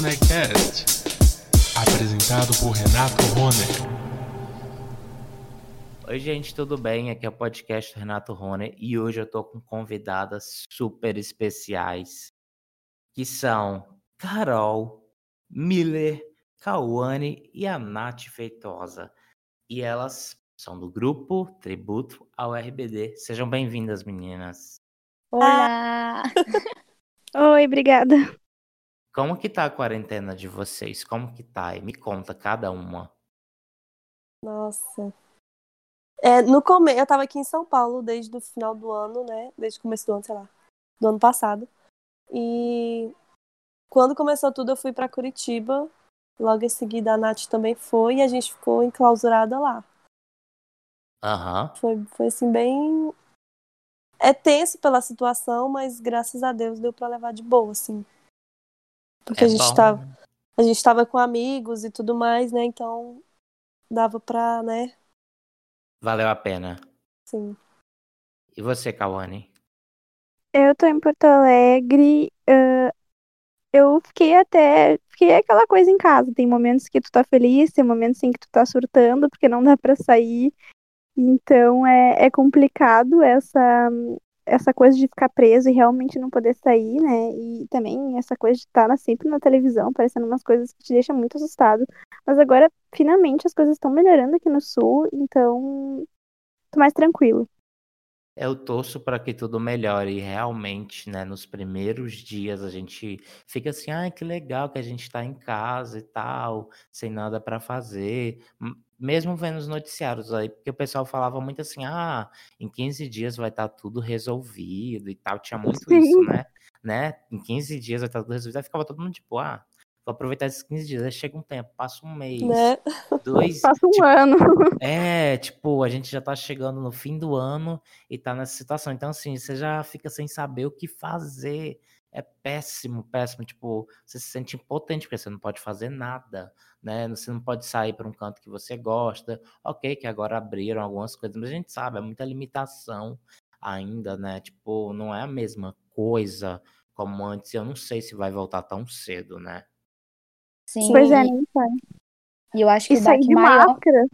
Ronecast, apresentado por Renato Rone. Oi, gente, tudo bem? Aqui é o podcast do Renato Rone e hoje eu tô com convidadas super especiais, que são Carol, Miller, Cauane e a Nath Feitosa. E elas são do grupo Tributo ao RBD. Sejam bem-vindas, meninas. Olá! Oi, obrigada. Como que tá a quarentena de vocês? Como que tá? E me conta cada uma. Nossa. É, no começo, eu tava aqui em São Paulo desde o final do ano, né? Desde o começo do ano, sei lá, do ano passado. E quando começou tudo, eu fui para Curitiba. Logo em seguida, a Nath também foi e a gente ficou enclausurada lá. Aham. Foi, foi assim, bem. É tenso pela situação, mas graças a Deus deu para levar de boa, assim. Porque É a gente bom. tava. A gente tava com amigos e tudo mais, né? Então dava pra, né? Valeu a pena. Sim. E você, Cauane? Eu tô em Porto Alegre. ah, eu fiquei até. Fiquei aquela coisa em casa. Tem momentos que tu tá feliz, tem momentos em que tu tá surtando, porque não dá pra sair. Então é, é complicado essa, essa coisa de ficar preso e realmente não poder sair, né? E também essa coisa de estar sempre na televisão, parecendo umas coisas que te deixam muito assustado. Mas agora, finalmente, as coisas estão melhorando aqui no sul, então tô mais tranquilo. Eu torço para que tudo melhore e realmente, né, nos primeiros dias a gente fica assim, ai, que legal que a gente tá em casa e tal, sem nada para fazer. Mesmo vendo os noticiários aí, porque o pessoal falava muito assim, ah, em 15 dias vai estar tudo resolvido e tal. Tinha muito isso, Sim. né? Né? Em 15 dias vai estar tudo resolvido. Aí ficava todo mundo tipo, ah, vou aproveitar esses 15 dias. Aí chega um tempo, passa um mês, Né? Dois, Passa um tipo, ano. é, tipo, a gente já tá chegando no fim do ano e tá nessa situação. Então, assim, você já fica sem saber o que fazer. É péssimo, péssimo. Tipo, você se sente impotente porque você não pode fazer nada, né? Você não pode sair para um canto que você gosta. Ok, que agora abriram algumas coisas, mas a gente sabe, é muita limitação ainda, né? Tipo, não é a mesma coisa como antes. Eu não sei se vai voltar tão cedo, né? Sim, Pois é, nem. E eu acho que o baque de maior. máscara.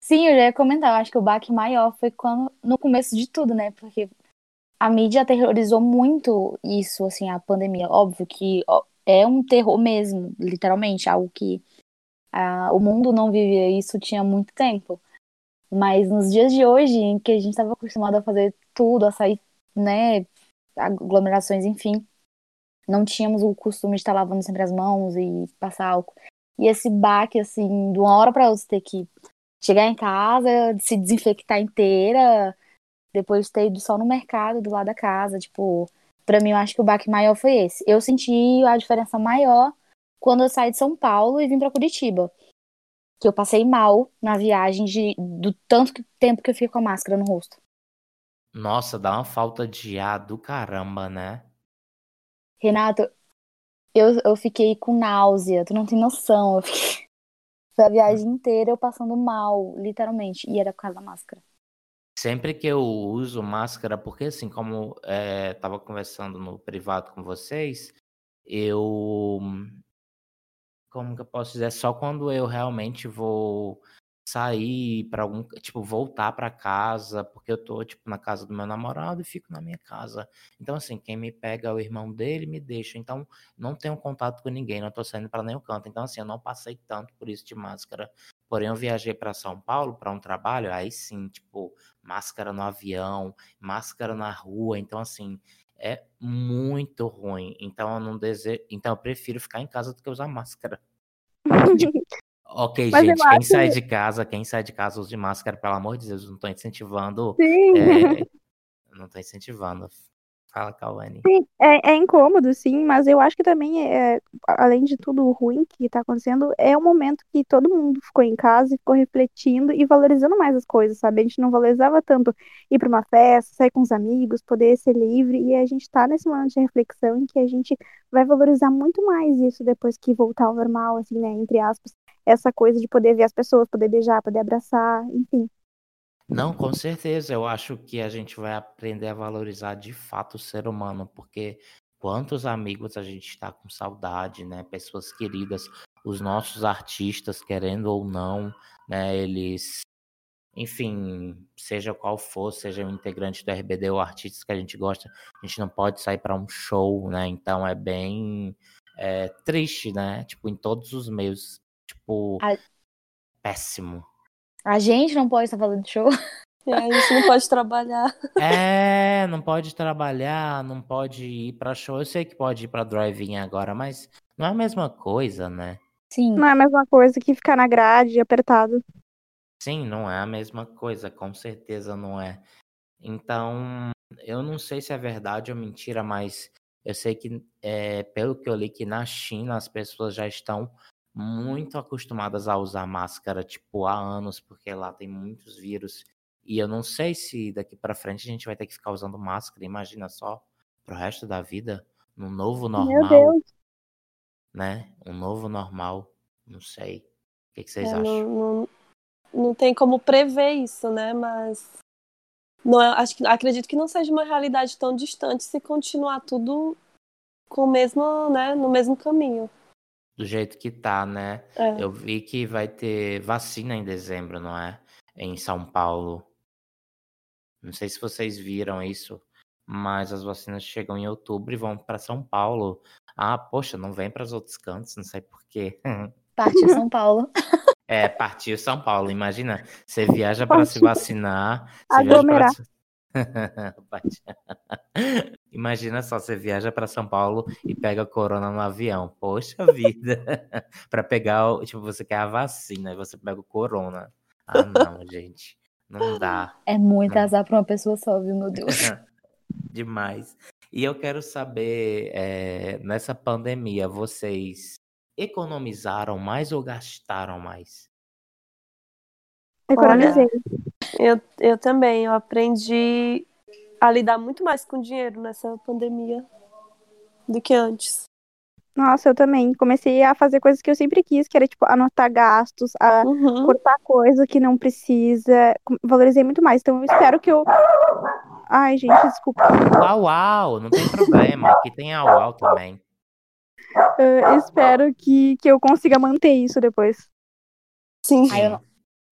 Sim, eu já ia comentar, eu acho que o baque maior foi quando, no começo de tudo, né? Porque a mídia aterrorizou muito isso, assim, a pandemia. Óbvio que é um terror mesmo, literalmente, algo que ah, o mundo não vivia isso tinha muito tempo. Mas nos dias de hoje, em que a gente estava acostumado a fazer tudo, a sair, né, aglomerações, enfim, não tínhamos o costume de estar lavando sempre as mãos e passar álcool. E esse baque, assim, de uma hora para outra, ter que chegar em casa, se desinfectar inteira, depois ter ido só no mercado do lado da casa, tipo, pra mim eu acho que o baque maior foi esse. Eu senti a diferença maior quando eu saí de São Paulo e vim pra Curitiba. Que eu passei mal na viagem de, do tanto tempo que eu fiquei com a máscara no rosto. Nossa, dá uma falta de ar do caramba, né? Renato, eu, eu fiquei com náusea, tu não tem noção. Eu fiquei foi a viagem inteira eu passando mal, literalmente, e era por causa da máscara. Sempre que eu uso máscara, porque assim, como eh, tava conversando no privado com vocês, eu. Como que eu posso dizer? Só quando eu realmente vou sair para algum. Tipo, voltar para casa, porque eu tô, tipo, na casa do meu namorado e fico na minha casa. Então, assim, quem me pega é o irmão dele me deixa. Então, não tenho contato com ninguém, não tô saindo para nenhum canto. Então, assim, eu não passei tanto por isso de máscara. Porém, eu viajei para São Paulo para um trabalho, aí sim, tipo, máscara no avião, máscara na rua. Então, assim, é muito ruim. Então, eu não desejo. Então, eu prefiro ficar em casa do que usar máscara. Ok, Mas gente, quem acho- sai de casa, quem sai de casa use máscara, pelo amor de Deus, eu não tô incentivando. Sim. é, não tô incentivando. Fala. Sim, é, é incômodo, sim, mas eu acho que também, é, além de tudo ruim que tá acontecendo, é um momento que todo mundo ficou em casa e ficou refletindo e valorizando mais as coisas, sabe? A gente não valorizava tanto ir pra uma festa, sair com os amigos, poder ser livre, e a gente tá nesse momento de reflexão em que a gente vai valorizar muito mais isso depois que voltar ao normal, assim, né? Entre aspas, essa coisa de poder ver as pessoas, poder beijar, poder abraçar, enfim. Não, com certeza. Eu acho que a gente vai aprender a valorizar de fato o ser humano, porque quantos amigos a gente está com saudade, né? Pessoas queridas, os nossos artistas, querendo ou não, né? Eles, enfim, seja qual for, seja um integrante do RBD ou artistas que a gente gosta, a gente não pode sair para um show, né? Então é bem é, triste, né? Tipo, em todos os meios, tipo, A- péssimo. A gente não pode estar falando de show. Aí a gente não pode trabalhar. É, não pode trabalhar, não pode ir pra show. Eu sei que pode ir pra drive-in agora, mas não é a mesma coisa, né? Sim. Não é a mesma coisa que ficar na grade apertado. Sim, não é a mesma coisa, com certeza não é. Então, eu não sei se é verdade ou mentira, mas eu sei que, é, pelo que eu li, que na China as pessoas já estão muito acostumadas a usar máscara, tipo, há anos, porque lá tem muitos vírus. E eu não sei se daqui pra frente a gente vai ter que ficar usando máscara, imagina só, pro resto da vida, no novo Meu normal, Deus. né? Um novo normal, não sei. O que, que vocês É, acham? não, não, não tem como prever isso, né? Mas não é- acho que, acredito que não seja uma realidade tão distante se continuar tudo com o mesmo, né, no mesmo caminho. Do jeito que tá, né? É. Eu vi que vai ter vacina em dezembro, não é? Em São Paulo. Não sei se vocês viram isso, mas as vacinas chegam em outubro e vão para São Paulo. Ah, poxa, não vem para os outros cantos, não sei por quê. Partiu São Paulo. É, partiu São Paulo. Imagina, você viaja para se vacinar. Você viaja pra... Imagina só, você viaja para São Paulo e pega corona no avião. Poxa vida. para pegar, o- tipo, você quer a vacina e você pega o corona. Ah, não, gente. Não dá. É muito Não. azar pra uma pessoa só, viu, meu Deus. Demais. E eu quero saber, é, nessa pandemia, vocês economizaram mais ou gastaram mais? Economizei. Eu, eu também, eu aprendi a lidar muito mais com dinheiro nessa pandemia do que antes. Nossa, eu também. Comecei a fazer coisas que eu sempre quis, que era, tipo, anotar gastos, a Uhum. cortar coisa que não precisa. Valorizei muito mais. Então, eu espero que eu. Ai, gente, desculpa. Uau, uau, não tem problema. Aqui tem au, au também. Eu espero que, que eu consiga manter isso depois. Sim. Aí eu não,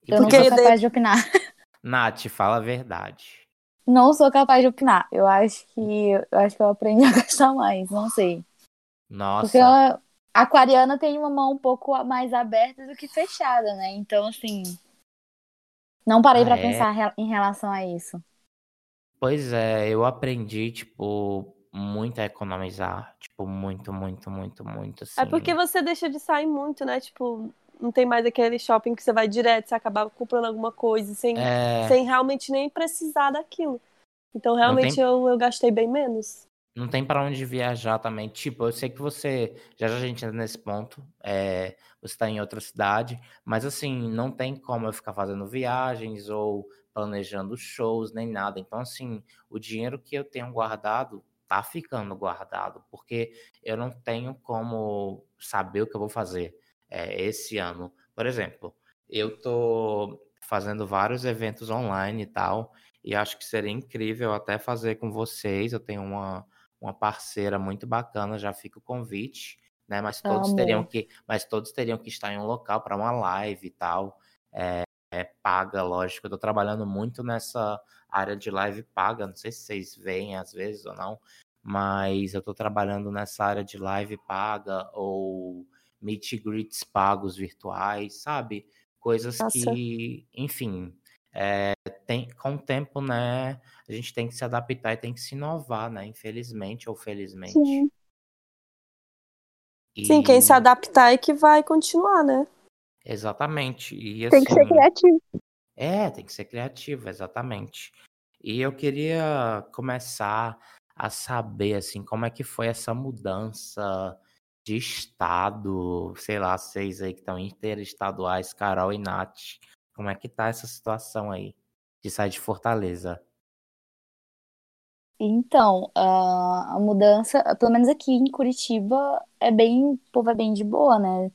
eu não Porque sou capaz de opinar. Nath, fala a verdade. Não sou capaz de opinar. Eu acho que eu acho que eu aprendi a gastar mais, não sei. Porque Nossa, a aquariana tem uma mão um pouco mais aberta do que fechada, né? Então, assim, não parei Ah, pra é? pensar em relação a isso. pois é, eu aprendi, tipo, muito a economizar. Tipo, muito, muito, muito, muito, assim. É porque você deixa de sair muito, né? Tipo, não tem mais aquele shopping que você vai direto, você acaba comprando alguma coisa sem, É, sem realmente nem precisar daquilo. Então, realmente, tem- eu, eu gastei bem menos. não tem pra onde viajar também. Tipo, eu sei que você. Já já a gente entra nesse ponto. É, você tá em outra cidade. Mas assim, não tem como eu ficar fazendo viagens ou planejando shows, nem nada. Então, assim, o dinheiro que eu tenho guardado tá ficando guardado. Porque eu não tenho como saber o que eu vou fazer é, esse ano. Por exemplo, eu tô fazendo vários eventos online e tal. E acho que seria incrível até fazer com vocês. Eu tenho uma uma parceira muito bacana, já fica o convite, né? Mas todos Amo. teriam que, mas todos teriam que estar em um local para uma live e tal. É, é paga, lógico. Eu tô trabalhando muito nessa área de live paga. Não sei se vocês veem às vezes ou não, mas eu tô trabalhando nessa área de live paga ou meet greets pagos virtuais, sabe? Coisas Nossa. que, enfim, é, tem, com o tempo, né? A gente tem que se adaptar e tem que se inovar, né? Infelizmente ou felizmente. Sim. Sim, quem se E- adaptar é que vai continuar, né? Exatamente. E Tem que ser assim, criativo. É, tem que ser criativo, exatamente. E eu queria começar a saber, assim, como é que foi essa mudança de estado, sei lá, vocês aí que estão interestaduais, Carol e Nath, como é que tá essa situação aí de sair de Fortaleza? Então, a mudança, pelo menos aqui em Curitiba, é bem, o povo é bem de boa, né?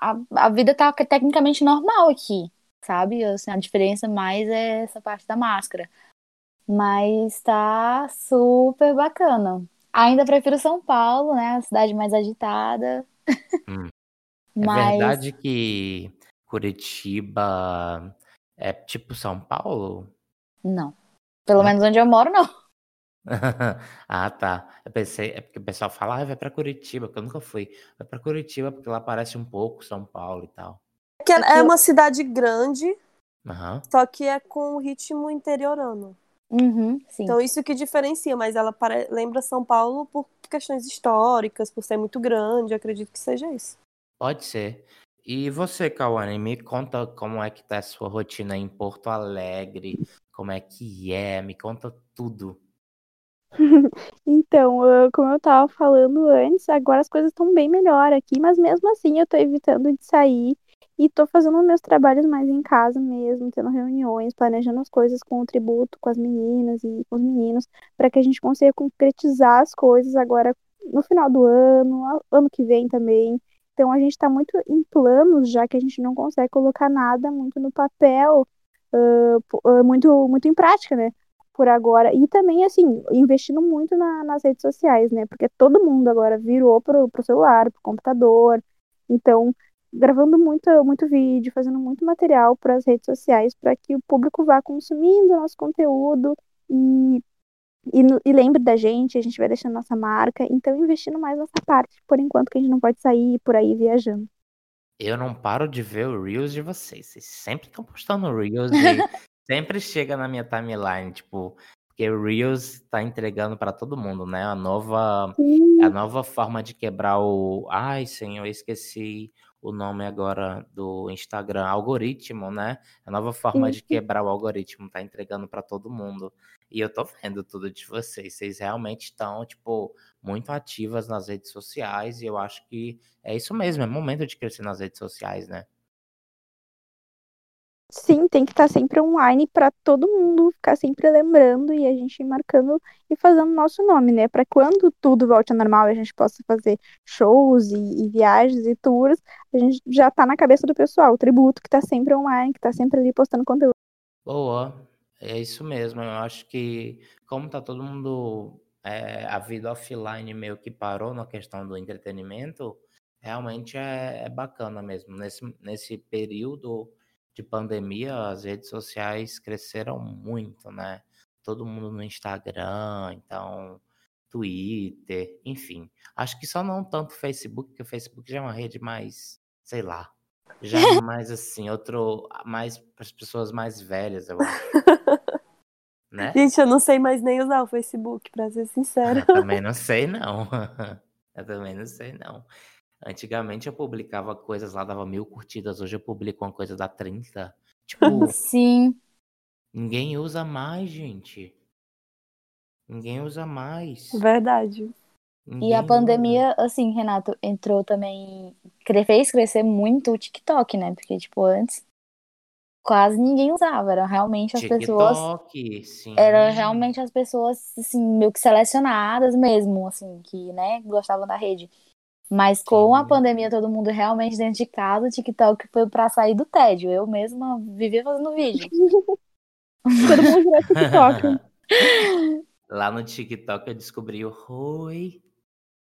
A, a vida tá tecnicamente normal aqui, sabe? Assim, a diferença mais é essa parte da máscara. Mas tá super bacana. Ainda prefiro São Paulo, né? A cidade mais agitada. Hum. É Mas verdade que Curitiba é tipo São Paulo? não. Pelo Não? menos onde eu moro, não. Ah, tá. Eu pensei, é porque o pessoal fala, ah, vai pra Curitiba, que eu nunca fui. Vai pra Curitiba porque lá parece um pouco São Paulo e tal. Que é- Aqui é eu- uma cidade grande, Aham. só que é com ritmo interiorano. Uhum, sim. Então isso que diferencia, mas ela pare- lembra São Paulo por questões históricas, por ser muito grande, acredito que seja isso. Pode ser. E você, Cauane, me conta como é que tá a sua rotina em Porto Alegre, como é que é, me conta tudo. Então, ah, como eu tava falando antes, agora as coisas estão bem melhor aqui, mas mesmo assim eu tô evitando de sair e tô fazendo meus trabalhos mais em casa mesmo, tendo reuniões, planejando as coisas com o tributo, com as meninas e com os meninos, para que a gente consiga concretizar as coisas agora no final do ano, ano que vem também. Então a gente tá muito em planos, já que a gente não consegue colocar nada muito no papel, ah, muito, muito em prática, né? por agora. E também, assim, investindo muito na- nas redes sociais, né? Porque todo mundo agora virou pro, pro celular, pro computador. Então, gravando muito, muito vídeo, fazendo muito material para as redes sociais, para que o público vá consumindo o nosso conteúdo e, e, e lembre da gente, a gente vai deixando nossa marca. Então, investindo mais nessa parte, por enquanto que a gente não pode sair por aí viajando. Eu não paro de ver o Reels de vocês. Vocês sempre estão postando Reels e sempre chega na minha timeline, tipo, porque o Reels tá entregando pra todo mundo, né? A nova, a nova forma de quebrar o. Ai, senhor, eu esqueci o nome agora do Instagram, algoritmo, né? A nova forma de quebrar o algoritmo tá entregando pra todo mundo. E eu tô vendo tudo de vocês. Vocês realmente estão, tipo, muito ativas nas redes sociais e eu acho que é isso mesmo, é momento de crescer nas redes sociais, né? Sim, tem que estar sempre online para todo mundo ficar sempre lembrando e a gente marcando e fazendo nosso nome, né? Para quando tudo volte ao normal e a gente possa fazer shows e, e viagens e tours, a gente já tá na cabeça do pessoal, o tributo que tá sempre online, que tá sempre ali postando conteúdo. Boa, é isso mesmo. Eu acho que, como tá todo mundo, é, a vida offline meio que parou na questão do entretenimento, realmente é, é bacana mesmo. Nesse, nesse período de pandemia, as redes sociais cresceram muito, né? Todo mundo no Instagram, então, Twitter, enfim. Acho que só não tanto Facebook, porque o Facebook já é uma rede mais, sei lá, já é mais assim, outro, mais para as pessoas mais velhas, eu acho. Né? Gente, eu não sei mais nem usar o Facebook, pra ser sincera. Eu também não sei, não. Eu também não sei, não. Antigamente eu publicava coisas lá, dava mil curtidas. Hoje eu publico uma coisa da 30. Tipo, Sim. ninguém usa mais, gente. Ninguém usa mais. Verdade. E a Ninguém usa. pandemia, assim, Renato, entrou também. fez crescer muito o TikTok, né? Porque, tipo, antes quase ninguém usava. Era realmente as pessoas. TikTok, sim. Era realmente as pessoas, assim, meio que selecionadas mesmo, assim, que, né, gostavam da rede. Mas com a pandemia, todo mundo realmente dentro de casa, o TikTok foi pra sair do tédio. Eu mesma vivia fazendo vídeo. Todo mundo virou TikTok. Lá no TikTok eu descobri o Roi.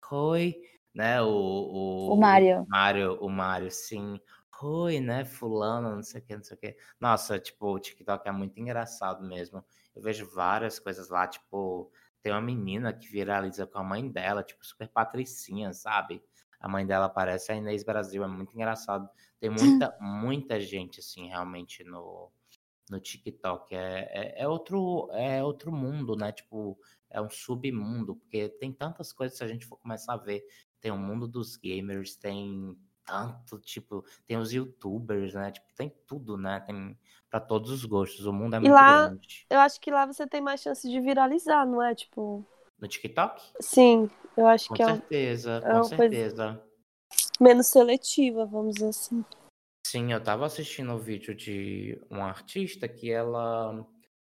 Roi, né? O, o, O Mário. Mário, o Mário, sim. Roi, né? Fulano, não sei o que, não sei o que. Nossa, tipo, o TikTok é muito engraçado mesmo. Eu vejo várias coisas lá, tipo, tem uma menina que viraliza com a mãe dela, tipo, super patricinha, sabe? A mãe dela parece a Inês Brasil, é muito engraçado. Tem muita, muita gente, assim, realmente no, no TikTok. É, é, é outro, é outro mundo, né? Tipo, é um submundo, porque tem tantas coisas se a gente for começar a ver. Tem o mundo dos gamers, tem tanto, tipo, tem os youtubers, né? Tipo, tem tudo, né? Tem pra todos os gostos. O mundo é muito lá- grande. Eu acho que lá você tem mais chance de viralizar, não é? Tipo, No TikTok? sim, eu acho Com que é um- certeza, é com uma coisa- certeza. menos seletiva, vamos dizer assim. Sim, eu tava assistindo o vídeo de uma artista que ela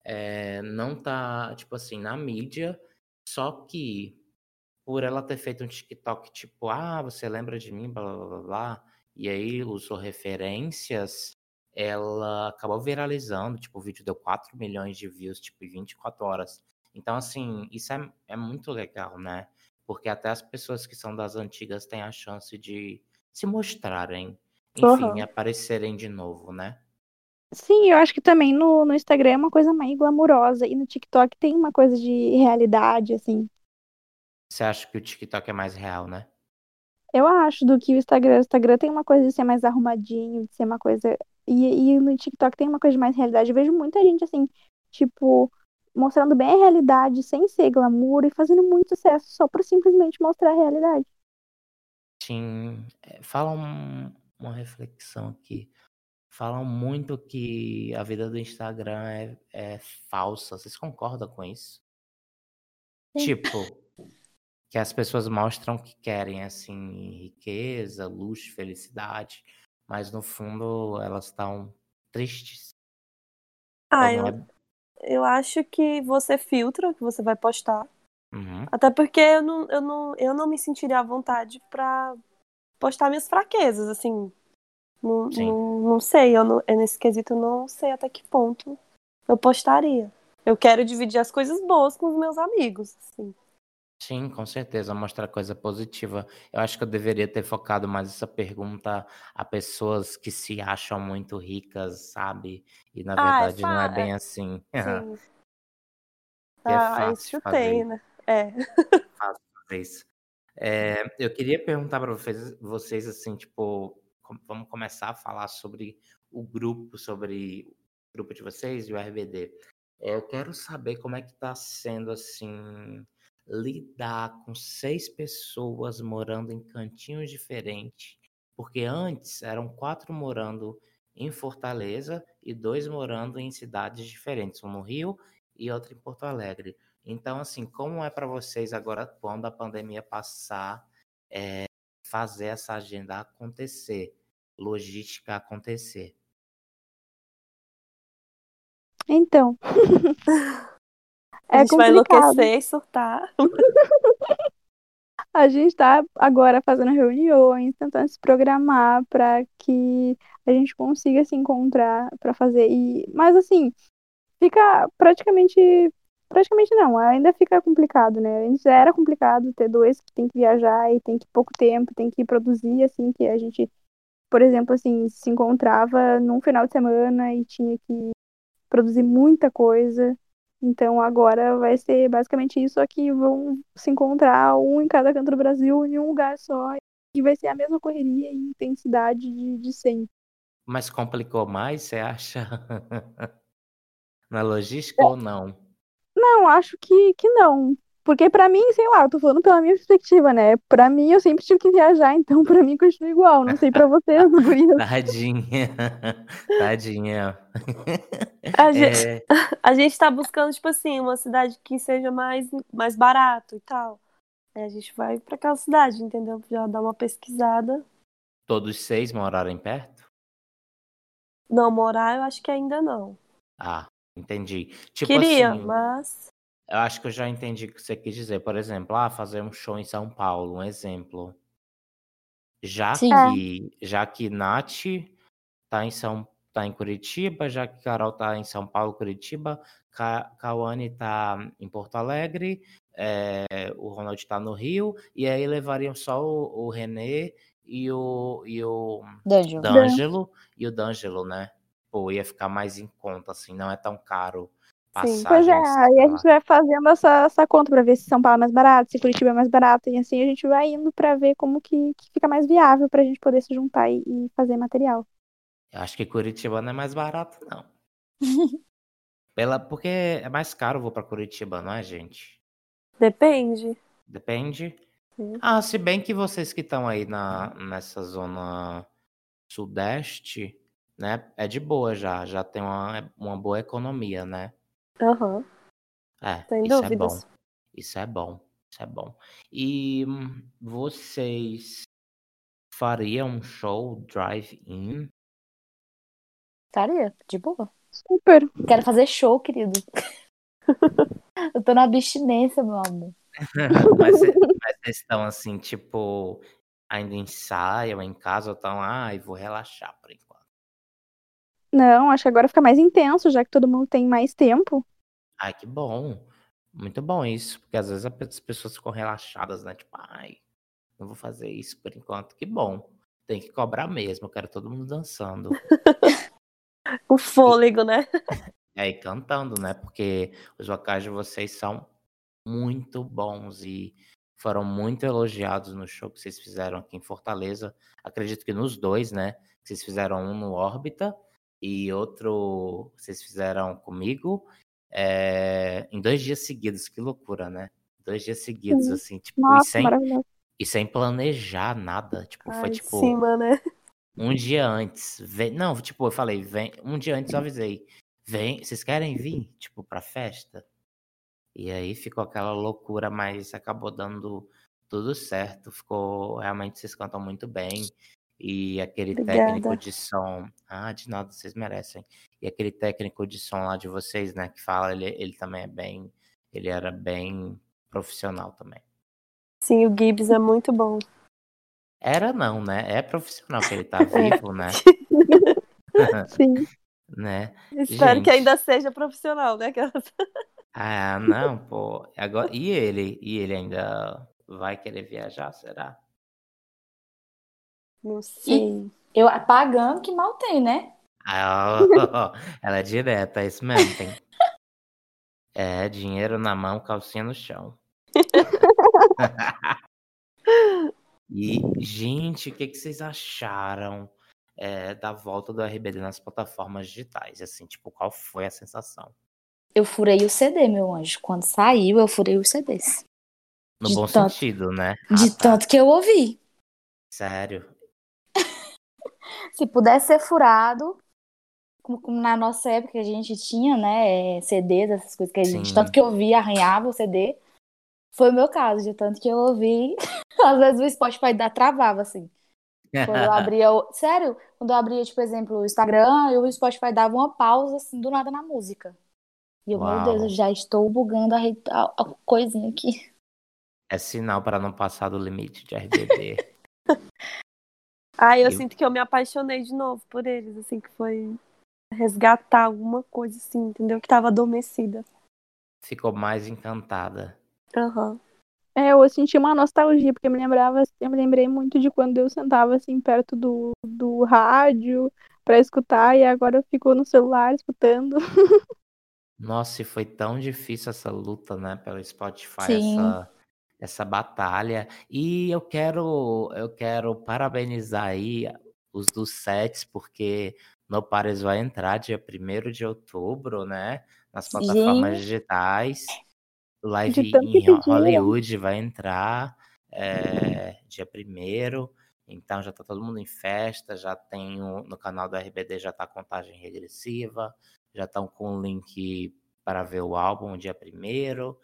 é, não tá, tipo assim, na mídia, só que por ela ter feito um TikTok tipo, ah, você lembra de mim, blá blá blá blá, e aí usou referências, ela acabou viralizando, tipo, o vídeo deu 4 milhões de views, tipo, em 24 horas. Então, assim, isso é, é muito legal, né? Porque até as pessoas que são das antigas têm a chance de se mostrarem, enfim, Aham. aparecerem de novo, né? Sim, eu acho que também no, no Instagram é uma coisa mais glamurosa e no TikTok tem uma coisa de realidade, assim. Você acha que o TikTok é mais real, né? Eu acho do que o Instagram. O Instagram tem uma coisa de ser mais arrumadinho, de ser uma coisa. E, e no TikTok tem uma coisa de mais realidade. Eu vejo muita gente assim, tipo, mostrando bem a realidade, sem ser glamour e fazendo muito sucesso só por simplesmente mostrar a realidade. Sim, é, falam uma reflexão aqui. Falam muito que a vida do Instagram é, é falsa. Vocês concordam com isso? Sim. Tipo, que as pessoas mostram que querem, assim, riqueza, luxo, felicidade, mas no fundo elas estão tristes. Ah, eu, é? eu acho que você filtra o que você vai postar. Uhum. Até porque eu não, eu não, eu não me sentiria à vontade pra postar minhas fraquezas, assim. Não, não, não sei, eu não, nesse quesito eu não sei até que ponto eu postaria. Eu quero dividir as coisas boas com os meus amigos, assim. Sim, com certeza, mostrar coisa positiva. Eu acho que eu deveria ter focado mais essa pergunta a pessoas que se acham muito ricas, sabe? E na Ah, é verdade não é bem assim. Sim. É Ah, fácil isso tem, né? É. fácil fazer isso. É, eu queria perguntar para vocês, vocês assim, tipo, vamos começar a falar sobre o grupo, sobre o grupo de vocês e o RBD. É, eu quero saber como é que tá sendo assim lidar com seis pessoas morando em cantinhos diferentes, porque antes eram quatro morando em Fortaleza e dois morando em cidades diferentes, um no Rio e outro em Porto Alegre. Então, assim, como é para vocês agora, quando a pandemia passar, é, fazer essa agenda acontecer, logística acontecer? Então. A é gente vai complicado. enlouquecer e surtar. A gente tá agora fazendo reuniões, tentando se programar para que a gente consiga se encontrar para fazer. E, mas assim, fica praticamente. Praticamente não, ainda fica complicado, né? Antes era complicado ter dois que tem que viajar e tem que pouco tempo, tem que produzir, assim, que a gente, por exemplo, assim, se encontrava num final de semana e tinha que produzir muita coisa. Então agora vai ser basicamente isso, só que vão se encontrar um em cada canto do Brasil em um lugar só. E vai ser a mesma correria e intensidade de, de sempre. Mas complicou mais, você acha? Na logística ou não? Não, acho que, que não. Porque pra mim, sei lá, eu tô falando pela minha perspectiva, né? Pra mim, eu sempre tive que viajar, então pra mim continua igual. Não sei pra vocês, gurias. Tadinha, tadinha. A gente, É, a gente tá buscando, tipo assim, uma cidade que seja mais, mais barato e tal. Aí a gente vai pra aquela cidade, entendeu? Já dá uma pesquisada. todos seis morarem perto? Não, morar eu acho que ainda não. Ah, entendi. Tipo Queria, assim, mas. Eu acho que eu já entendi o que você quis dizer. Por exemplo, ah, fazer um show em São Paulo, um exemplo. Já Sim. que, já que Nath tá em São, tá em Curitiba, já que Carol tá em São Paulo, Curitiba, Ka, Cauane tá em Porto Alegre, é, o Ronald tá no Rio, e aí levariam só o, o Renê e o, e o D'Angelo. D'Angelo e o D'Angelo, né? Pô, ia ficar mais em conta, assim, não é tão caro Sim. Pois é, aí a gente vai fazendo essa, essa conta pra ver se São Paulo é mais barato, se Curitiba é mais barato, e assim a gente vai indo pra ver como que, que fica mais viável pra gente poder se juntar e, e fazer material. Eu acho que Curitiba não é mais barato, não. Pela, porque é mais caro vou pra Curitiba, não é, gente? Depende. Depende. Sim. Ah, se bem que vocês que estão aí na, nessa zona sudeste, né? É de boa já. Já tem uma, uma boa economia, né? Aham, É, sem isso é dúvidas. bom. Isso é bom. Isso é bom. E hum, vocês fariam um show drive-in? Estaria, de boa. Super. Quero fazer show, querido. Eu tô na abstinência, meu amor. mas, mas vocês estão assim, tipo, ainda ensaiam em casa ou estão, ai, vou relaxar por enquanto. Não, acho que agora fica mais intenso, já que todo mundo tem mais tempo. Ai, que bom. Muito bom isso, porque às vezes as pessoas ficam relaxadas, né? Tipo, ai, não vou fazer isso por enquanto. Que bom. Tem que cobrar mesmo, eu quero todo mundo dançando. O fôlego, né? É, e cantando, né? Porque os vocais de vocês são muito bons e foram muito elogiados no show que vocês fizeram aqui em Fortaleza. Acredito que nos dois, né? Vocês fizeram um no Órbita e outro vocês fizeram comigo é, em dois dias seguidos. Que loucura, né? Dois dias seguidos, Sim. assim, tipo, e Nossa, sem, maravilhoso. e sem planejar nada. Tipo, foi Ai, tipo. cima, né? Um dia antes. Vem... Não, tipo, eu falei, vem. Um dia antes eu avisei. Vem, vocês querem vir, tipo, pra festa? E aí ficou aquela loucura, mas acabou dando tudo certo. Ficou. Realmente vocês cantam muito bem. E aquele técnico Obrigada. de som. Ah, de nada, vocês merecem. E aquele técnico de som lá de vocês, né, que fala, ele, ele também é bem. Ele era bem profissional também. Sim, o Gibbs é muito bom. Era não, né? É profissional que ele tá vivo, né? Sim. né? Espero que Gente. ainda seja profissional, né? Ah, não, pô. Agora, e ele? E ele ainda vai querer viajar, será? Não sei. Eu pagando que mal tem, né? Ah, ela é direta, é isso mesmo. Tem... É, dinheiro na mão, calcinha no chão. E, gente, o que, que vocês acharam é, da volta do RBD nas plataformas digitais? Assim, tipo, qual foi a sensação? Eu furei o CD, meu anjo. Quando saiu, eu furei os CDs. No De bom tanto- sentido, né? De Ah, tá. tanto que eu ouvi. Sério. Se pudesse ser furado, como, como na nossa época a gente tinha, né, é, CDs, essas coisas que a gente, Sim. tanto que eu ouvia, arranhava o CD, foi o meu caso, de tanto que eu ouvi, às vezes o Spotify dá, travava, assim. Quando eu abria, o... sério, quando eu abria, tipo, exemplo, o Instagram, eu, o Spotify dava uma pausa, assim, do nada na música. E eu, meu Uau. Deus, eu já estou bugando a, re- a, a coisinha aqui. É sinal para não passar do limite de RBD. Ai, eu Eu- sinto que eu me apaixonei de novo por eles, assim, que foi resgatar alguma coisa, assim, entendeu? Que tava adormecida. Ficou mais encantada. Aham. É, eu senti uma nostalgia, porque eu me lembrava, eu me lembrei muito de quando eu sentava assim perto do, do rádio pra escutar, e agora eu fico no celular escutando. Nossa, e foi tão difícil essa luta, né, pelo Spotify, Sim. essa, essa batalha. E eu quero, eu quero parabenizar aí os dos sets, porque No Pares vai entrar dia 1 de outubro, né, nas plataformas Gente. digitais. Live De em. Hollywood vai entrar é, dia 1 então já tá todo mundo em festa, já tem o- no canal do RBD já tá a contagem regressiva, já estão com o link para ver o álbum dia 1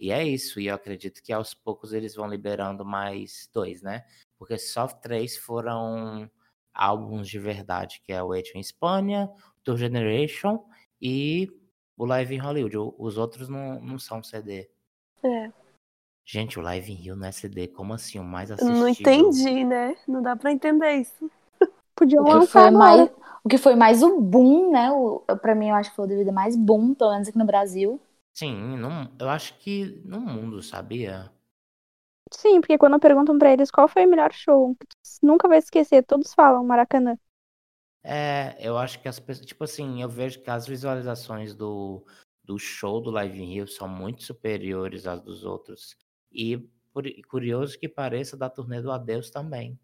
E é isso, e eu acredito que aos poucos eles vão liberando mais dois, né? Porque só três foram álbuns de verdade, que é o Age em Espanha, Tour Generation e o Live em Hollywood. Os outros não, não são CD. É. Gente, o Live in Rio não é CD, como assim? O mais Eu assistido? não entendi, né? Não dá pra entender isso. Podiam O que lançar foi mais, o que foi mais o boom, né? O, pra mim, eu acho que foi o DVD mais boom, pelo menos aqui no Brasil. Sim, não, eu acho que no mundo, sabia? Sim, porque quando perguntam pra eles qual foi o melhor show, que tu nunca vai esquecer, todos falam Maracanã. É, eu acho que as pessoas, tipo assim, eu vejo que as visualizações do, do show do Live in Rio são muito superiores às dos outros. E por, curioso que pareça da turnê do Adeus também.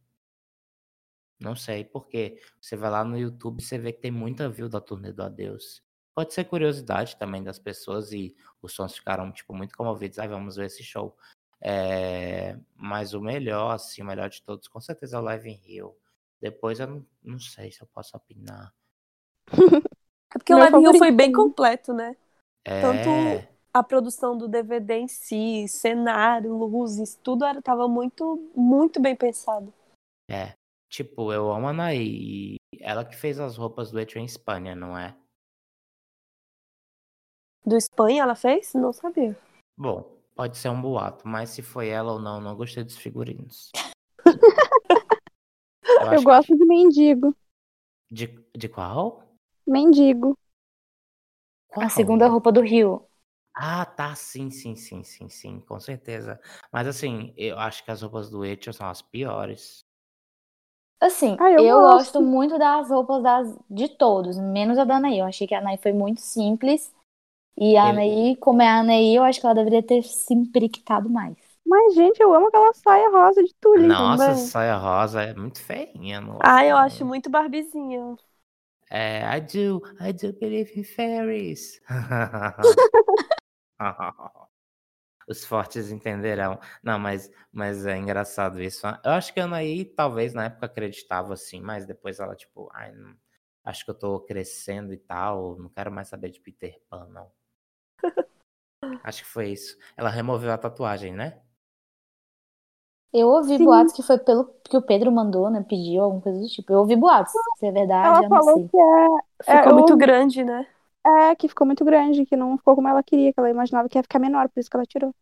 Não sei por quê. Você vai lá no YouTube, você vê que tem muita view da turnê do Adeus. Pode ser curiosidade também das pessoas e os sons ficaram, tipo, muito comovidos. Ai, vamos ver esse show. É, mas o melhor, assim, o melhor de todos, com certeza é o Live in Rio. Depois eu não, não sei se eu posso opinar. É porque o Meu Live in Rio foi bem completo, né? É, Tanto- A produção do DVD em si, cenário, luzes, tudo era, tava muito, muito bem pensado. é. Tipo, eu amo a Anaí. e Ela que fez as roupas do Etio em Espanha, não é? Do Espanha ela fez? Não sabia. Bom, pode ser um boato, mas se foi ela ou não, não gostei dos figurinos. Eu, Eu que- gosto de mendigo. De, de qual? Mendigo. Qual? A segunda roupa do Rio. Ah, tá, sim, sim, sim, sim, sim, com certeza. Mas assim, eu acho que as roupas do Etio são as piores. Assim, Ah, eu eu, gosto. gosto muito das roupas das, de todos, menos a da Anaí. Eu achei que a Anaí foi muito simples. E a Ele- Anaí, como é a Anaí, eu acho que ela deveria ter se empriquitado mais. Mas, gente, eu amo aquela saia rosa de tule. Nossa, também. saia rosa é muito feinha. Não Ah, eu gosto, acho muito Barbizinha. É, I do, I do believe in fairies. Os fortes entenderão. Não, mas, mas é engraçado isso. Eu acho que a Anaí talvez na época acreditava assim, mas depois ela, tipo, ai, não- acho que eu tô crescendo e tal, não quero mais saber de Peter Pan, não. Acho que foi isso. Ela removeu a tatuagem, né? Eu ouvi Sim. boatos que foi pelo que o Pedro mandou, né? Pediu alguma coisa do tipo. Eu ouvi boatos. Se é verdade, Ela eu não falou sei. que é, É, Ficou eu- muito grande, né? é que ficou muito grande, que não ficou como ela queria, que ela imaginava que ia ficar menor, por isso que ela tirou.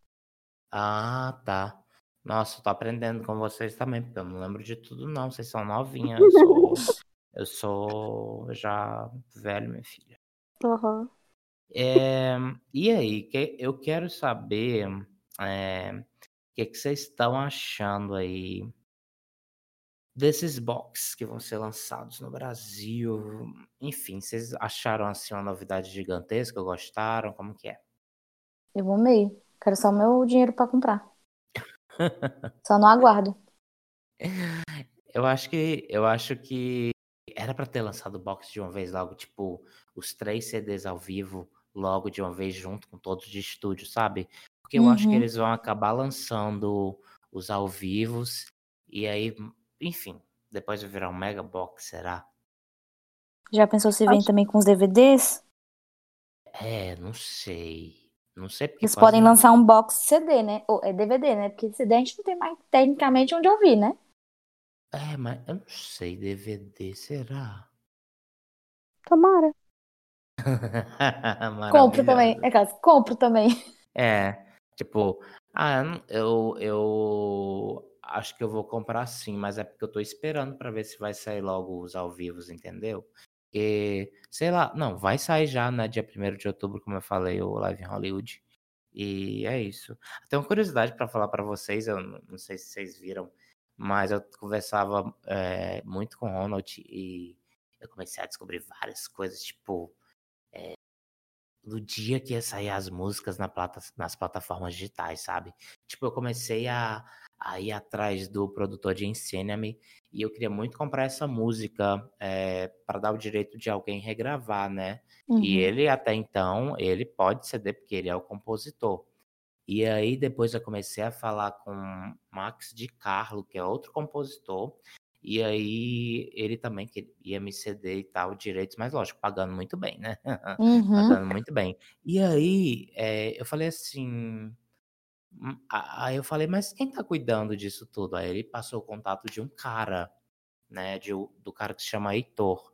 Ah, tá. Nossa, eu tô aprendendo com vocês também, porque eu não lembro de tudo, não. Vocês são novinhas. Eu sou, eu sou já velho, minha filha. Aham. É, e aí, que- eu quero saber é, o que, que vocês estão achando aí desses box que vão ser lançados no Brasil. Enfim, vocês acharam assim uma novidade gigantesca? Gostaram? Como que é? Eu amei. Quero só o meu dinheiro pra comprar. Só não aguardo. Eu acho que eu acho que era pra ter lançado o box de uma vez logo, tipo, os três CDs ao vivo logo de uma vez junto com todos de estúdio, sabe? Porque eu acho que Uhum. eles vão acabar lançando os ao vivos e aí, enfim, depois vai virar um mega box, será? Já pensou se vem Acho- também com os DVDs? É, não sei. Não sei porque Eles podem não- lançar um box CD, né? Ou é DVD, né? Porque CD a gente não tem mais tecnicamente onde ouvir, né? É, mas eu não sei, DVD, será? Tomara. Compro também. É caso, compro também. É, tipo, ah, eu eu, acho que eu vou comprar sim, mas é porque eu tô esperando pra ver se vai sair logo os ao vivos, entendeu? Porque, sei lá, não, vai sair já, né, dia 1 de outubro, como eu falei, o Live em Hollywood. E é isso. Tenho uma curiosidade pra falar pra vocês, eu não sei se vocês viram, mas eu conversava é, muito com o Ronald e eu comecei a descobrir várias coisas, tipo, do dia que ia sair as músicas na plata, nas plataformas digitais, sabe? Tipo, eu comecei a, a ir atrás do produtor de Ensina-me e eu queria muito comprar essa música é, para dar o direito de alguém regravar, né? E Uhum. ele, até então, ele pode ceder porque ele é o compositor. E aí, depois eu comecei a falar com Max de Carlo, que é outro compositor, e aí ele também que- ia me ceder e tal direitos, mas lógico, pagando muito bem, né? Uhum. Pagando muito bem. E aí, eh, eu falei assim. hum, Aí eu falei, mas quem tá cuidando disso tudo? Aí ele passou o contato de um cara, né? De, do cara que se chama Heitor.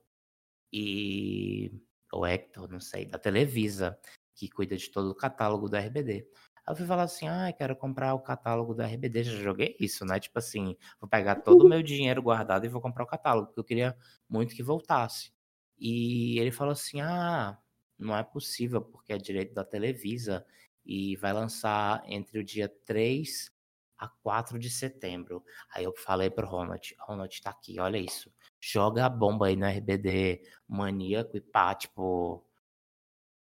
E. Ou Hector, não sei, da Televisa, que cuida de todo o catálogo do RBD. Aí eu fui falar assim, ah, quero comprar o catálogo do RBD. Já joguei isso, né? Tipo assim, vou pegar todo o meu dinheiro guardado e vou comprar o catálogo, porque eu queria muito que voltasse. E ele falou assim, ah, não é possível, porque é direito da Televisa e vai lançar entre o dia 3 a 4 de setembro. Aí eu falei pro Ronald, Ronald tá aqui, olha isso. Joga a bomba aí no RBD, maníaco e pá, tipo.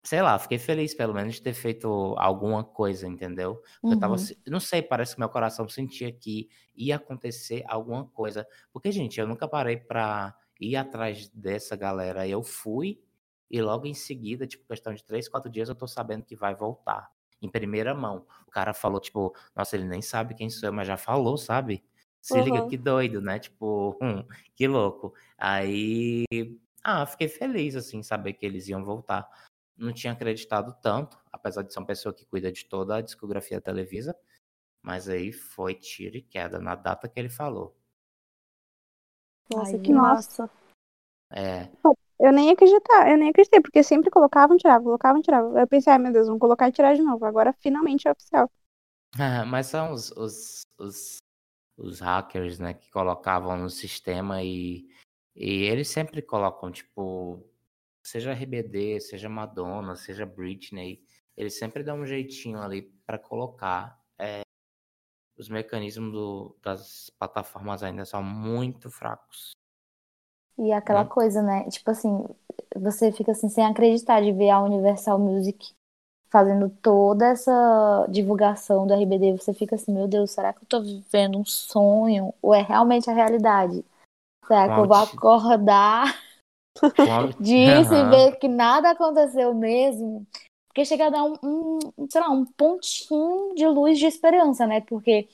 Sei lá, fiquei feliz pelo menos de ter feito alguma coisa, entendeu? Porque eu tava. Uhum. Não sei, parece que meu coração sentia que ia acontecer alguma coisa. Porque, gente, eu nunca parei pra ir atrás dessa galera. Eu fui e logo em seguida, tipo, questão de três, quatro dias, eu tô sabendo que vai voltar. Em primeira mão. O cara falou, tipo, nossa, ele nem sabe quem sou eu, mas já falou, sabe? Se liga, Uhum. que doido, né? Tipo, hum, que louco. Aí, ah, fiquei feliz, assim, saber que eles iam voltar. Não tinha acreditado tanto, apesar de ser uma pessoa que cuida de toda a discografia da Televisa. Mas aí foi tiro e queda na data que ele falou. Nossa, Ai, que nossa. massa. É, Eu nem ia acreditar, eu nem acreditei, porque sempre colocavam, tiravam, colocavam, tiravam. Eu pensei, ai meu Deus, vamos colocar e tirar de novo. Agora finalmente é oficial. Ah, mas são os, os, os, os hackers, né, que colocavam no sistema e, e eles sempre colocam, tipo, seja RBD, seja Madonna, seja Britney, eles sempre dão um jeitinho ali para colocar. É, os mecanismos do, das plataformas ainda são muito fracos. E aquela Né? coisa, né? Tipo assim, você fica assim sem acreditar de ver a Universal Music fazendo toda essa divulgação do RBD. Você fica assim, meu Deus, será que eu tô vivendo um sonho? Ou é realmente a realidade? Será que eu vou acordar A- disso e Aham. ver que nada aconteceu mesmo? Porque chega a dar um, um, sei lá, um pontinho de luz de esperança, né? Porque,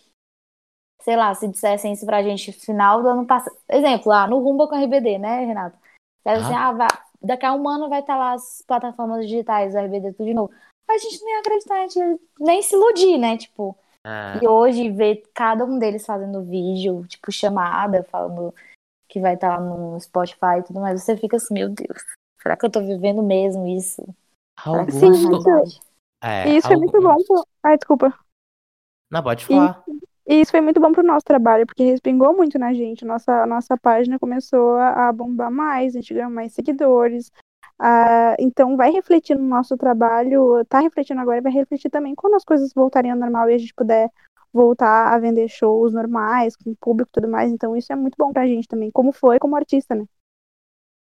sei lá, se dissessem isso pra gente final do ano passado. Exemplo, lá no Rumba com RBD, né, Renato? Era assim, ah, vai- daqui a um ano vai estar lá as plataformas digitais do RBD tudo de novo. A gente nem ia acreditar, a gente nem se iludir, né? Tipo, É, e hoje ver cada um deles fazendo vídeo, tipo, chamada, falando que vai estar no Spotify e tudo mais, você fica assim, meu Deus, será que eu tô vivendo mesmo isso? Alguns. isso é Sim, realidade? é, E isso foi muito bom pro... Ai, desculpa. Não, pode falar. E isso foi muito bom pro nosso trabalho, porque respingou muito na gente. Nossa, nossa página começou a, bombar mais, a gente ganhou mais seguidores. Ah, então vai refletir no nosso trabalho, tá refletindo agora e vai refletir também quando as coisas voltarem ao normal e a gente puder voltar a vender shows normais, com público e tudo mais. Então isso é muito bom pra gente também, como foi como artista, né?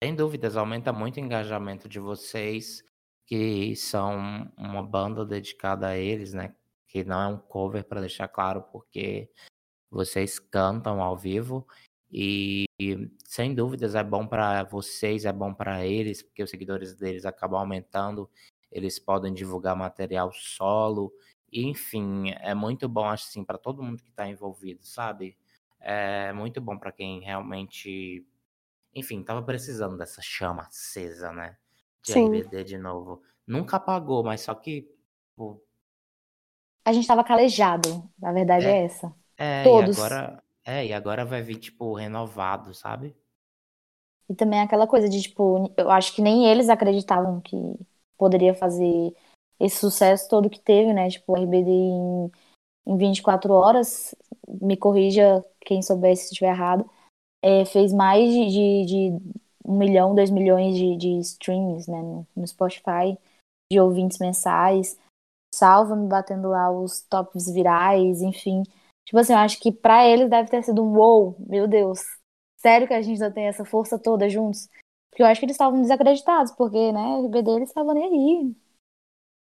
Sem dúvidas, aumenta muito o engajamento de vocês, que são uma banda dedicada a eles, né? Que não é um cover, para deixar claro, porque vocês cantam ao vivo. E, sem dúvidas é bom para vocês, é bom para eles, porque os seguidores deles acabam aumentando, eles podem divulgar material solo. Enfim, é muito bom, acho assim, para todo mundo que está envolvido, sabe? É muito bom para quem realmente enfim, tava precisando dessa chama acesa, né? De Sim. RBD de novo. Nunca apagou, mas só que. pô, A gente tava calejado, a verdade é, É. essa. É, Todos. e agora. É, e agora vai vir, tipo, renovado, sabe? E também aquela coisa de, tipo, eu acho que nem eles acreditavam que poderia fazer esse sucesso todo que teve, né? Tipo, o RBD em, em 24 horas, me corrija quem souber se estiver errado, é, fez mais de, de, de um milhão, dois milhões de, de streams, né? No, no Spotify, de ouvintes mensais. Salva-me batendo lá os tops virais, enfim. Tipo assim, eu acho que pra eles deve ter sido um wow, meu Deus. Sério que a gente ainda tem essa força toda juntos? Porque eu acho que eles estavam desacreditados, porque, né, o RBD eles estavam nem aí.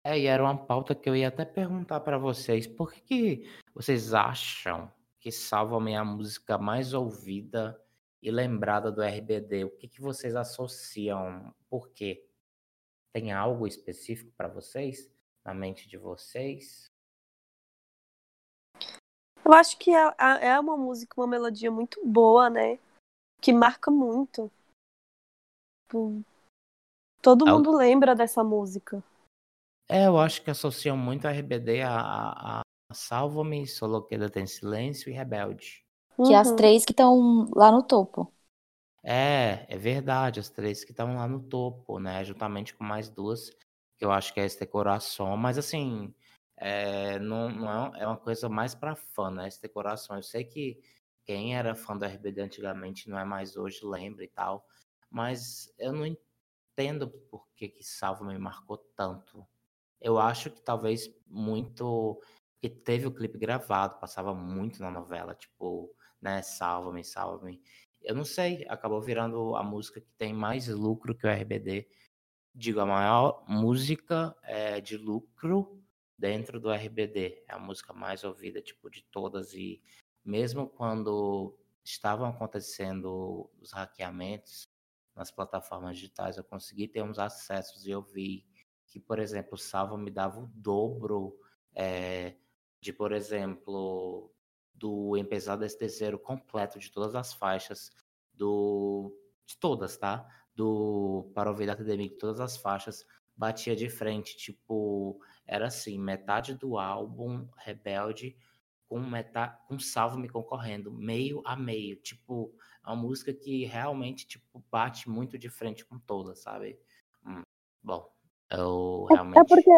É, e era uma pauta que eu ia até perguntar pra vocês. Por que, que vocês acham que Salva-me é a música mais ouvida e lembrada do RBD? O que, que vocês associam? Por quê? Tem algo específico pra vocês? Na mente de vocês? Eu acho que é, é uma música, uma melodia muito boa, né? Que marca muito. Tipo, Todo É mundo lembra dessa música. É, eu acho que associam muito a RBD a, a, a Salva-me, Soloqueda Tem Silêncio e Rebelde. Que é as Uhum. três que estão lá no topo. É, é verdade, as três que estão lá no topo, né? Juntamente com mais duas, que eu acho que é Este Coração, mas assim, é, não, não é, é uma coisa mais pra fã, né? Este Coração. Eu sei que quem era fã do RBD antigamente não é mais hoje, lembra e tal, mas eu não entendo por que que Salva me marcou tanto. Eu acho que talvez muito. Porque teve o clipe gravado, passava muito na novela, tipo, né? Salva-me, salva-me. Eu não sei, acabou virando a música que tem mais lucro que o RBD. Digo, a maior música é, de lucro dentro do RBD. É a música mais ouvida, tipo, de todas. E mesmo quando estavam acontecendo os hackeamentos nas plataformas digitais, eu consegui ter uns acessos e eu vi que, por exemplo, o Salva me dava o dobro é, de, por exemplo, do MP3 desse terceiro completo de todas as faixas, do de todas, tá? Do Para ouvir da Academic, todas as faixas batia de frente, tipo, era assim, metade do álbum Rebelde com metade, com Salva-me concorrendo, meio a meio, tipo, é uma música que realmente, tipo, bate muito de frente com todas, sabe? Hum, bom, eu É, realmente... é porque,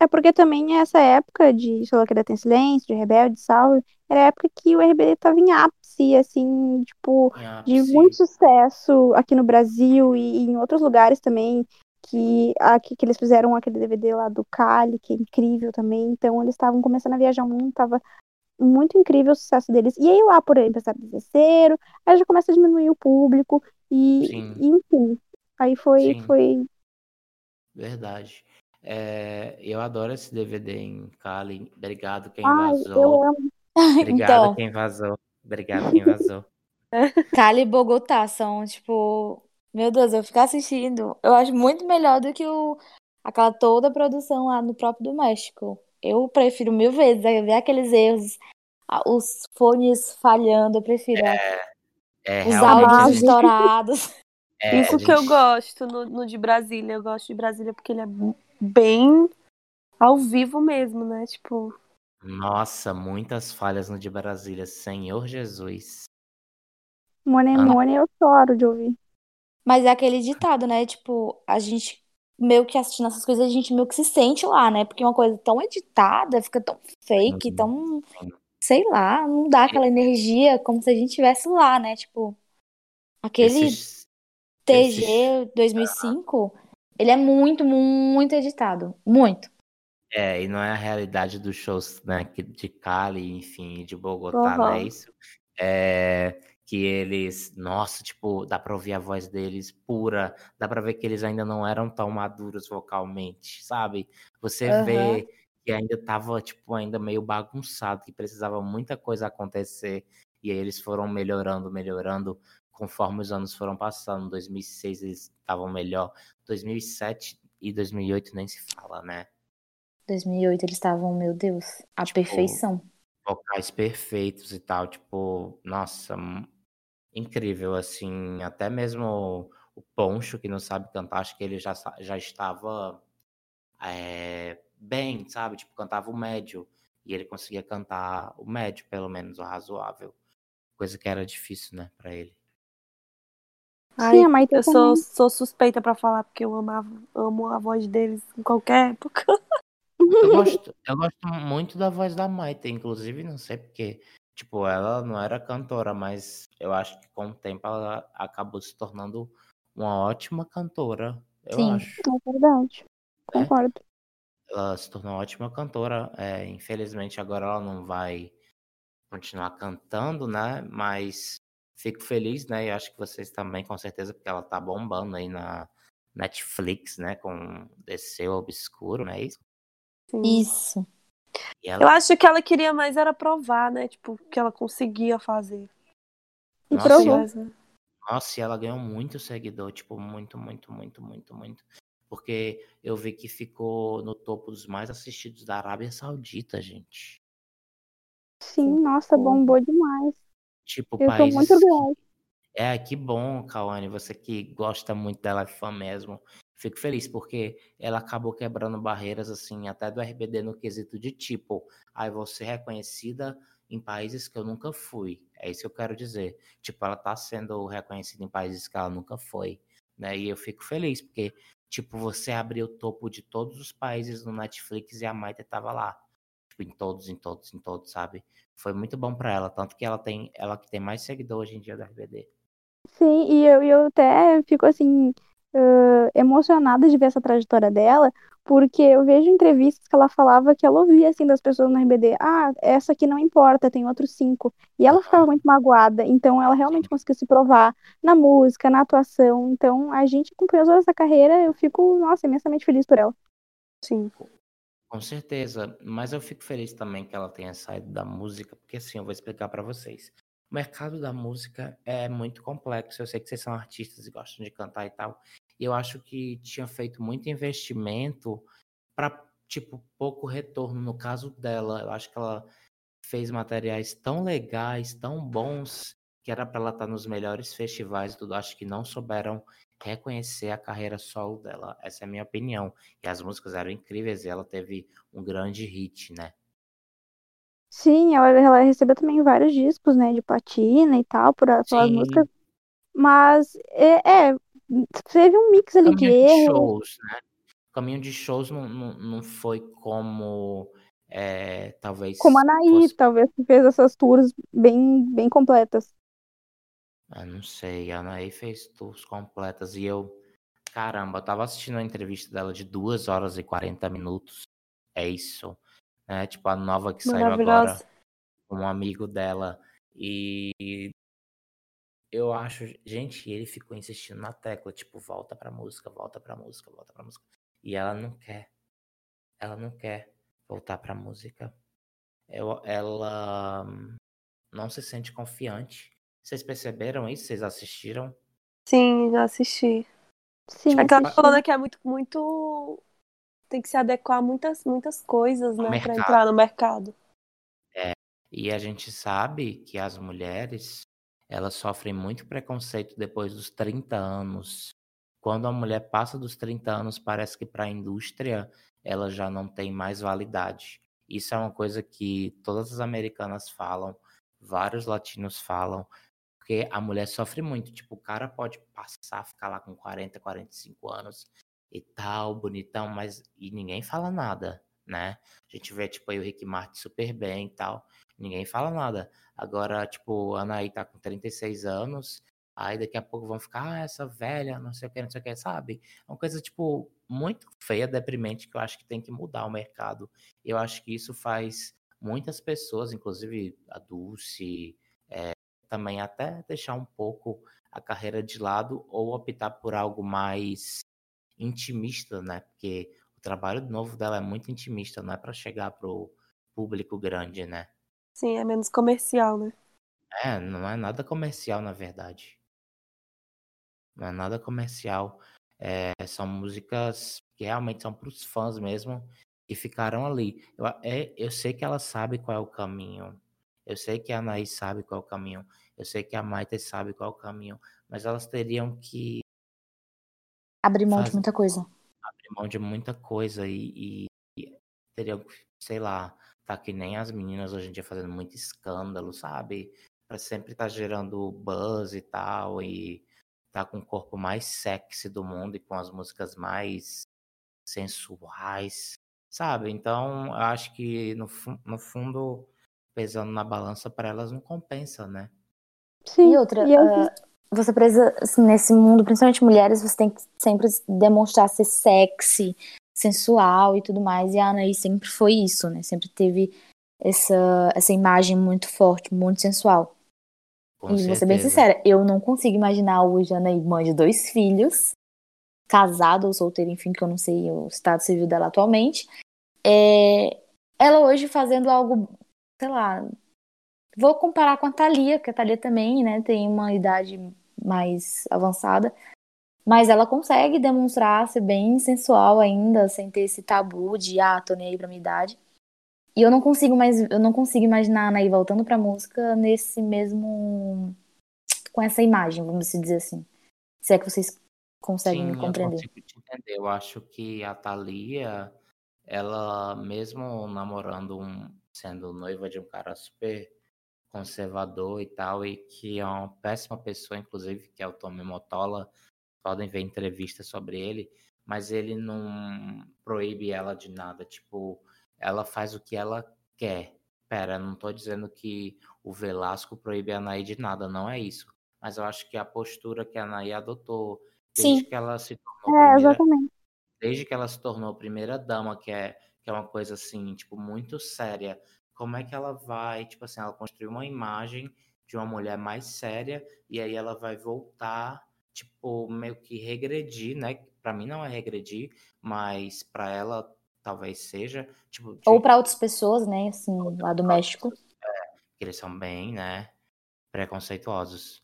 é porque também essa época de Soloqueira Tem Silêncio, de Rebelde, Salve, era a época que o RBD tava em ápice, assim, tipo, de muito sucesso aqui no Brasil e em outros lugares também, que, aqui, que eles fizeram aquele DVD lá do Cali, que é incrível também. Então eles estavam começando a viajar o mundo, tava muito incrível o sucesso deles. E aí lá por aí empezaram a descer, aí já começa a diminuir o público e, e, enfim. Aí foi, Sim. foi Verdade. É, eu adoro esse DVD em Cali. Obrigado quem Ai, vazou. eu amo. Obrigado então, quem vazou. Obrigado quem vazou. Cali e Bogotá são, tipo, meu Deus, eu ficar assistindo, eu acho muito melhor do que o, aquela toda a produção lá no próprio do México. Eu prefiro mil vezes é, ver aqueles erros, os fones falhando, eu prefiro É, os realmente, áudios estourados. é, Isso a que eu gente- gosto no, no de Brasília. Eu gosto de Brasília porque ele é bem ao vivo mesmo, né? Tipo, Nossa, muitas falhas no de Brasília. Senhor Jesus. Money Ah. Money, eu choro de ouvir. Mas é aquele ditado, né? Tipo, a gente meio que assistindo essas coisas, a gente meio que se sente lá, né? Porque uma coisa tão editada, fica tão fake, Sim, tão, sei lá, não dá aquela energia como se a gente estivesse lá, né? Tipo, aquele Esses- TG 2005, ele é muito, muito editado. Muito. É, e não é a realidade dos shows, né, de Cali, enfim, de Bogotá, não é isso? É, que eles, nossa, tipo, dá pra ouvir a voz deles pura, dá pra ver que eles ainda não eram tão maduros vocalmente, sabe? Você Aham. vê que ainda tava, tipo, ainda meio bagunçado, que precisava muita coisa acontecer, e aí eles foram melhorando, melhorando, conforme os anos foram passando. Em 2006 eles estavam melhor, 2007 e 2008 nem se fala, né? 2008 eles estavam, meu Deus, a Tipo, perfeição. vocais perfeitos e tal, tipo, nossa, incrível, assim, até mesmo o Poncho, que não sabe cantar, acho que ele já, já estava é, bem, sabe, tipo, cantava o médio, e ele conseguia cantar o médio, pelo menos, o razoável, coisa que era difícil, né, pra ele. Ai, Sim, a Maite eu sou, também. sou suspeita pra falar porque eu amava, amo a voz deles em qualquer época. Eu gosto, eu gosto muito da voz da Maite, inclusive, não sei porque, tipo, ela não era cantora, mas eu acho que com o tempo ela acabou se tornando uma ótima cantora, eu Sim. acho. É verdade. Concordo. Ela se tornou uma ótima cantora. é, infelizmente agora ela não vai continuar cantando, né? Mas fico feliz, né? E acho que vocês também, com certeza, porque ela tá bombando aí na Netflix, né? Com Desceu Obscuro, não é isso? Sim. Isso. E Eu ela, acho que ela queria mais era provar, né? Tipo, que ela conseguia fazer. E nossa, provou. Mas, né? Nossa, e ela ganhou muito seguidor, tipo, muito, muito, muito, muito, muito. Porque eu vi que ficou no topo dos mais assistidos da Arábia Saudita, gente. Sim, nossa, bombou demais. Tipo, Eu tô países. muito que- orgulhosa. É, que bom, Cauane, você que gosta muito dela, é fã mesmo. Fico feliz, porque ela acabou quebrando barreiras, assim, até do RBD no quesito de tipo, aí ser reconhecida em países que eu nunca fui. É isso que eu quero dizer. Tipo, ela tá sendo reconhecida em países que ela nunca foi, né? E eu fico feliz, porque, tipo, você abriu o topo de todos os países no Netflix e a Maite tava lá. Tipo, em todos, em todos, em todos, sabe? Foi muito bom pra ela, tanto que ela tem, ela que tem mais seguidor hoje em dia do RBD. Sim, e eu, eu até fico assim, ãh, emocionada de ver essa trajetória dela, porque eu vejo entrevistas que ela falava que ela ouvia assim das pessoas no RBD, ah, essa aqui não importa, tem outros cinco. E ela ficava muito magoada, então ela realmente conseguiu se provar na música, na atuação. Então a gente acompanhou toda essa carreira, eu fico, nossa, imensamente feliz por ela. Sim. Com certeza, mas eu fico feliz também que ela tenha saído da música, porque assim, eu vou explicar pra vocês. O mercado da música é muito complexo. Eu sei que vocês são artistas e gostam de cantar e tal. E eu acho que tinha feito muito investimento para tipo pouco retorno. No caso dela, eu acho que ela fez materiais tão legais, tão bons, que era para ela estar nos melhores festivais e tudo. Acho que não souberam reconhecer a carreira solo dela. Essa é a minha opinião. E as músicas eram incríveis e ela teve um grande hit, né? Sim, ela, ela recebeu também vários discos, né, de platina e tal, por a- pelas Sim. músicas. Mas, é, é, teve um mix ali de Caminho de erro. shows, né? O caminho de shows não, não, não foi como é, talvez Como a Anaí, fosse- talvez, que fez essas tours bem, bem completas. Eu não sei, a Anaí fez tours completas e eu caramba, eu tava assistindo a entrevista dela de 2 horas e 40 minutos. É isso. Né? Tipo, a nova que saiu agora com um amigo dela. E eu acho, gente, ele ficou insistindo na tecla, tipo, volta pra música, volta pra música, volta pra música. E ela não quer. Ela não quer voltar pra música. Eu- ela não se sente confiante. Vocês perceberam isso? Vocês assistiram? Sim, já assisti. Sim, É que ela assisti. falou né, que é muito, muito. Tem que se adequar a muitas, muitas coisas, No né, pra mercado. entrar no mercado. E a gente sabe que as mulheres, elas sofrem muito preconceito depois dos 30 anos. Quando a mulher passa dos 30 anos, parece que para a indústria ela já não tem mais validade. Isso é uma coisa que todas as americanas falam, vários latinos falam, porque a mulher sofre muito. Tipo, o cara pode passar, ficar lá com 40, 45 anos e tal, bonitão, mas e ninguém fala nada, né? A gente vê, tipo, aí o Rick Martin super bem e tal ninguém fala nada. Agora, tipo, a Anaí tá com 36 anos, aí daqui a pouco vão ficar, ah, essa velha, não sei o que, não sei o que, sabe? É uma coisa, tipo, muito feia, deprimente, que eu acho que tem que mudar o mercado. Eu acho que isso faz muitas pessoas, inclusive a Dulce, também até deixar um pouco a carreira de lado ou optar por algo mais intimista, né? Porque o trabalho novo dela é muito intimista, não é para chegar pro público grande, né? Sim, é menos comercial, né? É, não é nada comercial, na verdade. Não é nada comercial. É, são músicas que realmente são para os fãs mesmo e ficaram ali. Eu, é, eu sei que ela sabe qual é o caminho. Eu sei que a Anaís sabe qual é o caminho. Eu sei que a Maite sabe qual é o caminho. Mas elas teriam que Abrir mão de Faz- muita coisa. abrir mão de muita coisa e, e- e teriam que, sei lá, tá que nem as meninas hoje em dia fazendo muito escândalo, sabe? Pra sempre estar gerando buzz e tal, e tá com o corpo mais sexy do mundo e com as músicas mais sensuais, sabe? Então, eu acho que no, no fundo, pesando na balança, para elas não compensa, né? Sim. E outra, E eu- ah, você precisa, assim, nesse mundo, principalmente mulheres, você tem que sempre demonstrar ser sexy, sensual e tudo mais. E a Anaí sempre foi isso, né? Sempre teve essa, essa imagem muito forte, muito sensual. Com e vou ser bem certeza. sincera, eu não consigo imaginar hoje a Anaí, mãe de dois filhos, casada ou solteira, enfim, que eu não sei o estado civil dela atualmente. É, ela hoje fazendo algo, sei lá. Vou comparar com a Thalia, que a Thalia também, né, tem uma idade mais avançada. Mas ela consegue demonstrar ser bem sensual ainda, sem ter esse tabu de, ah, tô nem aí pra minha idade. E eu não consigo mais, eu não consigo imaginar a Anaí voltando pra música nesse mesmo. com essa imagem, vamos dizer assim. Se é que vocês conseguem Sim, me eu compreender. consigo te entender. Eu acho que a Thalia, ela mesmo namorando um, sendo noiva de um cara super conservador e tal, e que é uma péssima pessoa, inclusive, que é o Tommy Motola, podem ver entrevistas sobre ele, mas ele não proíbe ela de nada, tipo, ela faz o que ela quer. Pera, não tô dizendo que o Velasco proíbe a Anaí de nada, não é isso. Mas eu acho que a postura que a Anaí adotou desde Sim. que ela se tornou É, primeira, exatamente. desde que ela se tornou primeira dama, que é, que é uma coisa assim, tipo, muito séria. Como é que ela vai, tipo assim, ela construiu uma imagem de uma mulher mais séria e aí ela vai voltar, tipo, meio que regredir, né? Pra mim não é regredir, mas pra ela talvez seja, tipo, de- Ou pra outras pessoas, né, assim, lá do México. que eles são bem, né, preconceituosos.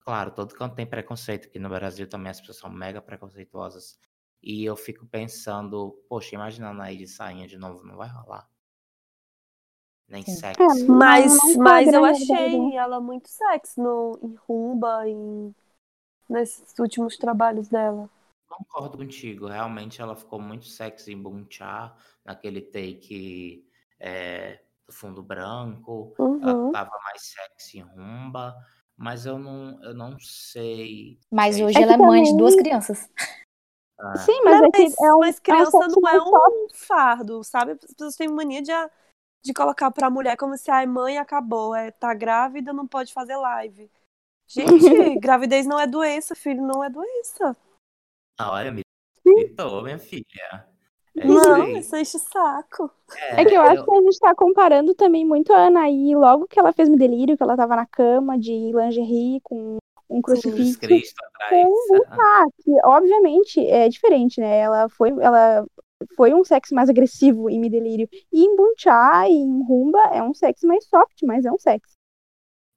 Claro, todo canto tem preconceito, aqui no Brasil também as pessoas são mega preconceituosas. E eu fico pensando, poxa, imagina a de sainha de novo, não vai rolar. Nem Sim. sexy. É, Mas, não mas eu achei ela muito sexy no, em Rumba, em, nesses últimos trabalhos dela. Concordo contigo, realmente ela ficou muito sexy em Bunchar, naquele take é, do fundo branco. Ela Uhum. tava mais sexy em Rumba, mas eu não, eu não sei. Mas sei. hoje É ela é mãe de duas também- crianças. Ah, Sim, mas é que Mas, é um, mas é um criança não é um fardo, sabe? As pessoas têm mania de, de colocar pra mulher como se a mãe acabou, é, tá grávida, não pode fazer live. Gente, gravidez não é doença, filho não é doença. Ah, Olha, me gritou, minha filha. É isso Não, aí. isso enche o saco. É que eu acho que a gente tá comparando também muito a Anaí, logo que ela fez Me Delírio, que ela tava na cama de lingerie com um crucifixo. Cristo atrás. Ah, que obviamente é diferente, né? Ela foi, ela foi um sexo mais agressivo em Me Delírio. E em Bunchá e em Rumba é um sexo mais soft, mas é um sexo.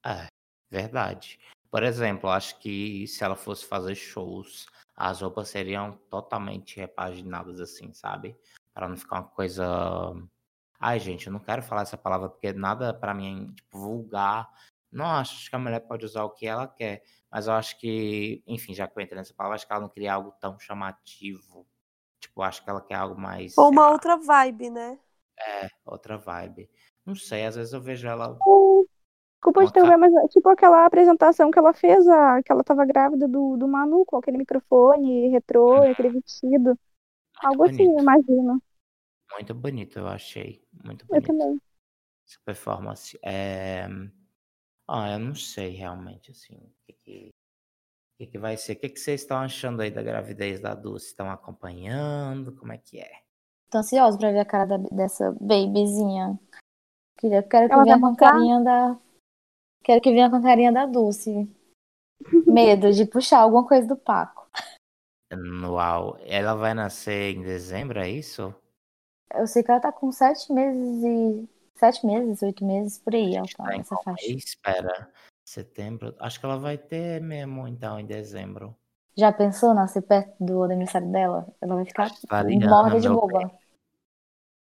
É, verdade. Por exemplo, acho que se ela fosse fazer shows, as roupas seriam totalmente repaginadas assim, sabe? Para não ficar uma coisa. Ai, gente, eu não quero falar essa palavra porque nada pra mim é tipo, vulgar. Não acho acho que a mulher pode usar o que ela quer, mas eu acho que, enfim, já que eu entrei nessa palavra, acho que ela não queria algo tão chamativo. Tipo, acho que ela quer algo mais. Ou uma lá, outra vibe, né? É, outra vibe. Não sei, às vezes eu vejo ela. Desculpa de interromper, mas é tipo aquela apresentação que ela fez, a, que ela tava grávida do, do Manu, com aquele microfone retrô, e aquele vestido. Algo assim, eu bonito. imagino. Muito bonito, eu achei. Muito Eu bonito. também. essa performance. É... Ah, eu não sei realmente, assim, o que, que, o que, que vai ser. O que, que vocês estão achando aí da gravidez da Dulce? Estão acompanhando? Como é que é? Tô ansiosa pra ver a cara da- dessa babyzinha. Queria, quero que Ela venha com a carinha da. Quero que venha com a carinha da Dulce. Medo de puxar alguma coisa do Paco. Uau, ela vai nascer em dezembro, é isso? Eu sei que ela tá com sete meses e. Sete meses, oito meses, por aí, ela tá nessa faixa. Espera, setembro? Acho que ela vai ter mesmo, então, em dezembro. Já pensou nascer perto do aniversário dela? Ela vai ficar Sagitariana, morta de boba.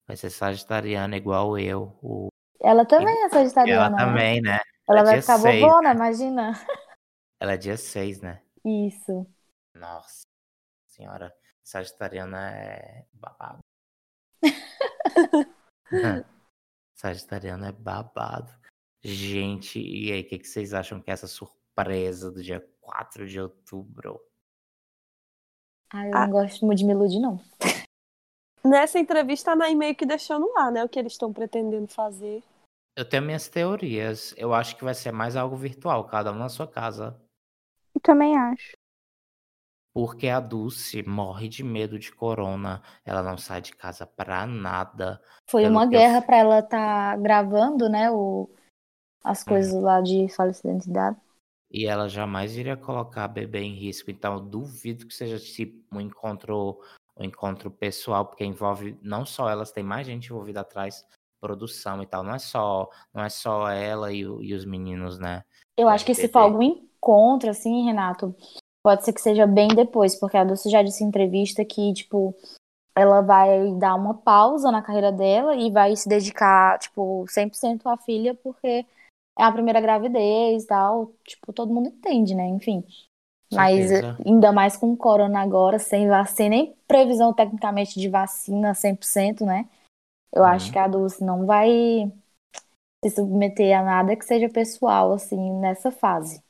Vai ser sagitariana igual eu. O... Ela também é Ela sagitariana. né? também, né? Ela é vai ficar seis, bobona, imagina. Ela é dia 6, né? Isso. Nossa senhora, sagitariana é babado. sagitariana é babado. Gente, e aí, o que, que vocês acham que é essa surpresa do dia 4 de outubro? Ai, eu Ah. não gosto muito de me iludir, não. Nessa entrevista, a Nay meio que deixou no ar, né? O que eles estão pretendendo fazer. Eu tenho minhas teorias. Eu acho que vai ser mais algo virtual, cada um na sua casa. Eu também acho. Porque a Dulce morre de medo de corona. Ela não sai de casa pra nada. Foi uma eu guerra fi- pra ela estar gravando, né, o, as Uhum. coisas lá de falsa identidade. E ela jamais iria colocar a bebê em risco. Então, eu duvido que seja tipo um encontro, um encontro pessoal, porque envolve não só elas, tem mais gente envolvida atrás, produção e tal. Não é só, não é só ela e, e os meninos, né? Eu acho que se for algum encontro, assim, Renato, pode ser que seja bem depois, porque a Dulce já disse em entrevista que, tipo, ela vai dar uma pausa na carreira dela e vai se dedicar, tipo, 100% à filha, porque é a primeira gravidez e tal. Tipo, todo mundo entende, né? Enfim. Mas Certeza. ainda mais com o corona agora, sem vacina, nem previsão tecnicamente de vacina 100%, né? Eu acho Uhum. que a Dulce não vai se submeter a nada que seja pessoal, assim, nessa fase.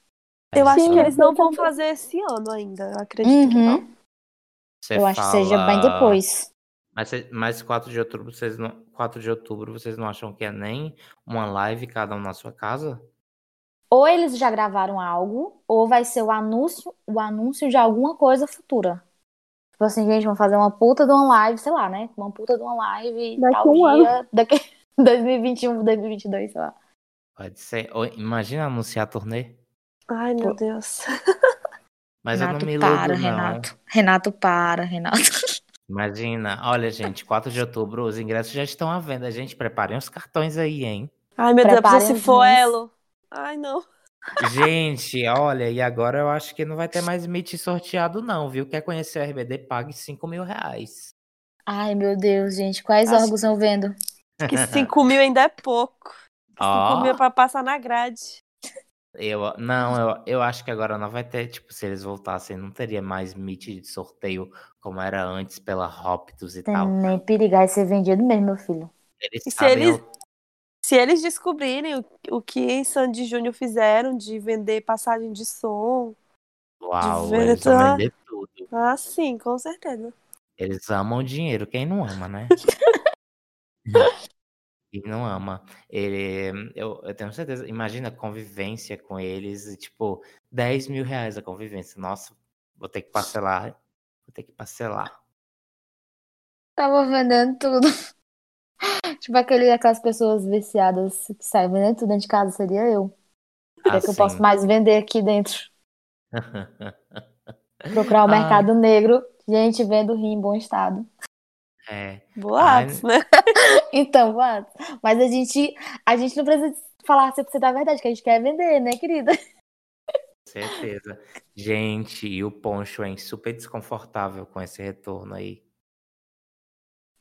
Eu acho Essa- que eles não vão fazer esse ano ainda, eu acredito. Uhum. não. Você Eu acho que seja bem fala- depois. Mas, mas 4 de outubro, vocês não, 4 de outubro, vocês não acham que é nem uma live cada um na sua casa? Ou eles já gravaram algo, ou vai ser o anúncio, o anúncio de alguma coisa futura. Tipo assim, gente, vamos fazer uma puta de uma live, sei lá, né? Uma puta de uma live Daqui tal um dia, daqui 2021, 2022, sei lá. Pode ser. Imagina anunciar a turnê. Ai, meu Pô. Deus. Mas eu Renato, não me iludo, para, não. Renato. Renato, para, Renato. Imagina, olha, gente, 4 de outubro, os ingressos já estão à venda. Gente, preparem os cartões aí, hein? Ai, meu Deus, Preparem se os for rins. elo. Ai, não. Gente, olha, e agora eu acho que não vai ter mais Meet sorteado, não, viu? Quer conhecer o RBD? Pague 5 mil reais. Ai, meu Deus, gente, quais Acho- órgãos eu vendo? Que 5 mil ainda é pouco. 5 Ó, mil é pra passar na grade. Eu, não, eu, eu acho que agora não vai ter, tipo, se eles voltassem, não teria mais Meet de sorteio como era antes pela Hoptus e Tem tal. nem perigar e ser vendido mesmo, meu filho. Eles E se eles- o- Se eles descobrirem o, o que Sandy Júnior fizeram de vender passagem de som, Uau, de eles vão vender tudo. ah, sim, com certeza. Eles amam dinheiro, quem não ama, né? Quem não ama. Ele, eu, eu tenho certeza. Imagina a convivência com eles, e, tipo, 10 mil reais a convivência. Nossa, vou ter que parcelar Vou ter que parcelar. Tava vendendo tudo. Tipo aquele, aquelas pessoas viciadas que saem vendendo tudo dentro de casa, seria eu. Que é que eu posso Assim. mais vender aqui dentro? Procurar o Ai. mercado negro. Gente, vendo rim em bom estado. É, Boatos, né? Então, mano, mas a gente, a gente não precisa falar 100% da verdade, que a gente quer vender, né, querida? certeza. Gente, e o Poncho é super desconfortável com esse retorno aí.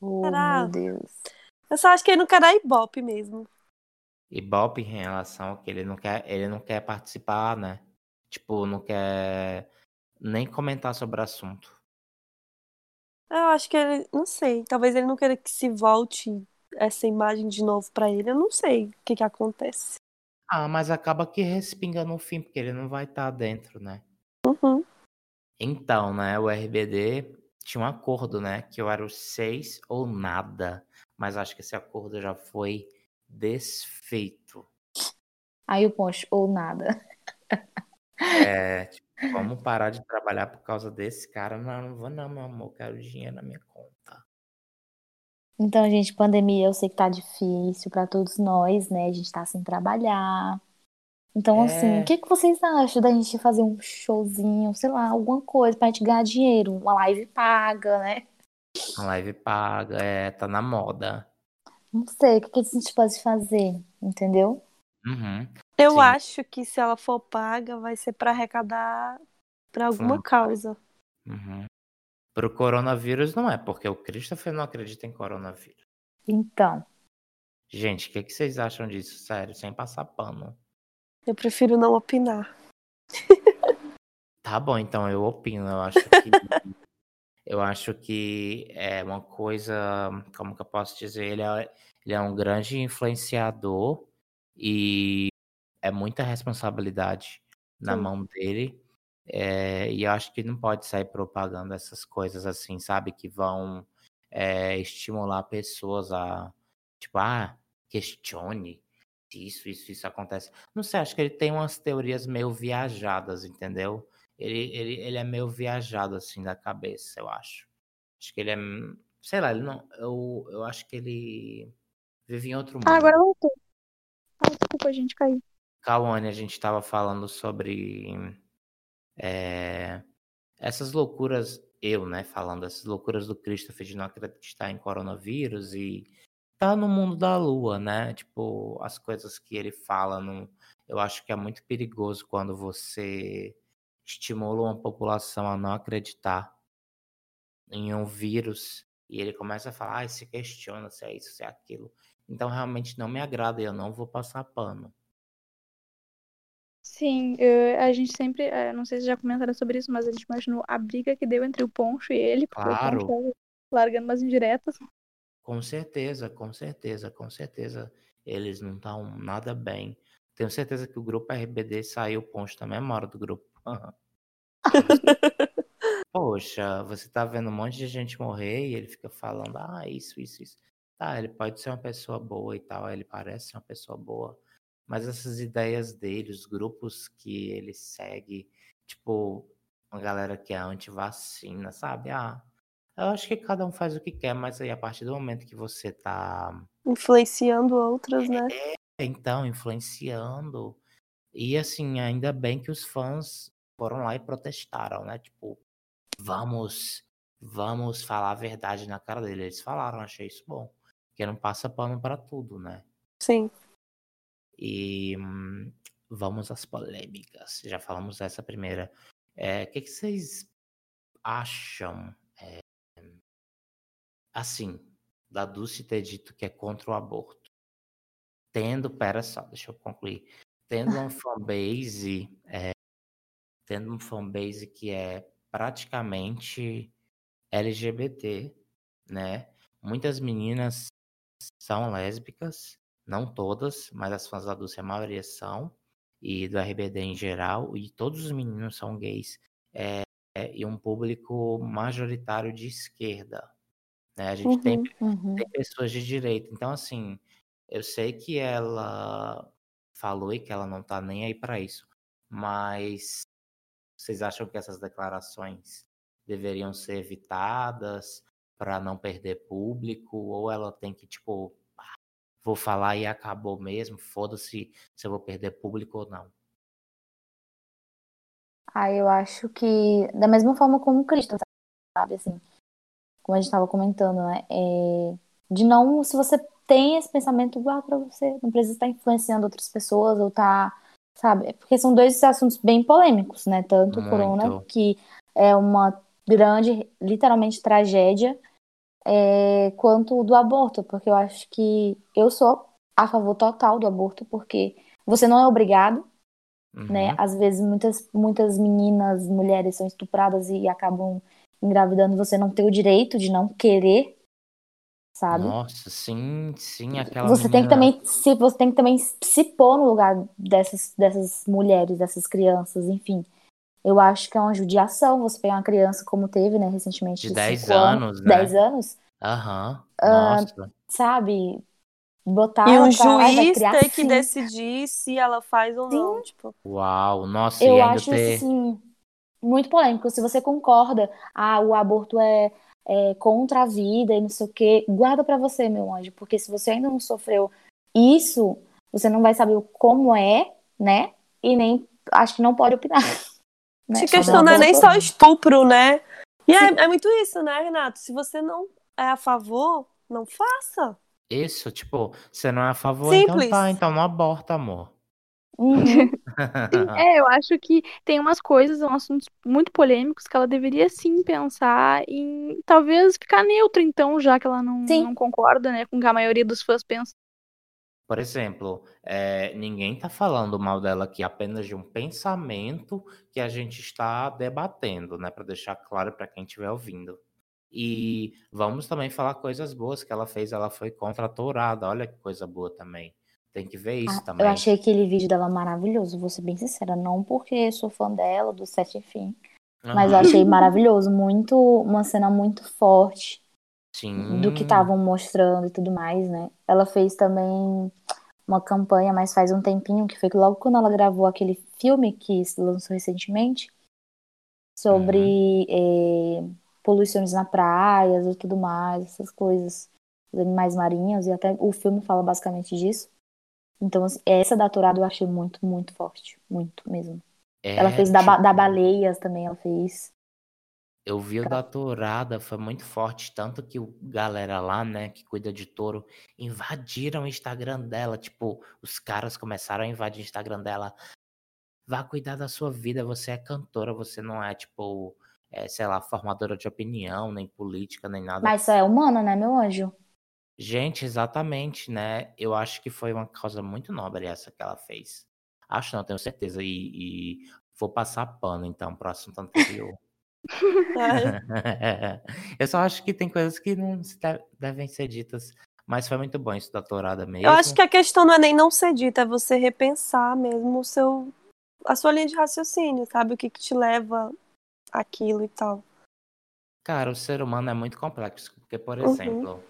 Oh, meu Deus. Eu só acho que ele não quer dar ibope mesmo. Ibope em relação ao que ele não quer, ele não quer participar, né? Tipo, não quer nem comentar sobre o assunto. Eu acho que ele, não sei, talvez ele não queira que se volte essa imagem de novo pra ele. Eu não sei o que que acontece. Ah, mas acaba que respinga no fim, porque ele não vai estar dentro, né? Uhum. Então, né, o RBD tinha um acordo, né, que eu era o seis ou nada, mas acho que esse acordo já foi desfeito. Aí o Poncho, ou nada. É, parar de trabalhar por causa desse cara. Não, não vou não, meu amor, quero dinheiro na minha conta. Então, gente, pandemia eu sei que tá difícil pra todos nós, né? A gente tá sem trabalhar. Então, assim, É. o que que vocês acham da gente fazer um showzinho, sei lá, alguma coisa pra gente ganhar dinheiro? Uma live paga, né? A live paga, é, tá na moda. Não sei, o que que a gente pode fazer, entendeu? Uhum. Eu Sim. acho que se ela for paga, vai ser pra arrecadar pra alguma Fundo. causa. Uhum. Pro coronavírus não é, porque o Christopher não acredita em coronavírus. Então, Gente, o que, que vocês acham disso? Sério, sem passar pano. Eu prefiro não opinar. Tá bom, então eu opino. Eu acho que eu acho que é uma coisa, como que eu posso dizer? Ele é, ele é um grande influenciador e é muita responsabilidade na Sim. mão dele. É, e eu acho que não pode sair propagando essas coisas assim, sabe? Que vão é, estimular pessoas a, tipo, ah, questione se isso, isso, isso acontece. Não sei, acho que ele tem umas teorias meio viajadas, entendeu? Ele, ele, ele é meio viajado assim da cabeça, eu acho. Acho que ele é, sei lá, ele não, eu, eu acho que ele vive em outro mundo. Ah, agora voltou. Ah, desculpa, a gente caiu. Cauane, a gente estava falando sobre é, essas loucuras, eu, né, falando essas loucuras do Christopher de não acreditar em coronavírus e tá no mundo da lua, né? Tipo, as coisas que ele fala, não, eu acho que é muito perigoso quando você estimula uma população a não acreditar em um vírus e ele começa a falar, ah, se questiona se é isso, se é aquilo. Então realmente não me agrada e eu não vou passar pano. Sim, eu- a gente sempre, eh, não sei se já comentaram sobre isso, mas a gente imaginou a briga que deu entre o Poncho e ele, porque o Claro. Poncho tava largando umas indiretas. Com certeza, com certeza, com certeza. Eles não estão nada bem. Tenho certeza que o grupo RBD saiu, o Poncho também é mora do grupo. Poxa, você tá vendo um monte de gente morrer e ele fica falando, ah, isso, isso, isso. Tá, ele pode ser uma pessoa boa e tal, ele parece ser uma pessoa boa, mas essas ideias dele, os grupos que ele segue, tipo, uma galera que é anti-vacina, sabe? Ah, eu acho que cada um faz o que quer, mas aí a partir do momento que você tá Influenciando outras, né? então, influenciando. E assim, ainda bem que os fãs foram lá e protestaram, né? Tipo, vamos, vamos falar a verdade na cara dele. Eles falaram, achei isso bom. Porque não passa pano pra tudo, né? Sim. E hum, vamos às polêmicas. Já falamos dessa primeira. É, O que, que vocês acham? é, assim, da Dulce ter dito que é contra o aborto. Tendo, pera só, deixa eu concluir. Tendo uma fanbase, é, tendo um fanbase que é praticamente LGBT, né? Muitas meninas são lésbicas, não todas, mas as fãs da Dulce a maioria são, e do RBD em geral, e todos os meninos são gays, é, é, e um público majoritário de esquerda. Né? A gente tem Uhum. Uhum. tem pessoas de direita. Então, assim, eu sei que ela falou e que ela não tá nem aí pra isso, mas vocês acham que essas declarações deveriam ser evitadas para não perder público, ou ela tem que, tipo, vou falar e acabou mesmo, foda-se se eu vou perder público ou não. Ah, eu acho que da mesma forma como Cristo, sabe, assim, como a gente estava comentando, né, é, de não, se você tem esse pensamento, guarda para você, não precisa estar influenciando outras pessoas ou tá, sabe, é porque são dois assuntos bem polêmicos, né, tanto o corona, que é uma grande, literalmente, tragédia, é, quanto do aborto, porque eu acho que eu sou a favor total do aborto, porque você não é obrigado, né? uhum. né? Às vezes muitas, muitas meninas, mulheres são estupradas e acabam engravidando, você não tem o direito de não querer, sabe? Nossa, sim, sim, aquela Você menina... tem que também se você tem que também se pôr no lugar dessas dessas mulheres, dessas crianças, enfim. Eu acho que é uma judiação você pegar uma criança como teve, né, recentemente. De 10 anos, né? 10 anos. Aham, uhum. nossa. Uh, sabe? Botar e um juiz ter que decidir se ela faz ou Sim. não, tipo. Uau, nossa, Eu acho, ter... assim, muito polêmico. Se você concorda, ah, o aborto é, é contra a vida e não sei o quê, guarda para você, meu anjo, porque se você ainda não sofreu isso, você não vai saber como é, né? E nem, acho que não pode opinar. Né? Se questão não é nem só estupro, né? E é, é, muito isso, né, Renato? Se você não é a favor, não faça. Isso, tipo, você não é a favor, então Simples. então tá, então não aborta, amor. Uhum. é, eu acho que tem umas coisas, são assuntos muito polêmicos que ela deveria sim pensar em talvez ficar neutra, então, já que ela não, não concorda, né, com o que a maioria dos fãs pensa. Por exemplo, é, ninguém está falando mal dela aqui, apenas de um pensamento que a gente está debatendo, né? Para deixar claro para quem estiver ouvindo. E vamos também falar coisas boas que ela fez. Ela foi contra a tourada. Olha que coisa boa também. Tem que ver isso ah, também. Eu achei aquele vídeo dela maravilhoso, vou ser bem sincera. Não porque sou fã dela, do Sete Fim. Uhum. Mas eu achei maravilhoso. Muito, uma cena muito forte. Sim. do que estavam mostrando e tudo mais, né? Ela fez também uma campanha, mas faz um tempinho, que foi logo quando ela gravou aquele filme que se lançou recentemente, sobre uhum. é, poluições na praia e tudo mais, essas coisas, os animais marinhos, e até o filme fala basicamente disso. Então, assim, essa da Torada eu achei muito, muito forte. Muito mesmo. É, ela fez tipo... da, da Baleias também, ela fez. Eu vi o da tourada, foi muito forte, tanto que o galera lá, né, que cuida de touro, invadiram o Instagram dela, tipo, os caras começaram a invadir o Instagram dela. Vá cuidar da sua vida, você é cantora, você não é, tipo, é, sei lá, formadora de opinião, nem política, nem nada. Mas só é humana, né, meu anjo? Gente, exatamente, né? Eu acho que foi uma causa muito nobre essa que ela fez. Acho não, tenho certeza. E, e vou passar pano, então, pro assunto anterior. eu só acho que tem coisas que não devem ser ditas, mas foi muito bom isso da tourada mesmo. Eu acho que a questão não é nem não ser dita, é você repensar mesmo o seu a sua linha de raciocínio, sabe o que, que te leva aquilo e tal. Cara, o ser humano é muito complexo, porque por uhum. exemplo, uhum.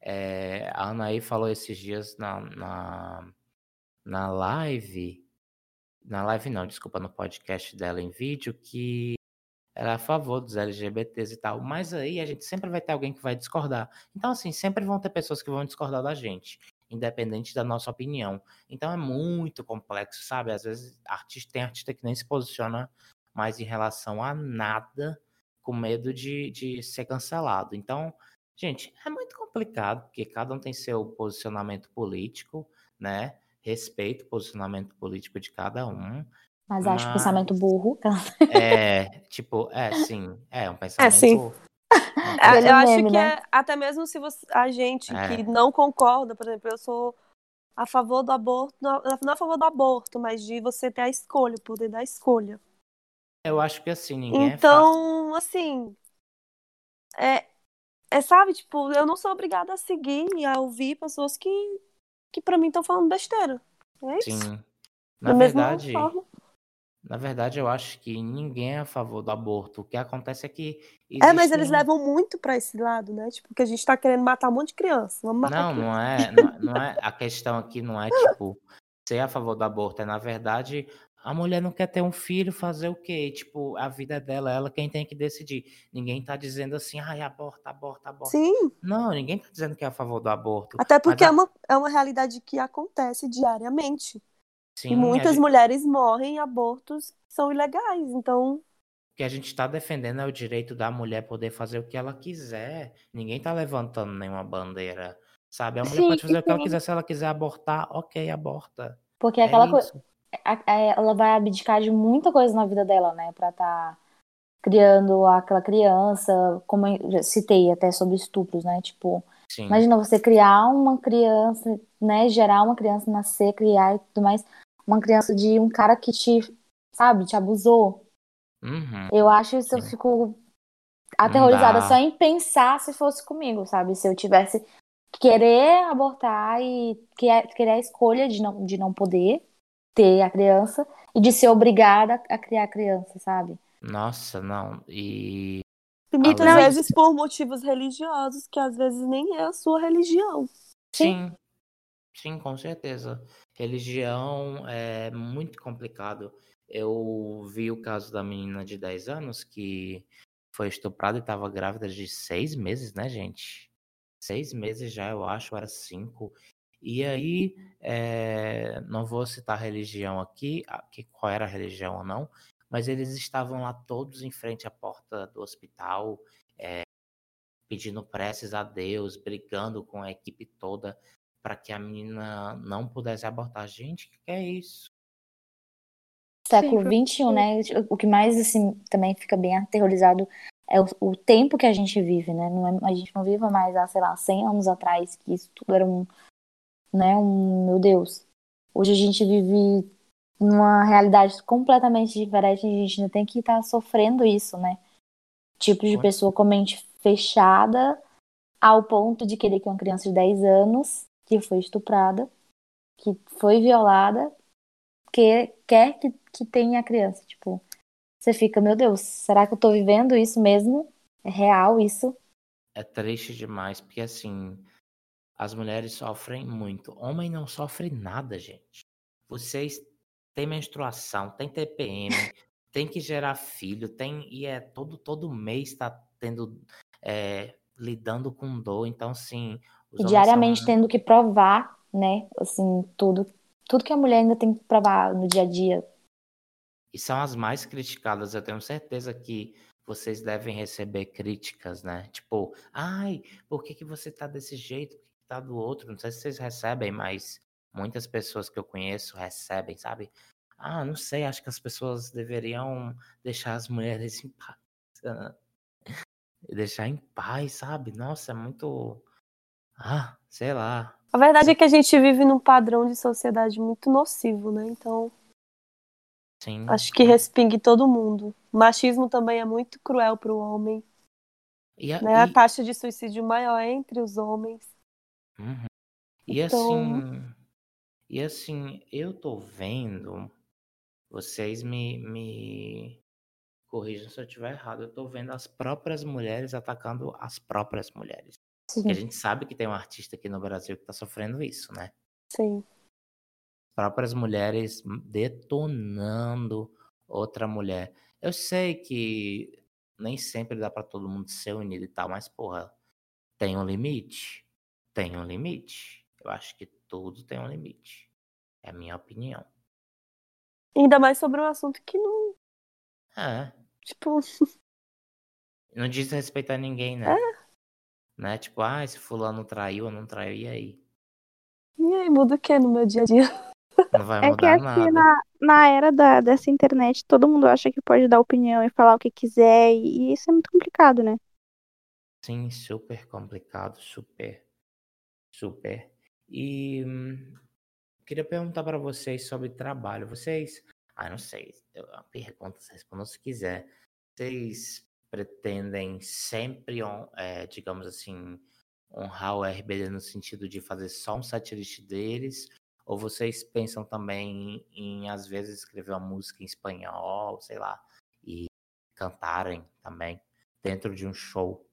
é, a Anaí falou esses dias na, na, na live, na live não, desculpa, no podcast dela em vídeo, que era a favor dos LGBTs e tal, mas aí a gente sempre vai ter alguém que vai discordar. Então, assim, sempre vão ter pessoas que vão discordar da gente, independente da nossa opinião. Então é muito complexo, sabe? Às vezes artista, tem artista que nem se posiciona mais em relação a nada, com medo de, de ser cancelado. Então, gente, é muito complicado, porque cada um tem seu posicionamento político, né? Respeito o posicionamento político de cada um. Mas acho Mas... pensamento burro. É, tipo, é, sim. É um pensamento. É, sim. É, eu acho que né? é, até mesmo se você, a gente é. que não concorda, por exemplo, eu sou a favor do aborto, não, não a favor do aborto, mas de você ter a escolha, o poder da escolha. Eu acho que assim, ninguém é Então, é assim, é, é, sabe, tipo, eu não sou obrigada a seguir e a ouvir pessoas que, que para mim estão falando besteira. É isso. Sim. Na da verdade, na verdade, eu acho que ninguém é a favor do aborto. O que acontece é que. Existem... É, mas eles levam muito para esse lado, né? Tipo, que a gente tá querendo matar um monte de criança. Vamos matar não, não é, não, é, não é. A questão aqui não é, tipo, ser a favor do aborto. É, na verdade, A mulher não quer ter um filho, fazer o quê? Tipo, a vida dela, ela quem tem que decidir. Ninguém tá dizendo assim, ai, aborta, aborta, aborta. Sim, Não, ninguém tá dizendo que é a favor do aborto. até porque a- é, uma, é uma realidade que acontece diariamente. Sim, e muitas gente- mulheres morrem em abortos que são ilegais. Então, O que a gente está defendendo é o direito da mulher poder fazer o que ela quiser. Ninguém tá levantando nenhuma bandeira, sabe? A mulher Sim, pode fazer o que ela sim. quiser. Se ela quiser abortar, ok, aborta. Porque é aquela coisa. Ela vai abdicar de muita coisa na vida dela, né? Pra estar criando aquela criança, como eu citei até sobre estupros, né? Tipo, Sim, imagina você criar uma criança, né? Gerar uma criança, nascer, criar e tudo mais. Uma criança de um cara que te, sabe, te abusou. Uhum. Eu acho isso, eu fico aterrorizada só em pensar se fosse comigo, sabe? Se eu tivesse querer abortar e que- querer a escolha de não, de não poder ter a criança e de ser obrigada a criar a criança, sabe? Nossa, não. E e muitas Além vezes por motivos religiosos, que às vezes nem é a sua religião. sim, sim, com certeza. Religião é muito complicado. Eu vi o caso da menina de 10 anos que foi estuprada e estava grávida de seis meses, né, gente? Seis meses já, eu acho, era cinco. E aí, é, não vou citar religião aqui, que qual era a religião ou não, mas eles estavam lá todos em frente à porta do hospital, é, pedindo preces a Deus, brigando com a equipe toda para que a menina não pudesse abortar. Gente, o que é isso? Século Sim, XXI, né? O que mais, assim, também fica bem aterrorizado é o, o tempo que a gente vive, né? Não é- a gente não vive mais há, sei lá, 100 anos atrás, que isso tudo era um, né? Um, meu Deus. Hoje a gente vive numa realidade completamente diferente e a gente ainda tem que estar sofrendo isso, né? Tipo de pessoa com a mente fechada ao ponto de querer que uma criança de 10 anos que foi estuprada, que foi violada, que quer que, que tenha a criança. Tipo, você fica, meu Deus, será que eu tô vivendo isso mesmo? É real isso? É triste demais, porque assim, as mulheres sofrem muito. Homem não sofre nada, gente. Vocês têm menstruação, tem TPM, tem que gerar filho, tem e é todo todo mês tá tendo é, lidando com dor. Então, assim, os E diariamente são- tendo que provar, né? Assim, tudo, tudo que a mulher ainda tem que provar no dia a dia. E são as mais criticadas. Eu tenho certeza que vocês devem receber críticas, né? Tipo, ai, por que, que você tá desse jeito? Por que, que tá do outro? Não sei se vocês recebem, mas muitas pessoas que eu conheço recebem, sabe? Ah, não sei, acho que as pessoas deveriam deixar as mulheres em paz. E deixar em paz, sabe? Nossa, é muito. Ah, sei lá. A verdade é que a gente vive num padrão de sociedade muito nocivo, né? Então, Sim. acho que respinga em todo mundo. O machismo também é muito cruel para o homem. E, a- Né? A e- taxa de suicídio maior é entre os homens. Uhum. E Então- assim, e assim, eu tô vendo, vocês me, me corrijam se eu estiver errado, eu tô vendo as próprias mulheres atacando as próprias mulheres. Sim. Porque a gente sabe que tem um artista aqui no Brasil que tá sofrendo isso, né? Sim. próprias mulheres detonando outra mulher. Eu sei que nem sempre dá pra todo mundo ser unido e tal, mas porra, tem um limite? Tem um limite. Eu acho que tudo tem um limite. É a minha opinião. Ainda mais sobre um assunto que não. É, Tipo, não diz respeito a ninguém, né? Né? Tipo, ah, se fulano traiu ou não traiu, e aí? e aí, muda o que no meu dia a dia? Não vai É que mudar aqui nada. na, na era da, dessa internet, todo mundo acha que pode dar opinião e falar o que quiser, e, e isso é muito complicado, né? Sim, super complicado, super, super. E hum, queria perguntar para vocês sobre trabalho. Vocês, ah, não sei, eu- a pergunta, respondam se quiser. Vocês pretendem sempre, eh, digamos assim, honrar o RBD no sentido de fazer só um setlist deles? Ou vocês pensam também em, em, às vezes, escrever uma música em espanhol, sei lá, e cantarem também dentro de um show?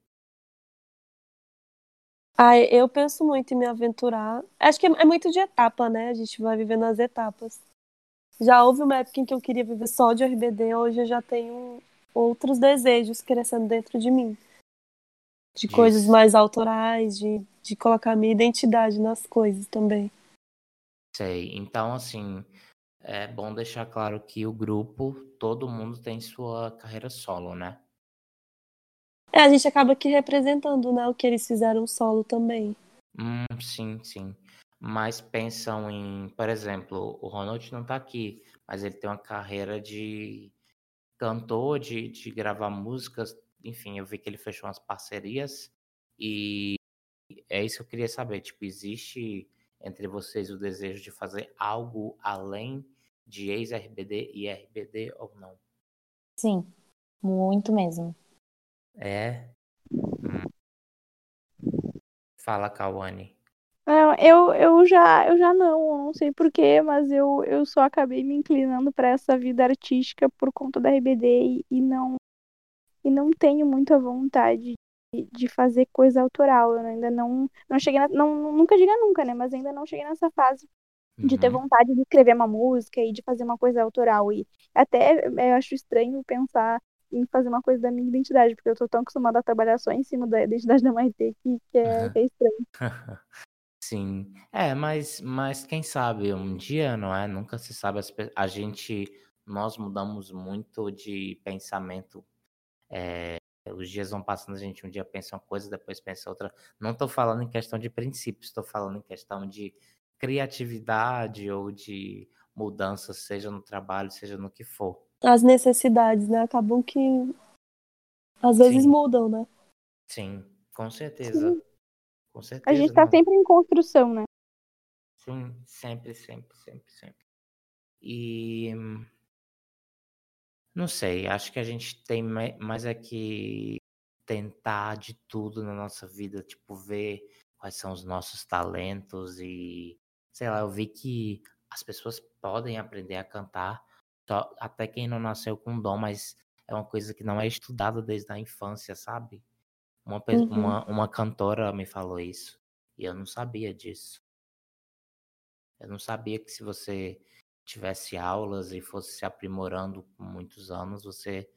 Ah, eu penso muito em me aventurar. Acho que é é muito de etapa, né? A gente vai vivendo as etapas. Já houve uma época em que eu queria viver só de RBD, hoje eu já tenho outros desejos crescendo dentro de mim. De Isso. coisas mais autorais, de, de colocar minha identidade nas coisas também. Sei. Então, assim, é bom deixar claro que o grupo, todo mundo tem sua carreira solo, né? É, a gente acaba aqui representando, né, o que eles fizeram solo também. Hum, sim, sim. Mas pensam em, por exemplo, o Ronald não tá aqui, mas ele tem uma carreira de cantor, de, de gravar músicas, enfim, eu vi que ele fechou umas parcerias e é isso que eu queria saber, tipo, existe entre vocês o desejo de fazer algo além de ex-RBD e RBD ou não? Sim, muito mesmo. É? Hum. Fala, Kawane. Não, eu, eu já eu já não, não sei porquê, mas eu, eu só acabei me inclinando para essa vida artística por conta da RBD e, e não e não tenho muita vontade de, de fazer coisa autoral. Eu ainda não não cheguei na, não nunca diga nunca, né? Mas ainda não cheguei nessa fase de ter Uhum. vontade de escrever uma música e de fazer uma coisa autoral e até eu acho estranho pensar em fazer uma coisa da minha identidade, porque eu tô tão acostumada a trabalhar só em cima da identidade da Maitê que, que, é, que é estranho. Sim, é, mas, mas quem sabe um dia, não é? Nunca se sabe. as pe- A gente, nós mudamos muito de pensamento. é, os dias vão passando, a gente um dia pensa uma coisa, depois pensa outra. Não estou falando em questão de princípios, estou falando em questão de criatividade ou de mudança, seja no trabalho, seja no que for. As necessidades, né, acabam que às vezes Sim. mudam, né? Sim, com certeza. Com A certeza. gente tá não. sempre em construção, né? Sim, sempre, sempre, sempre, sempre. E não sei, acho que a gente tem mai- mais é que tentar de tudo na nossa vida, tipo, ver quais são os nossos talentos e, sei lá, eu vi que as pessoas podem aprender a cantar, só, até quem não nasceu com dom, mas é uma coisa que não é estudada desde a infância, sabe? Uma, Uhum. uma, uma cantora me falou isso e eu não sabia disso. Eu não sabia que se você tivesse aulas e fosse se aprimorando por muitos anos, você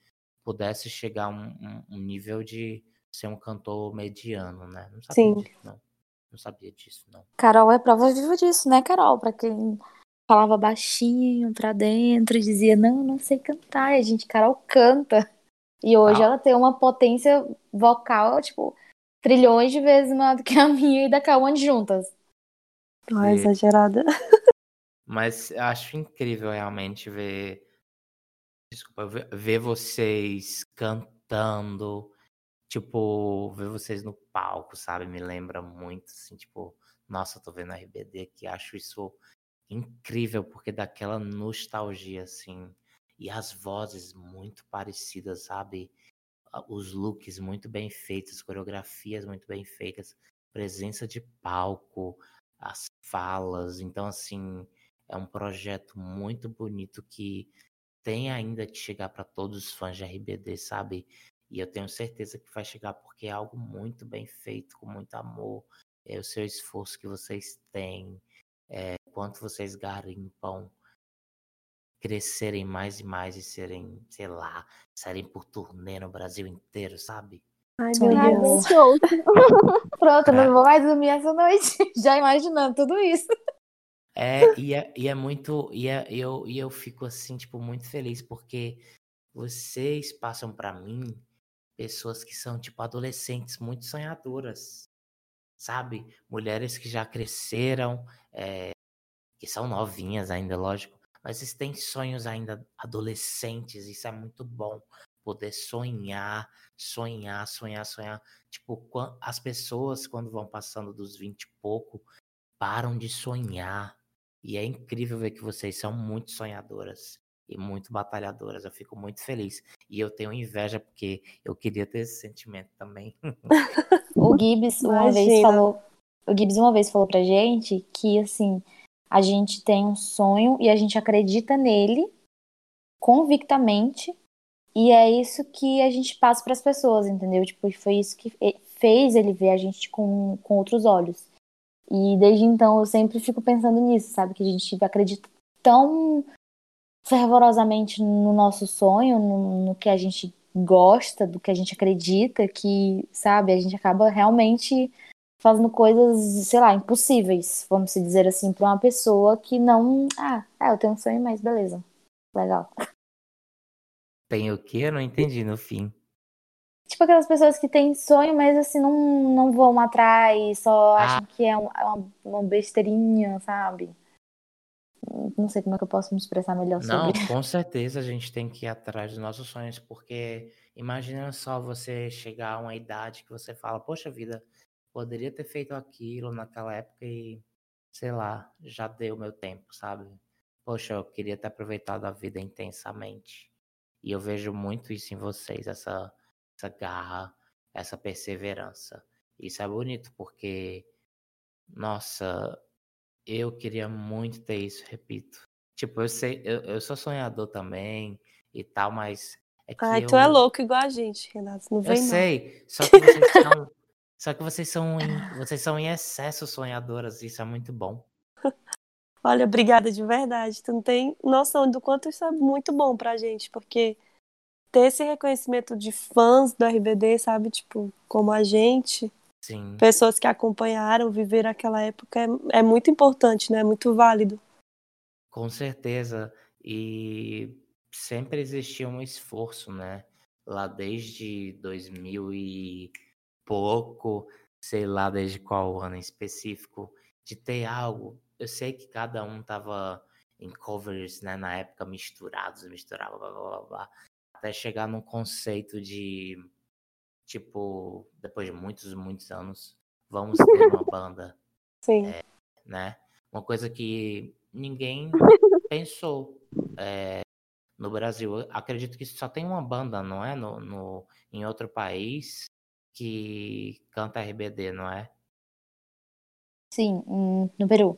pudesse chegar a um, um- um nível de ser um cantor mediano, né? Não sabia Sim. disso, não. Não sabia disso, não. Carol é prova viva disso, né, Carol? Pra quem falava baixinho pra dentro e dizia, não, não sei cantar. E a gente, Carol canta. E hoje Ah. ela tem uma potência vocal, tipo, trilhões de vezes maior do que a minha e da Kawane juntas. Ah, Sim. exagerada. Mas eu acho incrível realmente ver. Desculpa, ver, vocês cantando. Tipo, ver vocês no palco, sabe? Me lembra muito, assim, tipo, nossa, eu tô vendo RBD aqui, acho isso incrível, porque dá aquela nostalgia, assim. E as vozes muito parecidas, sabe? Os looks muito bem feitos, coreografias muito bem feitas, presença de palco, as falas. Então, assim, é um projeto muito bonito que tem ainda que chegar para todos os fãs de RBD, sabe? E eu tenho certeza que vai chegar porque é algo muito bem feito, com muito amor. É o seu esforço que vocês têm, é, quanto vocês garimpam crescerem mais e mais e serem, sei lá, saírem por turnê no Brasil inteiro, sabe? Ai, meu Deus. Pronto, Pra- não vou mais dormir essa noite. Já imaginando tudo isso. É, e é, e é muito. E, é, eu, e eu fico assim, tipo, muito feliz, porque vocês passam pra mim pessoas que são, tipo, adolescentes muito sonhadoras, sabe? Mulheres que já cresceram, é, que são novinhas ainda, lógico, mas eles têm sonhos ainda adolescentes, isso é muito bom. Poder sonhar, sonhar, sonhar, sonhar. Tipo, as pessoas, quando vão passando dos 20 e pouco, param de sonhar. E é incrível ver que vocês são muito sonhadoras e muito batalhadoras. Eu fico muito feliz. E eu tenho inveja porque eu queria ter esse sentimento também. O Gibbs uma vez Imagina. falou, o Gibbs uma vez falou pra gente que assim, a gente tem um sonho e a gente acredita nele convictamente e é isso que a gente passa pras pessoas, entendeu? Tipo, foi isso que fe- fez ele ver a gente com, com outros olhos. E desde então eu sempre fico pensando nisso, sabe? Que a gente acredita tão fervorosamente no nosso sonho, no, no que a gente gosta, do que a gente acredita, que, sabe, a gente acaba realmente fazendo coisas, sei lá, impossíveis, vamos dizer assim, para uma pessoa que não. Ah, é, eu tenho um sonho, mas beleza. Legal. Tem o quê? Eu não entendi no fim. Tipo aquelas pessoas que têm sonho, mas assim, não, não vão atrás, só Ah. acham que é um- é uma, uma besteirinha, sabe? Não sei como é que eu posso me expressar melhor Não, sobre. com certeza a gente tem que ir atrás dos nossos sonhos, porque imagina só você chegar a uma idade que você fala, poxa vida, poderia ter feito aquilo naquela época e, sei lá, já deu meu tempo, sabe? Poxa, eu queria ter aproveitado a vida intensamente. E eu vejo muito isso em vocês, essa, essa garra, essa perseverança. Isso é bonito, porque, nossa, eu queria muito ter isso, repito. Tipo, eu sei, eu, eu sou sonhador também e tal, mas é que Ai, eu, tu é louco igual a gente, Renato. Não eu vem, não. sei, só que vocês são, só que vocês são, em, vocês são em excesso sonhadoras, isso é muito bom. Olha, obrigada de verdade. Tu não tem noção do quanto isso é muito bom pra gente, porque ter esse reconhecimento de fãs do RBD, sabe? Tipo, como a gente, Sim, pessoas que acompanharam, viveram aquela época, é, é muito importante, né? É muito válido. com certeza. E sempre existia um esforço, né? Lá desde 2000 e pouco, sei lá desde qual ano em específico, de ter algo. Eu sei que cada um tava em covers, né, na época misturados, misturava, blá, blá, blá, blá, até chegar num conceito de, tipo, depois de muitos, muitos anos, vamos ter uma banda Sim. né? Uma coisa que ninguém pensou é, no Brasil. Eu acredito que só tem uma banda, não é? No, no, em outro país que canta RBD, não é? Sim, no Peru.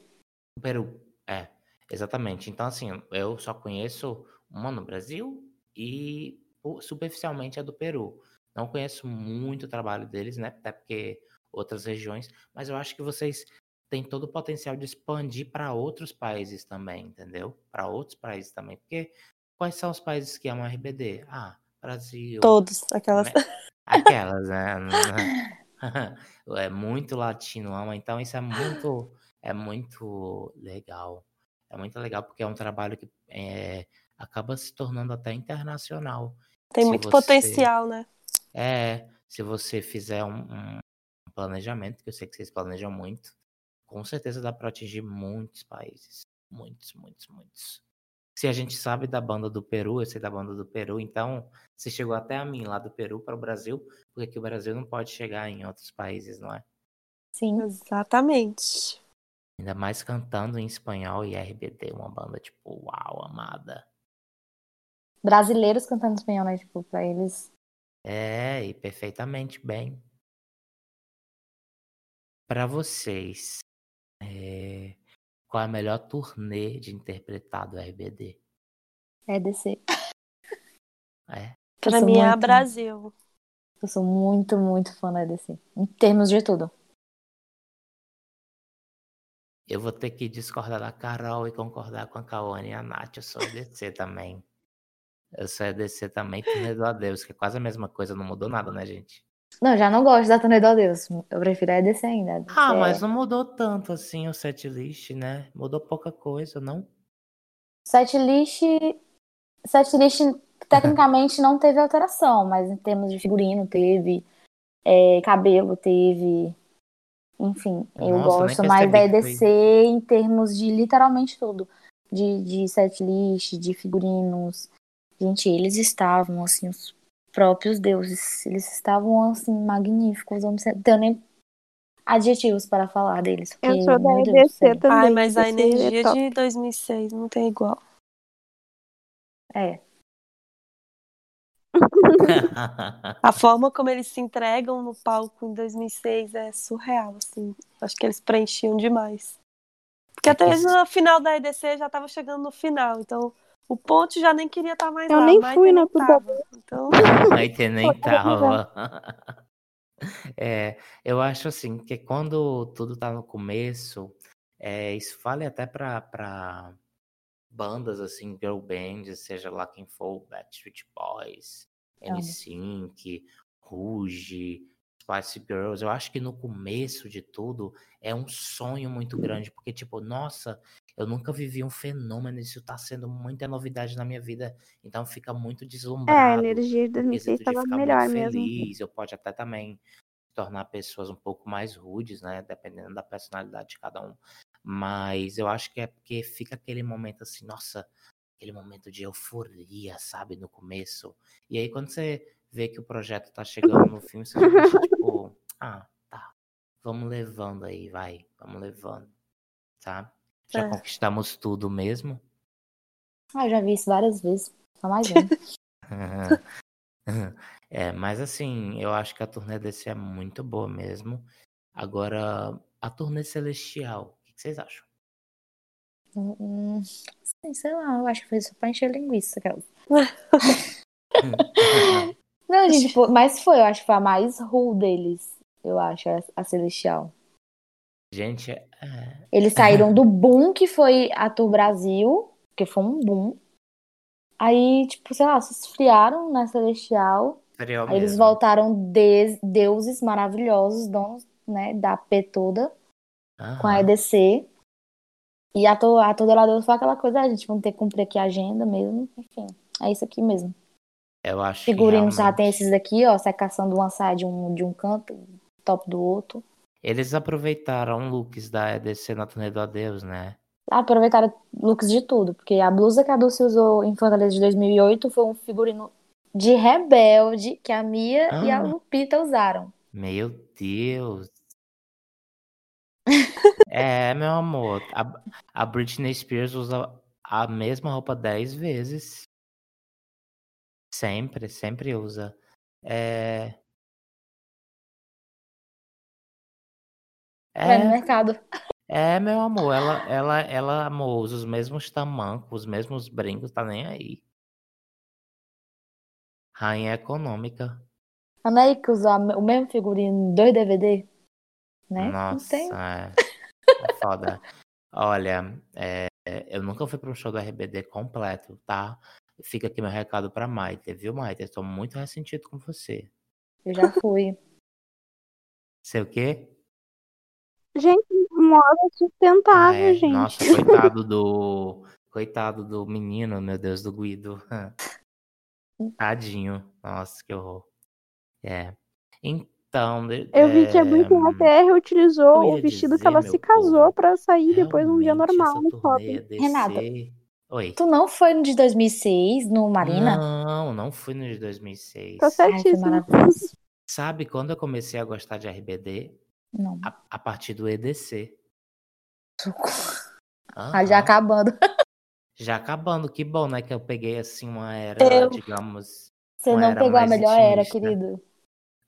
No Peru, é, exatamente. Então, assim, eu só conheço uma no Brasil e superficialmente a do Peru. Não conheço muito o trabalho deles, né? Até porque outras regiões, mas eu acho que vocês têm todo o potencial de expandir para outros países também, entendeu? Para outros países também. Porque quais são os países que amam RBD? Ah, Brasil, Todos. Aquelas. Aquelas, né? É muito latino, ama. Então isso é muito, é muito legal. É muito legal porque é um trabalho que é, acaba se tornando até internacional. Tem Se muito você- potencial, né? É, se você fizer um, um planejamento, que eu sei que vocês planejam muito, com certeza dá para atingir muitos países. Muitos, muitos, muitos. Se a gente sabe da banda do Peru, eu sei da banda do Peru, então se chegou até a mim lá do Peru para o Brasil, porque que o Brasil não pode chegar em outros países, não é? Sim. Exatamente. Ainda mais cantando em espanhol e RBD, uma banda tipo, uau, amada. Brasileiros cantando espanhol, né? Tipo, pra eles. É, e perfeitamente bem. Para vocês, é, qual é a melhor turnê de interpretado RBD? É descer. É, Pra mim é a muito- Brasil. Eu sou muito, muito fã da EDC. Em termos de tudo. eu vou ter que discordar da Carol e concordar com a Kawane e a Nath. Eu sou EDC também. Eu sou EDC também, turnê do Adeus, que é quase a mesma coisa, não mudou nada, né, gente? Não, já não gosto da Turnê do Adeus. Eu prefiro a EDC ainda. Ah, é- mas não mudou tanto assim o setlist, né? Mudou pouca coisa, não? Setlist. Setlist tecnicamente não teve alteração, mas em termos de figurino teve. é, cabelo teve. Enfim, eu Nossa, gosto mais da EDC em termos de literalmente tudo. De, de setlist, de figurinos. Gente, eles estavam, assim, os próprios deuses. Eles estavam, assim, magníficos. Eu não sei- tenho nem adjetivos para falar deles. Eu porque, sou da Deus EDC céu. também. Ai, mas a é energia top. de 2006 não tem igual. É. A forma como eles se entregam no palco em 2006 é surreal, assim. Acho que eles preenchiam demais. Porque É até que- no final da EDC já tava chegando no final, então o Ponte já nem queria estar mais Eu lá. nem o Maite fui na nem puta-. Então, tem nem tava. É, eu acho assim que quando tudo tá no começo, é, isso vale até para bandas assim, girl bands, seja lá quem for, Backstreet Boys, Amo. NSYNC, Rouge, Spice Girls. Eu acho que no começo de tudo é um sonho muito grande, porque tipo, nossa, eu nunca vivi um fenômeno, isso tá sendo muita novidade na minha vida, então fica muito É, a deslumbrado. energia de O 2006 quesito de tava ficar melhor muito mesmo. feliz, eu pode até também tornar pessoas um pouco mais rudes, né? Dependendo da personalidade de cada um. Mas eu acho que é porque fica aquele momento assim, nossa, aquele momento de euforia, sabe, no começo. E aí quando você vê que o projeto tá chegando no fim, você tipo, ah, tá, vamos levando aí, vai, vamos levando, tá? Já É. conquistamos tudo mesmo. Ah, eu já vi isso várias vezes. Só mais um. É, mas assim, eu acho que a turnê desse é muito boa mesmo. Agora, a turnê celestial, o que vocês acham? Hum, sim, sei lá, eu acho que foi só pra encher linguiça. Aquela. Não, gente, pô, mas foi, eu acho que foi a mais ruim deles. Eu acho, a, a Celestial. Gente, é, Eles saíram do boom que foi a Tour Brasil, que foi um boom. Aí, tipo, sei lá, se esfriaram na Celestial. frio Aí eles voltaram des- deuses maravilhosos, donos, né, da P toda, com a Aham. EDC. E a Tour, a de foi aquela coisa, "Ah, a gente vai ter que cumprir aqui a agenda mesmo. Enfim, é isso aqui mesmo. Eu acho que Figurinos já tem realmente esses daqui, ó, secação de uma saia de um, de um canto, top do outro. Eles aproveitaram looks da EDC na turnê do Adeus, né? Aproveitaram looks de tudo, porque a blusa que a Dulce usou em Fortaleza de 2008 foi um figurino de rebelde que a Mia e a Ah. Lupita usaram. Meu Deus. É, meu amor, a, a Britney Spears usa a mesma roupa 10 vezes. Sempre, sempre usa. É. No É, mercado. é, meu amor, ela, ela, ela, amor, usa os mesmos tamancos, os mesmos brincos, tá nem aí. Rainha econômica. A Ney que usou a me- o mesmo figurino em dois DVD, né? Não Nossa, tem. é, é foda. Olha, é, eu nunca fui para um show do RBD completo, tá? Fica aqui meu recado pra Maite, viu, Maite? Estou muito ressentido com você. Eu já fui. Sei o quê? Gente, moda sustentável, é. gente. Nossa, coitado do. Coitado do menino, meu Deus, do Guido. Tadinho. Nossa, que horror. É. Então, Eu vi que a Britney é, até reutilizou eu o vestido que dizer, ela meu se casou povo, pra sair depois um dia normal no shopping. Renata. Oi. Tu não foi no de 2006, no Marina? Não, não fui no de 2006. Tá Ai, certíssimo. maravilhoso. Sabe quando eu comecei a gostar de RBD? Não. A, a partir do EDC. Ah, já acabando. Já acabando, que bom, né? Que eu peguei assim uma era, Eu- digamos. Você não era pegou a melhor era, intimista. querido.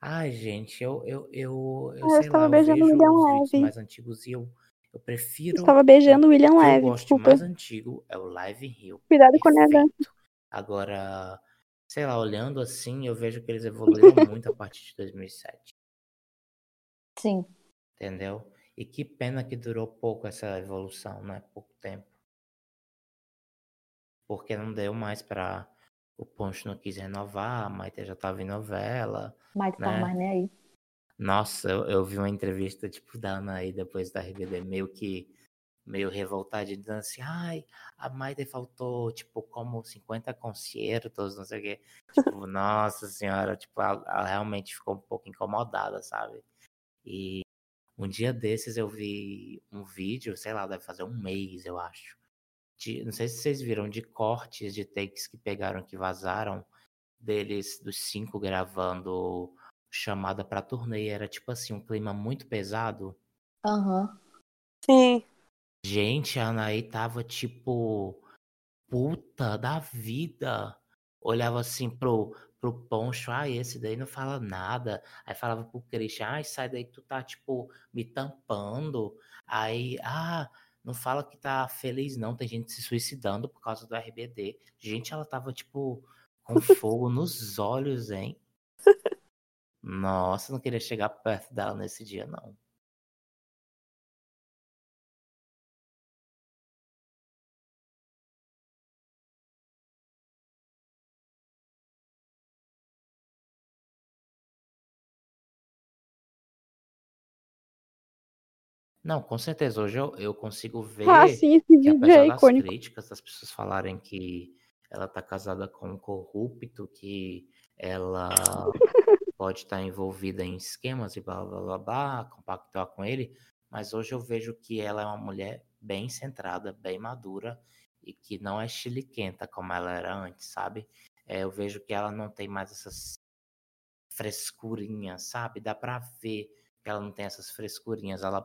Ai, gente, eu, eu, eu, eu eu sei estava lá, eu beijando o William Levy. mais antigos e eu, eu prefiro. Estava beijando o William O eu Levy, gosto de desculpa. mais antigo é o Live Rio. Cuidado com. Perfeito. Agora, sei lá, olhando assim, eu vejo que eles evoluíram muito a partir de 2007. Sim. Entendeu? E que pena que durou pouco essa evolução, né? Pouco tempo. Porque não deu mais pra. O Poncho não quis renovar, a Maite já tava em novela. Mas tá Né? mais nem aí. Nossa, eu, eu vi uma entrevista, tipo, da Anaí depois da RBD, meio que. Meio revoltada, dizendo assim: ai, a Maite faltou, tipo, como 50 concertos, não sei o quê. Tipo, nossa senhora, tipo, ela, ela realmente ficou um pouco incomodada, sabe? E um dia desses eu vi um vídeo, sei lá, deve fazer um mês, eu acho. de- não sei se vocês viram, de cortes de takes que pegaram, que vazaram, deles, dos cinco gravando chamada pra turnê. Era tipo assim, um clima muito pesado. Aham. Sim. Gente, a Anaí tava tipo puta da vida. Olhava assim pro, pro Poncho, ah, esse daí não fala nada. Aí falava pro Christian, ai, sai daí que tu tá, tipo, me tampando. Aí, ah, não fala que tá feliz, não. Tem gente se suicidando por causa do RBD. Gente, ela tava, tipo, com fogo nos olhos, hein? Nossa, não queria chegar perto dela nesse dia, não. Não, com certeza. Hoje eu, eu consigo ver Ah, sim, esse que apesar é das icônico. críticas, das pessoas falarem que ela tá casada com um corrupto, que ela pode estar envolvida em esquemas e blá blá blá blá, compactuar com ele, mas hoje eu vejo que ela é uma mulher bem centrada, bem madura e que não é chiliquenta como ela era antes, sabe? É, eu vejo que ela não tem mais essas frescurinhas, sabe? Dá pra ver que ela não tem essas frescurinhas, ela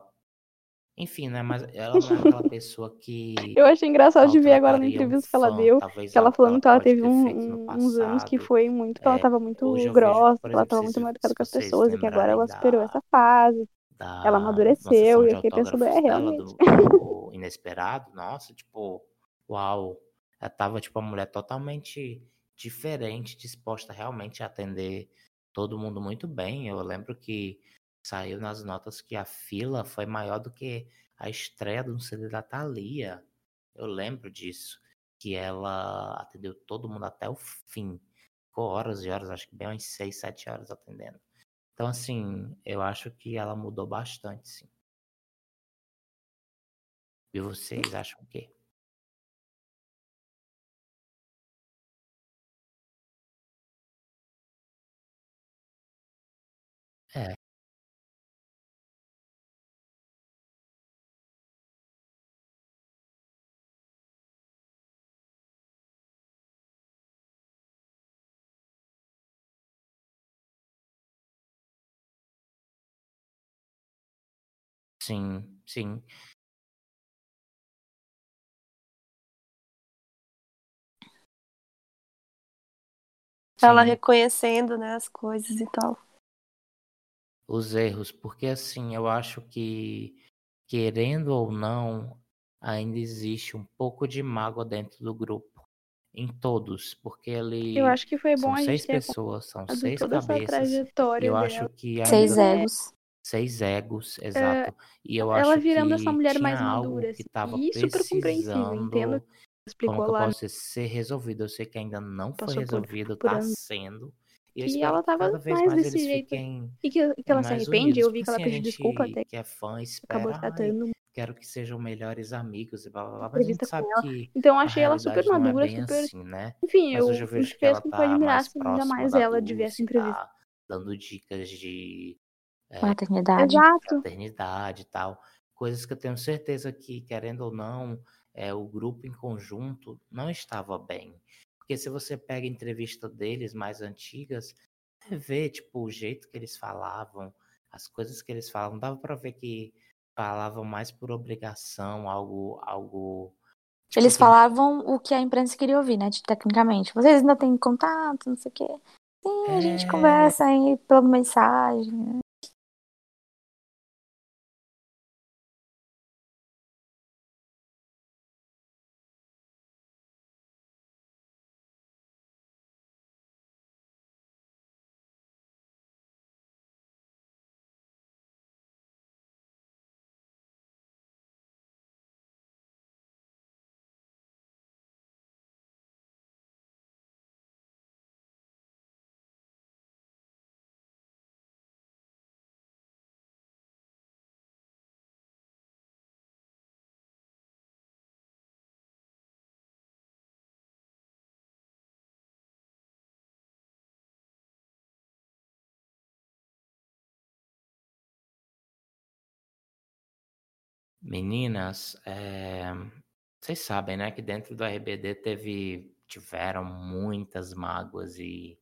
enfim, né? Mas ela não é aquela pessoa que Eu achei engraçado de ver agora na maltrataria um entrevista que ela fã, deu, que ela falando que ela teve um- uns anos que foi muito, que ela É, tava muito vejo, grossa, que ela tava muito se com as pessoas e que agora ela superou da- essa fase. Ela amadureceu e eu fiquei pensando, é, realmente. do, do Inesperado, nossa, tipo, uau, ela tava, tipo, uma mulher totalmente diferente, disposta realmente a atender todo mundo muito bem. Eu lembro que saiu nas notas que a fila foi maior do que a estreia do CD da Thalia. Eu lembro disso, que ela atendeu todo mundo até o fim. Ficou horas e horas, acho que bem umas 6, 7 horas atendendo. Então, assim, eu acho que ela mudou bastante, sim. E vocês acham o quê? Sim, sim. Ela Sim. reconhecendo, né, as coisas e tal. os erros, porque assim, eu acho que, querendo ou não, ainda existe um pouco de mágoa dentro do grupo. Em todos, porque ali Eu acho que foi bom são a gente seis ter pessoas, são contado seis toda essa cabeças. Trajetória eu dela. acho que Seis ainda egos. Seis egos, exato. E eu ela acho virando que essa mulher mais madura, que assim, estava e super compreensível, entendo que como explicou que eu lá posso ser resolvido. Eu sei que ainda não foi Passou por- resolvido, por tá anos. sendo. E que ela que tava cada vez mais mais desse jeito. E que, que ela se arrepende, unidos. eu vi que Porque ela assim, pediu desculpa até que é fã acabou espera, ai, tratando quero que sejam melhores amigos e blá blá blá. Mas a gente sabe ela. que Então achei ela super é madura, bem super. assim, né? Enfim, Mas eu hoje eu vejo que fez ela que tá admirar mais assim, ainda próxima mais da ela Dulce, entrevista. tá dando dicas de é, Maternidade. Exato. fraternidade e tal. Coisas que eu tenho certeza que, querendo ou não, é, o grupo em conjunto não estava bem. Porque se você pega a entrevista deles mais antigas, você vê, tipo, o jeito que eles falavam, as coisas que eles falavam, dava pra ver que falavam mais por obrigação, algo, algo. tipo, Eles que- falavam o que a imprensa queria ouvir, né? Tecnicamente. Vocês ainda têm contato, não sei o quê. Sim, a gente É. conversa aí pela mensagem. Meninas, é, vocês sabem, né, que dentro do RBD teve, tiveram muitas mágoas e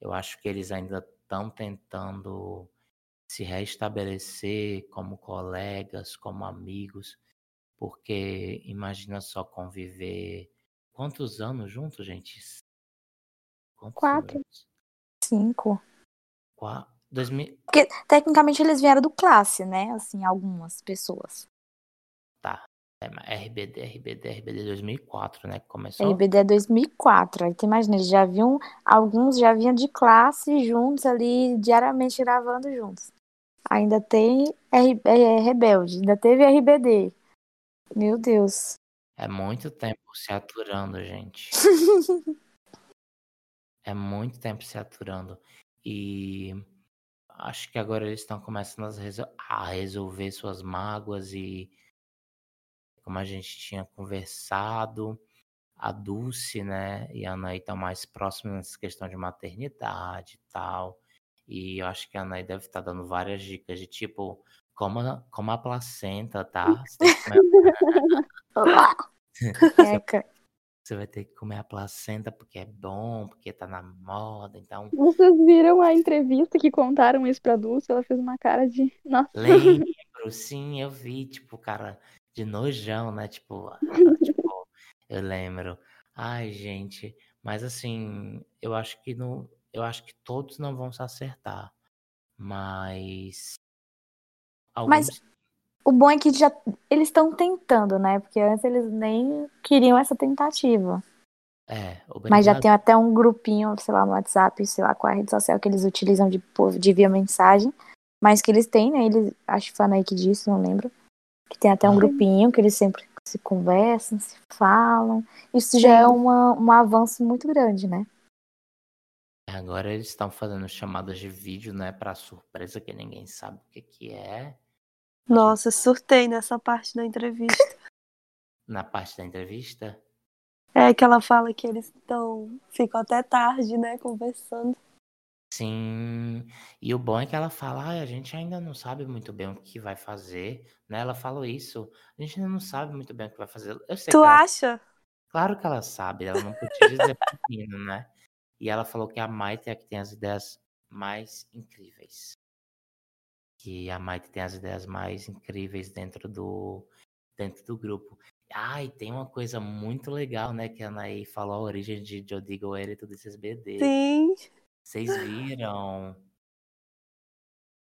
eu acho que eles ainda estão tentando se restabelecer como colegas, como amigos, porque imagina só conviver quantos anos juntos, gente? Quantos Quatro. anos? Cinco. Qua- 2000, Porque, tecnicamente, eles vieram do classe, né? Assim, algumas pessoas. Tá. É, RBD, RBD, RBD 2004, né, que começou? RBD é 2004. Aí tu imagina, eles já vinham, alguns já vinham de classe juntos ali, diariamente gravando juntos. Ainda tem R, é, Rebelde, ainda teve RBD. Meu Deus. É muito tempo se aturando, gente. É muito tempo se aturando. E acho que agora eles estão começando a, resol- a resolver suas mágoas e como a gente tinha conversado, a Dulce, né, e a Anaí estão mais próximas nessa questão de maternidade e tal. E eu acho que a Anaí deve estar dando várias dicas de tipo, coma, coma a placenta, tá? Você, comer- você vai ter que comer a placenta porque é bom, porque tá na moda, então Vocês viram a entrevista que contaram isso pra Dulce? Ela fez uma cara de. Nossa. Lembro, sim, eu vi, tipo, cara, de nojão, né? Tipo, ah, tipo, eu lembro. Ai, gente, mas assim, eu acho que não, eu acho que todos não vão se acertar, mas Mas- alguns O bom é que já eles estão tentando, né? Porque antes eles nem queriam essa tentativa. é, Mas já obrigado. tem até um grupinho, sei lá, no WhatsApp, sei lá qual é a rede social que eles utilizam de, de via mensagem. Mas que eles têm, né? Eles, acho que foi a Anaí que disse, não lembro. Que tem até um Ah. grupinho que eles sempre se conversam, se falam. Isso já é uma, um avanço muito grande, né? Agora eles estão fazendo chamadas de vídeo, né, pra surpresa que ninguém sabe o que que é. Nossa, surtei nessa parte da entrevista. Na parte da entrevista, É que ela fala que eles estão. ficam até tarde, né, conversando. Sim, e o bom é que ela fala, "Ai, a gente ainda não sabe muito bem o que vai fazer, né? Ela falou isso, a gente ainda não sabe muito bem o que vai fazer. Eu sei Tu que ela, acha? claro que ela sabe, ela não podia dizer pro menino, né? E ela falou que a Maite é a que tem as ideias mais incríveis. Que a Maite tem as ideias mais incríveis dentro do, dentro do grupo. Ah, e tem uma coisa muito legal, né? Que a Anaí falou a origem de Jodigo Erito desses BD. Sim. Vocês viram?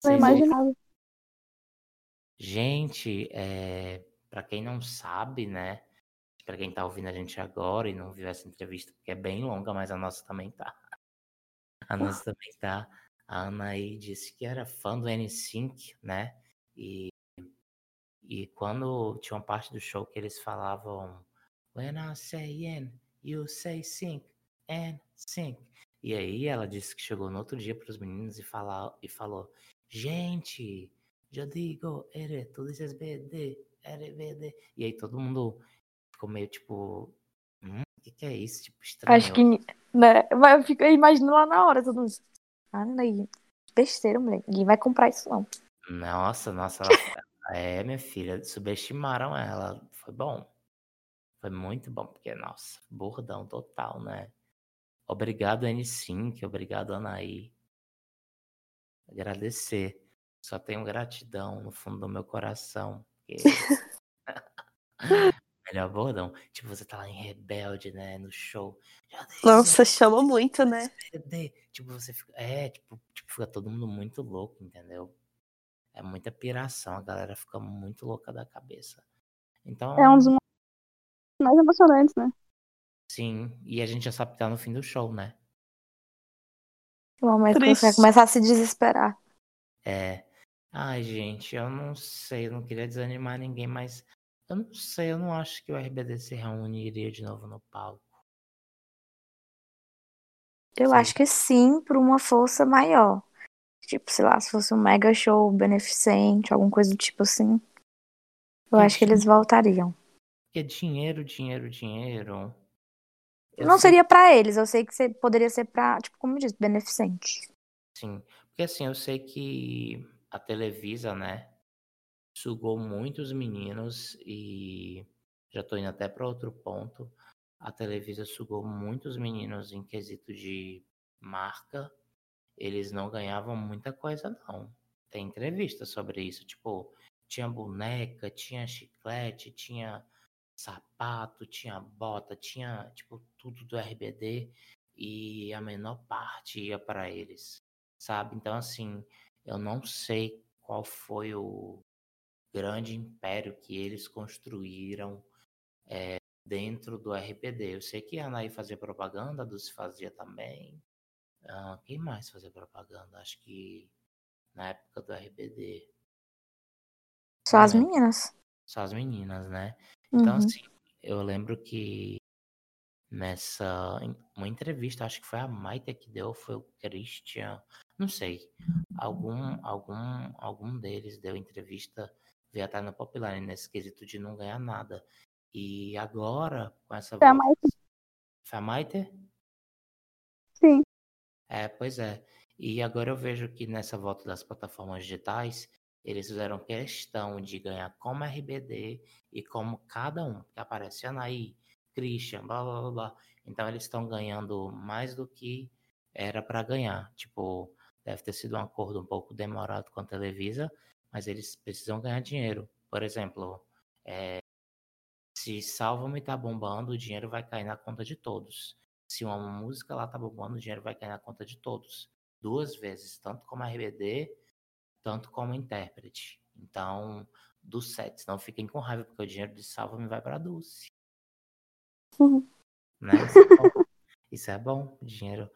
Vocês imaginava. Gente, é, para quem não sabe, né? Para quem tá ouvindo a gente agora e não viu essa entrevista, porque é bem longa, mas a nossa também tá. A nossa também tá. A Anaí disse que era fã do N5, né? E, e quando tinha uma parte do show que eles falavam When I say N, you say sync, and sync. E aí ela disse que chegou no outro dia para os meninos e, falar, e falou: Gente, eu digo, ere, tu dizes BD, ere BD. E aí todo mundo ficou meio tipo, hum, o que, que é isso? Tipo, estranho. Acho que, né? Mas eu fico imaginando lá na hora, todo mundo. Ah, Anaí, besteira, mulher. Ninguém vai comprar isso, não. Nossa, nossa, ela... é, minha filha, subestimaram ela. Foi bom. Foi muito bom, porque, nossa, bordão total, né? Obrigado, N5, obrigado, Anaí. Agradecer. Só tenho gratidão no fundo do meu coração. porque- Melhor bordão. Tipo, você tá lá em Rebelde, né? No show. Nossa, chama muito, né? Tipo, você fica. É, tipo, tipo, fica todo mundo muito louco, entendeu? É muita piração, a galera fica muito louca da cabeça. Então, É um dos momentos mais emocionantes, né? Sim, e a gente já sabe que tá no fim do show, né? O momento que você vai começar a se desesperar. É. Ai, gente, eu não sei, eu não queria desanimar ninguém, mas eu não sei, eu não acho que o RBD se reuniria de novo no palco. Eu Sim. acho que sim, por uma força maior. Tipo, sei lá, se fosse um mega show beneficente, alguma coisa do tipo assim. Eu acho que eles voltariam. Porque dinheiro, dinheiro, dinheiro. Não seria pra eles, eu sei que se- poderia ser pra, tipo, como disse, beneficente. Sim, porque assim, eu sei que a Televisa, né, sugou muitos meninos e já tô indo até para outro ponto. A Televisa sugou muitos meninos em quesito de marca. Eles não ganhavam muita coisa, não. Tem entrevista sobre isso, tipo, tinha boneca, tinha chiclete, tinha sapato, tinha bota, tinha, tipo, tudo do RBD e a menor parte ia para eles sabe? Então, assim, eu não sei qual foi o grande império que eles construíram eh, dentro do RPD. Eu sei que a Anaí fazia propaganda, a Dulce fazia também. Ah, quem mais fazia propaganda? Acho que na época do RBD. Só as lembro. meninas. Só as meninas, né? Então, Uhum. assim, eu lembro que nessa uma entrevista, acho que foi a Maite que deu, foi o Christian, não sei. Algum algum algum deles deu entrevista, veio até no Popline nesse quesito de não ganhar nada. E agora, com essa Foi a Maite. Foi a Maite? Sim. É, pois é. E agora eu vejo que nessa volta das plataformas digitais, eles fizeram questão de ganhar como RBD e como cada um, que aparece Anaí, Christian, blá blá blá blá. Então eles estão ganhando mais do que era para ganhar. Tipo, deve ter sido um acordo um pouco demorado com a Televisa, mas eles precisam ganhar dinheiro. Por exemplo, é, se Salva-me tá bombando, o dinheiro vai cair na conta de todos. Se uma música lá tá bombando, o dinheiro vai cair na conta de todos. Duas vezes, tanto como RBD, tanto como intérprete. Então, dos sets, não fiquem com raiva, porque o dinheiro de Salva-me vai pra Dulce. Uhum. Né? Isso é bom. Isso é bom, o dinheiro,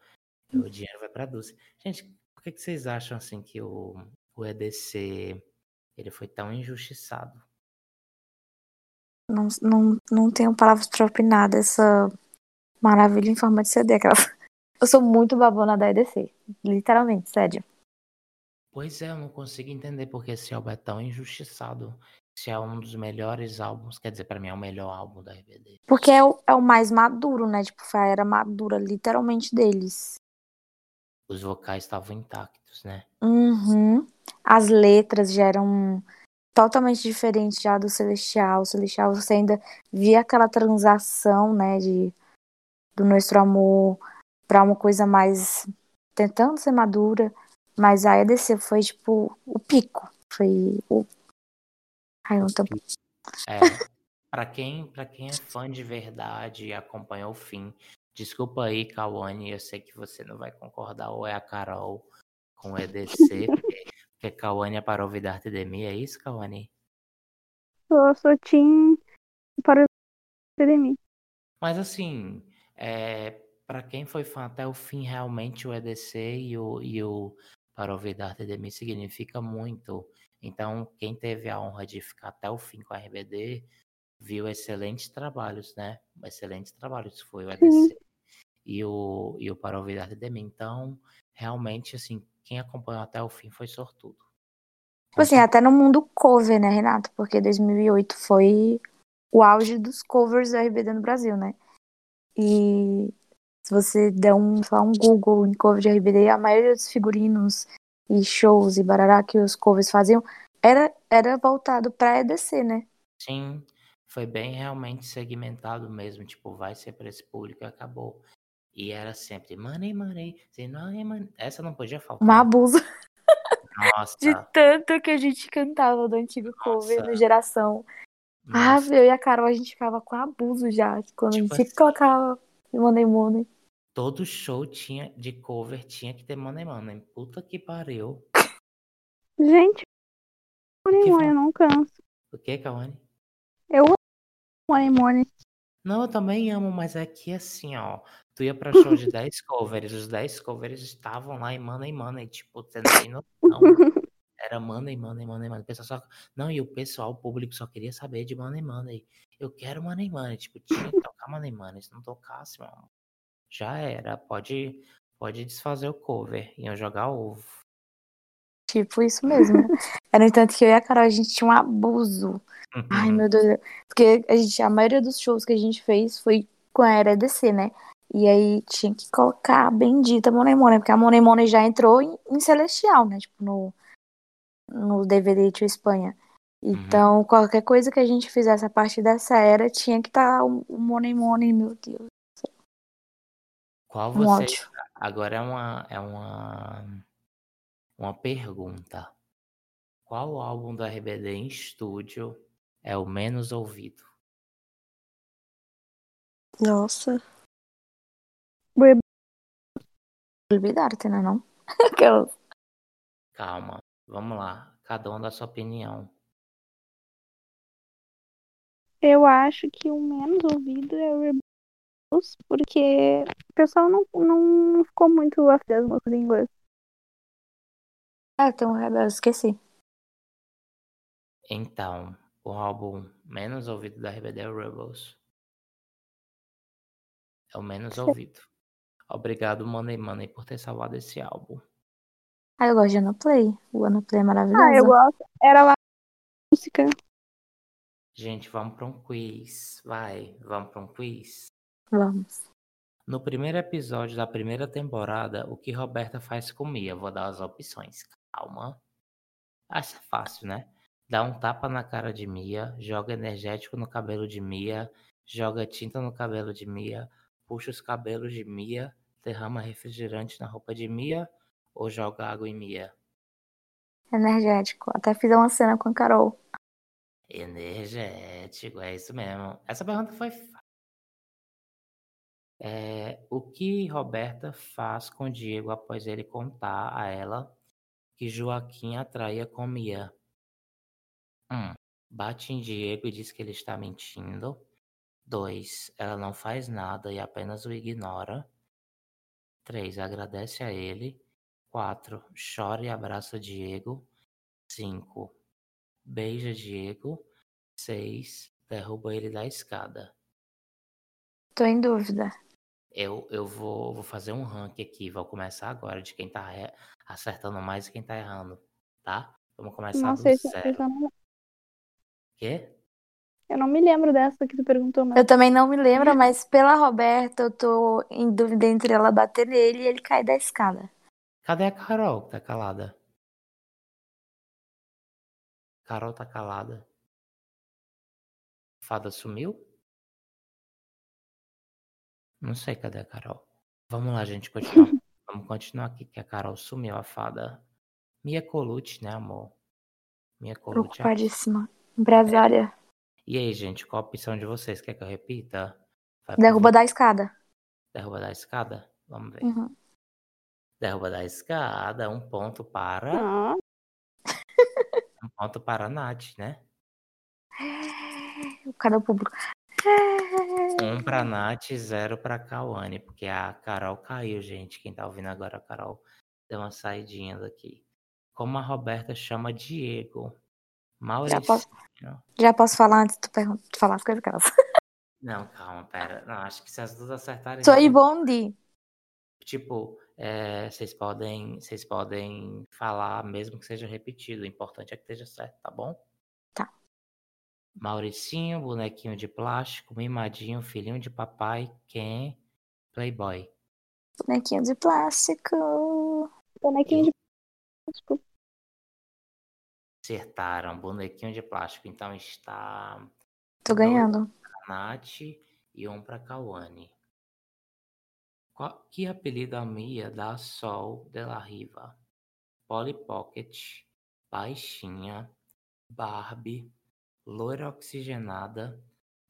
o dinheiro vai pra Dulce. Gente, por que, que vocês acham assim que o, o EDC ele foi tão injustiçado? Não, não, não tenho palavras pra opinar dessa maravilha em forma de CD. Aquela... Eu sou muito babona da EDC. Literalmente, sério. Pois é, eu não consigo entender porque esse álbum é tão injustiçado. Se é um dos melhores álbuns, quer dizer, pra mim é o melhor álbum da RBD. Porque é o, é o mais maduro, né? Tipo, foi a era madura, literalmente, deles. Os vocais estavam intactos, né? Uhum. As letras já eram totalmente diferentes já do Celestial. O Celestial você ainda via aquela transação, né, de do nosso amor pra uma coisa mais tentando ser madura, mas a EDC foi tipo o pico, foi o Ai, não tô... É, pra quem, pra quem é fã de verdade e acompanhou o fim, desculpa aí, Kawane, eu sei que você não vai concordar, ou é a Carol com o EDC, porque, porque Kawane é para ouvir Artedemia, é isso, Kawane? Sou, sou Team para academia. Mas assim, é, para quem foi fã até o fim, realmente o EDC e o, e o Para Ouvir da Artedemia significa muito. Então, quem teve a honra de ficar até o fim com a RBD, viu excelentes trabalhos, né? Excelentes trabalhos, foi o EDC e o, e o Para Ouvir da Artedemia. Então, realmente, assim, quem acompanhou até o fim foi sortudo. Tipo assim, até no mundo cover, né, Renato? Porque 2008 foi o auge dos covers do RBD no Brasil, né? E se você der um, lá, um Google em cover de RBD, a maioria dos figurinos e shows e barará que os covers faziam era, era voltado pra EDC, né? Sim, foi bem realmente segmentado mesmo, tipo, vai ser para esse público e acabou. E era sempre money, money, money, money. Essa não podia faltar. Um abuso Nossa, de tanto que a gente cantava do antigo cover Nossa. no Geração. Ah, nossa. eu e a Carol, a gente ficava com abuso já. Quando Tipo a gente assim. colocava Money Money. Todo show tinha de cover tinha que ter money, money. Puta que pariu. Gente, Money Money, eu não canso. O que, Kawane? Eu amo Money Money. Não, eu também amo, mas é que assim, ó. Tu ia pra show de 10 covers, os 10 covers estavam lá em Money Money, tipo, você não tem noção. Era Money, Money, Money, Money. O pessoal só... Não, e o pessoal, o público só queria saber de Money, Money. Eu quero Money, Money. Tipo, tinha que tocar Money, Money. Se não tocasse, amor, já era. Pode, pode desfazer o cover. Iam jogar ovo. Tipo, isso mesmo. né? Era no entanto que eu e a Carol, a gente tinha um abuso. Ai, meu Deus. Porque a, gente, a maioria dos shows que a gente fez foi com a Era DC, né? E aí tinha que colocar a bendita Money Money, porque a Money Money já entrou em, em Celestial, né? Tipo, no, no DVD de Espanha. Então, qualquer coisa que a gente fizesse a partir dessa era tinha que estar o o Money Money, meu Deus. Qual Um você. ódio. Agora é uma, é uma, uma pergunta. Qual álbum do RBD em estúdio é o menos ouvido? Nossa. Olvidar-te, né? Não? Calma, vamos lá. Cada um dá sua opinião. Eu acho que o menos ouvido é o Porque o pessoal não, não ficou muito afim das músicas em inglês. Ah, tem um Rebel, esqueci. Então, o álbum menos ouvido da RBD é o Rebels. É o menos ouvido. Obrigado, Money Money, por ter salvado esse álbum. Ah, eu gosto de Play. O Play é maravilhoso. Ah, eu gosto. Era lá música. Gente, vamos para um quiz. Vai, vamos para um quiz. Vamos. No primeiro episódio da primeira temporada, o que Roberta faz com Mia? Vou dar as opções. Calma. Acho fácil, né? Dá um tapa na cara de Mia, joga energético no cabelo de Mia, joga tinta no cabelo de Mia, puxa os cabelos de Mia, derrama refrigerante na roupa de Mia ou joga água em Mia? Energético. Até fiz uma cena com a Carol. Energético, é isso mesmo. Essa pergunta foi é, o que Roberta faz com Diego após ele contar a ela que Joaquim atraía com Mia? 1. Um, bate em Diego e diz que ele está mentindo. 2. Ela não faz nada e apenas o ignora. 3. Agradece a ele. 4. Chora e abraça Diego. 5. Beija Diego. 6. Derruba ele da escada. Tô em dúvida. Eu, eu vou, vou fazer um ranking aqui. Vou começar agora de quem tá acertando mais e quem tá errando. Tá? Vamos começar Não do sei se zero. não, Quê? eu não me lembro dessa que tu perguntou, mas Eu também não me lembro, mas pela Roberta eu tô em dúvida entre ela bater nele e ele cair da escada. Cadê a Carol que tá calada? Carol tá calada. Fada sumiu? Não sei cadê a Carol. Vamos lá, gente, continuar. Vamos continuar aqui, que a Carol sumiu, a fada. Mia Colucci, né, amor? Mia Colucci. é Preocupadíssima. Empresária. E aí, gente, qual a opção de vocês? Quer que eu repita? Vai Derruba da escada. Derruba da escada? Vamos ver. Uhum. Derruba da escada, um ponto para. Ah, Um ponto para a Nath, né? O público? Um pra Nath, zero pra Cauane, porque a Carol caiu, gente. Quem tá ouvindo agora, a Carol deu uma saidinha daqui. Como a Roberta chama Diego? Maurício. posso- Já posso falar antes de tu falar as coisas elas. Não, calma, pera. Não, acho que se as duas acertarem. Sou já- Bonde. Tipo, é, vocês podem, vocês podem falar mesmo que seja repetido. O importante é que esteja certo, tá bom? Mauricinho, bonequinho de plástico, mimadinho, filhinho de papai, Ken, Playboy. Bonequinho de plástico. bonequinho de plástico. Acertaram, bonequinho de plástico. Então está Tô ganhando. pra Nath e um para Cauane. Qual- Que apelido a Mia dá Sol de la Riva? Polly Pocket, Baixinha, Barbie, Loira Oxigenada,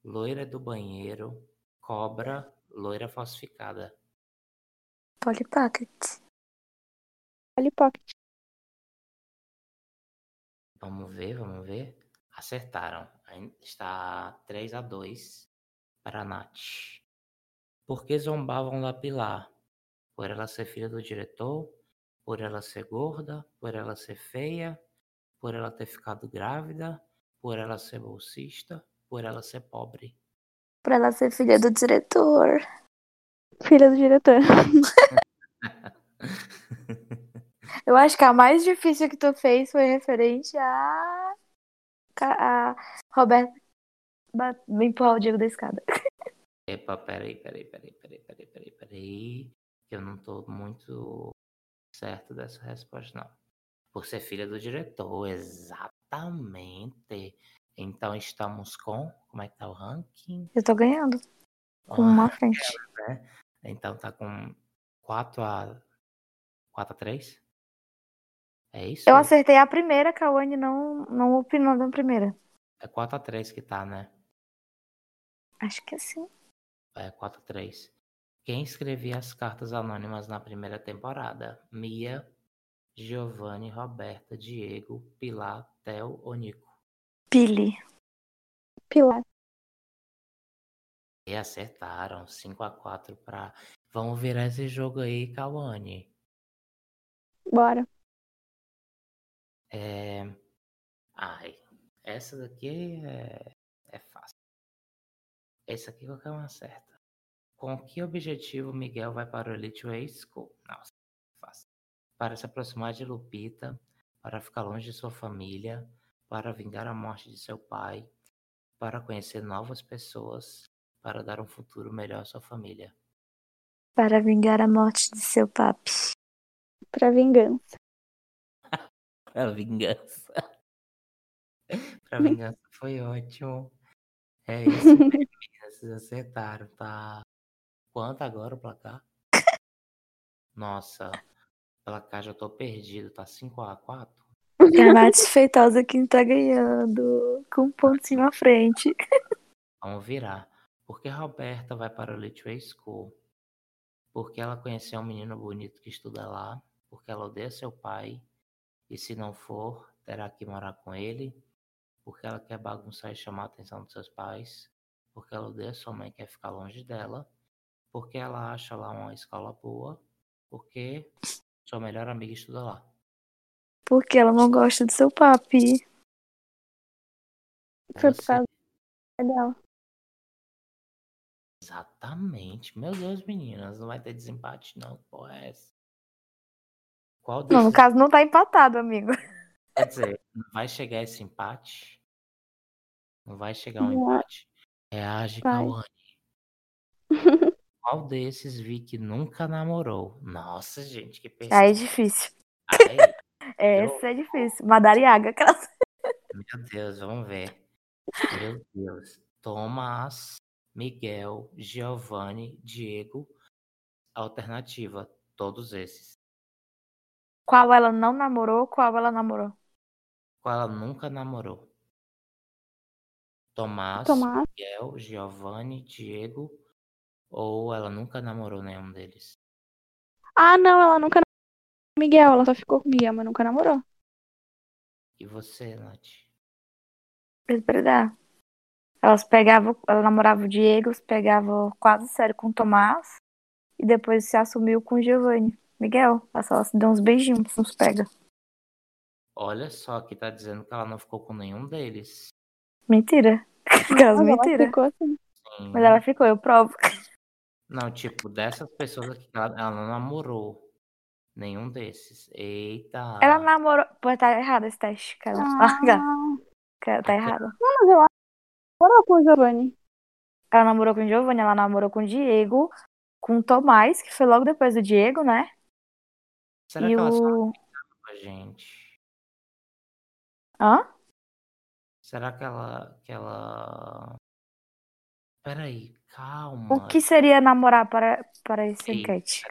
Loira do Banheiro, Cobra, Loira Falsificada. Polly Pocket. Polly Pocket. Vamos ver, vamos ver. Acertaram. Está 3 a 2 para a Nath. Por que zombavam da Pilar? Por ela ser filha do diretor? Por ela ser gorda? Por ela ser feia? Por ela ter ficado grávida? Por ela ser bolsista? Por ela ser pobre? Pra ela ser filha do diretor. Filha do diretor. Eu acho que a mais difícil que tu fez foi referente a. a Roberta ba- empurrar o Diego da escada. Epa, peraí, peraí, peraí, peraí, peraí, peraí, peraí. Eu não tô muito certo dessa resposta, não. Por ser filha do diretor, exatamente. Então estamos com. Como é que tá o ranking? Eu tô ganhando. Com Ah, uma frente. né? Então tá com 4 a. 4 a 3? É isso? Eu acertei a primeira, Cauane não, não opinou na primeira. É 4 a 3 que tá, né? Acho que é assim. É 4 a 3. Quem escrevia as cartas anônimas na primeira temporada? Mia, Giovanni, Roberta, Diego, Pilar, Theo ou Nico? Pili. Pilar. E acertaram 5 a 4 pra. Vamos virar esse jogo aí, Kawane. Bora. É... Ai, essa daqui é... é fácil. Essa aqui qualquer um acerta. Com que objetivo Miguel vai para o Elite Way School? Nossa. Para se aproximar de Lupita, para ficar longe de sua família, para vingar a morte de seu pai, para conhecer novas pessoas, para dar um futuro melhor à sua família. Para vingar a morte de seu papi. Pra vingança. Para vingança. Para vingança foi ótimo. É isso vocês acertaram, tá? Quanto agora o placar? Nossa, placar já tô perdido, tá 5x4? Granates Feitosa quem tá ganhando. Com um pontinho à frente. Vamos virar. Porque Roberta vai para o Litway School? Porque ela conheceu um menino bonito que estuda lá? Porque ela odeia seu pai? E se não for, terá que morar com ele? Porque ela quer bagunçar e chamar a atenção dos seus pais? Porque ela odeia sua mãe e quer ficar longe dela? Porque ela acha lá uma escola boa? Porque sua melhor amiga estuda lá? Porque ela não gosta do seu papi. Foi por causa dela. Exatamente. Meu Deus, meninas, não vai ter desempate, não. Porra, é essa? Qual Não, no caso não tá empatado, amigo. Quer dizer, não vai chegar esse empate? Não vai chegar um Não. empate? Reage. Cauane. Qual desses vi que nunca namorou? Nossa, gente, que pesquisa. Aí é difícil. Aí, Essa é difícil. Madariaga, aquelas. meu Deus, vamos ver. Meu Deus. Tomás, Miguel, Giovanni, Diego. Alternativa, todos esses. Qual ela não namorou, qual ela namorou. Qual ela nunca namorou? Tomás, Tomás. Miguel, Giovanni, Diego. Ou ela nunca namorou nenhum deles? Ah, não, ela nunca namorou com o Miguel. Ela só ficou com o Miguel, mas nunca namorou. E você, Nath? Verdade. Elas pegavam, ela namorava o Diego, se pegava quase sério com o Tomás. E depois se assumiu com o Giovanni. Miguel, ela só se deu uns beijinhos, uns pega. Olha só, aqui tá dizendo que ela não ficou com nenhum deles. Mentira. Aquelas ela mentira. ficou assim. Sim. Mas ela ficou, eu provo. Não, tipo, dessas pessoas aqui, ela, ela não namorou nenhum desses. Eita. Ela namorou. Pô, tá errado esse teste, cara. Ah, Tá errado. não, mas que namorou com o Giovanni. Ela namorou com o Giovanni, ela namorou com o Diego, com o Tomás, que foi logo depois do Diego, né? Será e que ela o. com a gente? Hã? Será que ela. Que ela... Peraí, calma. O que seria namorar para, para esse Ei. enquete?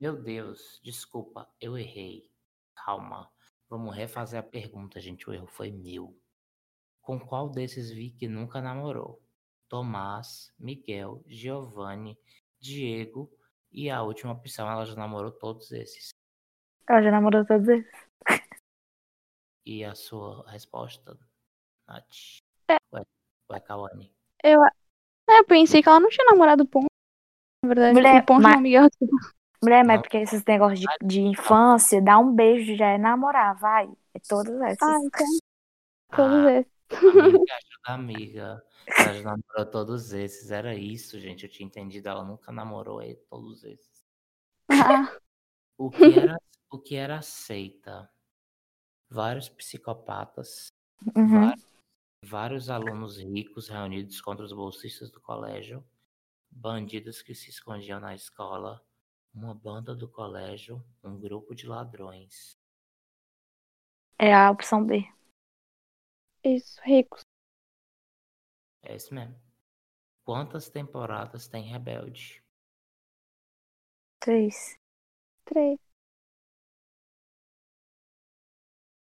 Meu Deus, desculpa, eu errei. Calma. Vamos refazer a pergunta, gente. O erro foi meu. Com qual desses vi que nunca namorou? Tomás, Miguel, Giovanni, Diego e a última opção, ela já namorou todos esses. Ela já namorou todos eles. E a sua resposta, Nath? É. Ué, ué Cauane. Eu, é, eu pensei que ela não tinha namorado o Ponte. Na verdade, Mulher, o Ponte mas- não, Miguel. Mulher, mas Não. porque esses negócios de, de infância, dar um beijo já é namorar, vai. É todas essas. Ah, então. Todos Ah, esses. amiga amiga. Ela já namorou todos esses. Era isso, gente. Eu tinha entendido. Ela nunca namorou eh, todos esses. Ah, O que era, o que era seita? Vários psicopatas, Uhum. va- vários alunos ricos reunidos contra os bolsistas do colégio, bandidos que se escondiam na escola, uma banda do colégio, um grupo de ladrões. É a opção B. isso, ricos. É isso mesmo. Quantas temporadas tem Rebelde? Três. Três.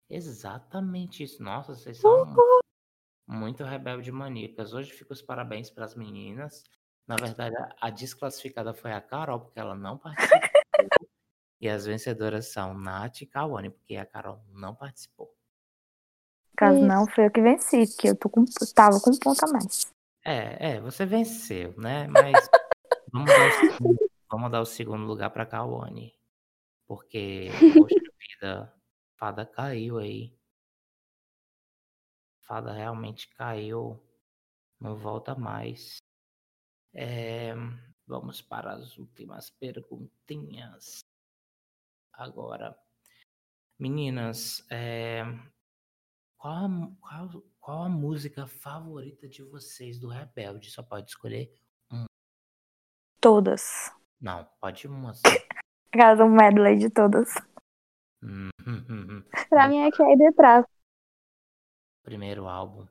Exatamente isso. Nossa, vocês são muito rebelde maníacas. Hoje fica os parabéns para as meninas. Na verdade, a- desclassificada foi a Carol, porque ela não participou. e as vencedoras são Nath e Kawane, porque a Carol não participou. Caso Isso. não, foi eu que venci, porque eu tô com, tava com um ponto a mais. É, é, você venceu, né? Mas vamos dar o segundo, vamos dar o segundo lugar para Kawane. Porque, poxa vida, Fada caiu aí. Fada realmente caiu. Não volta mais. É, vamos para as últimas perguntinhas. Agora, meninas, é, qual, a, qual, qual a música favorita de vocês do Rebelde? Só pode escolher Todas. Não, pode uma só. Aquelas um medley de todas. Hum, hum, hum. Pra mim é que é detrás. Primeiro álbum.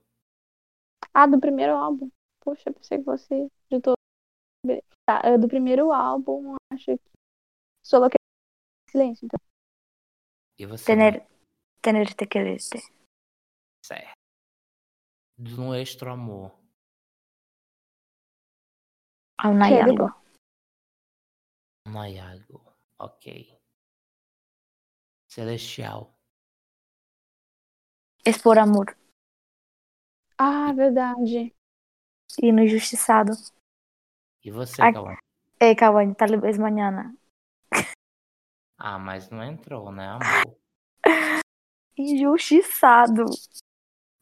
Ah, do primeiro álbum. Poxa, pensei que você de todo. Tá, é do primeiro álbum, acho que. Solo que silêncio, então. E você? Tener, tener te quererte. Certo. No Extra Amor. Hay Que é algo. Ok. Celestial. Es por amor. Ah, verdade. E no injustiçado. E você, Ai. Cauã? Ei, Cauane, tal vez mañana. Ah, mas não entrou, né, amor? Injustiçado.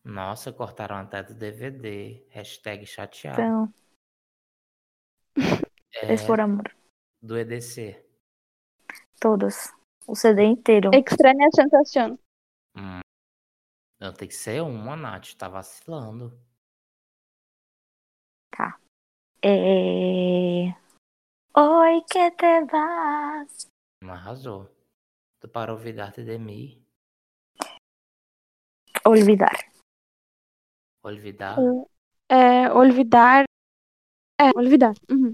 Nossa, cortaram até do DVD. Hashtag chateado. Então, É, es por amor. do EDC. Todas. O CD inteiro. Extraña sensação. Hum. Não, tem que ser uma, Nath. Tá vacilando. É... Oi que te vas. Não arrasou. Tu para olvidar-te de mim. Olvidar. Olvidar. É, olvidar. É, olvidar. Uhum.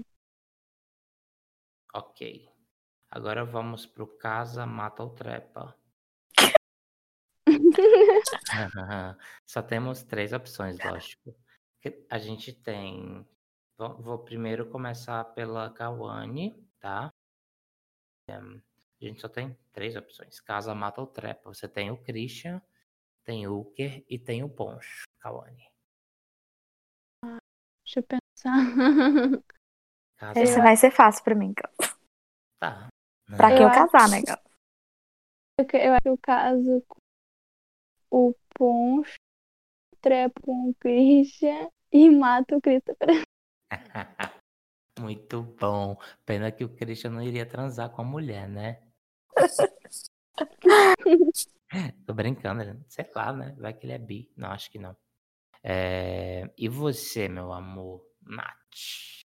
Ok. Agora vamos pro Casa Mata ou Trepa. Só temos três opções, lógico. Que A gente tem. Vou, primeiro começar pela Kawane, tá? A gente só tem três opções: Casa Mata ou Trepa. Você tem o Christian, tem o Uker e tem o Poncho, Kawane. Deixa eu pensar. Casa Esse vai ser fácil pra mim. Gal. Tá. Pra Eu que eu acho- casar, né, Gal? Eu, acho que eu caso com o Poncho, trepo com o Christian e mato o Christopher. Muito bom. Pena que o Christian não iria transar com a mulher, né? Tô brincando, ele- sei lá, né? Vai que ele é bi. Não, acho que não. É, E você, meu amor? Nath.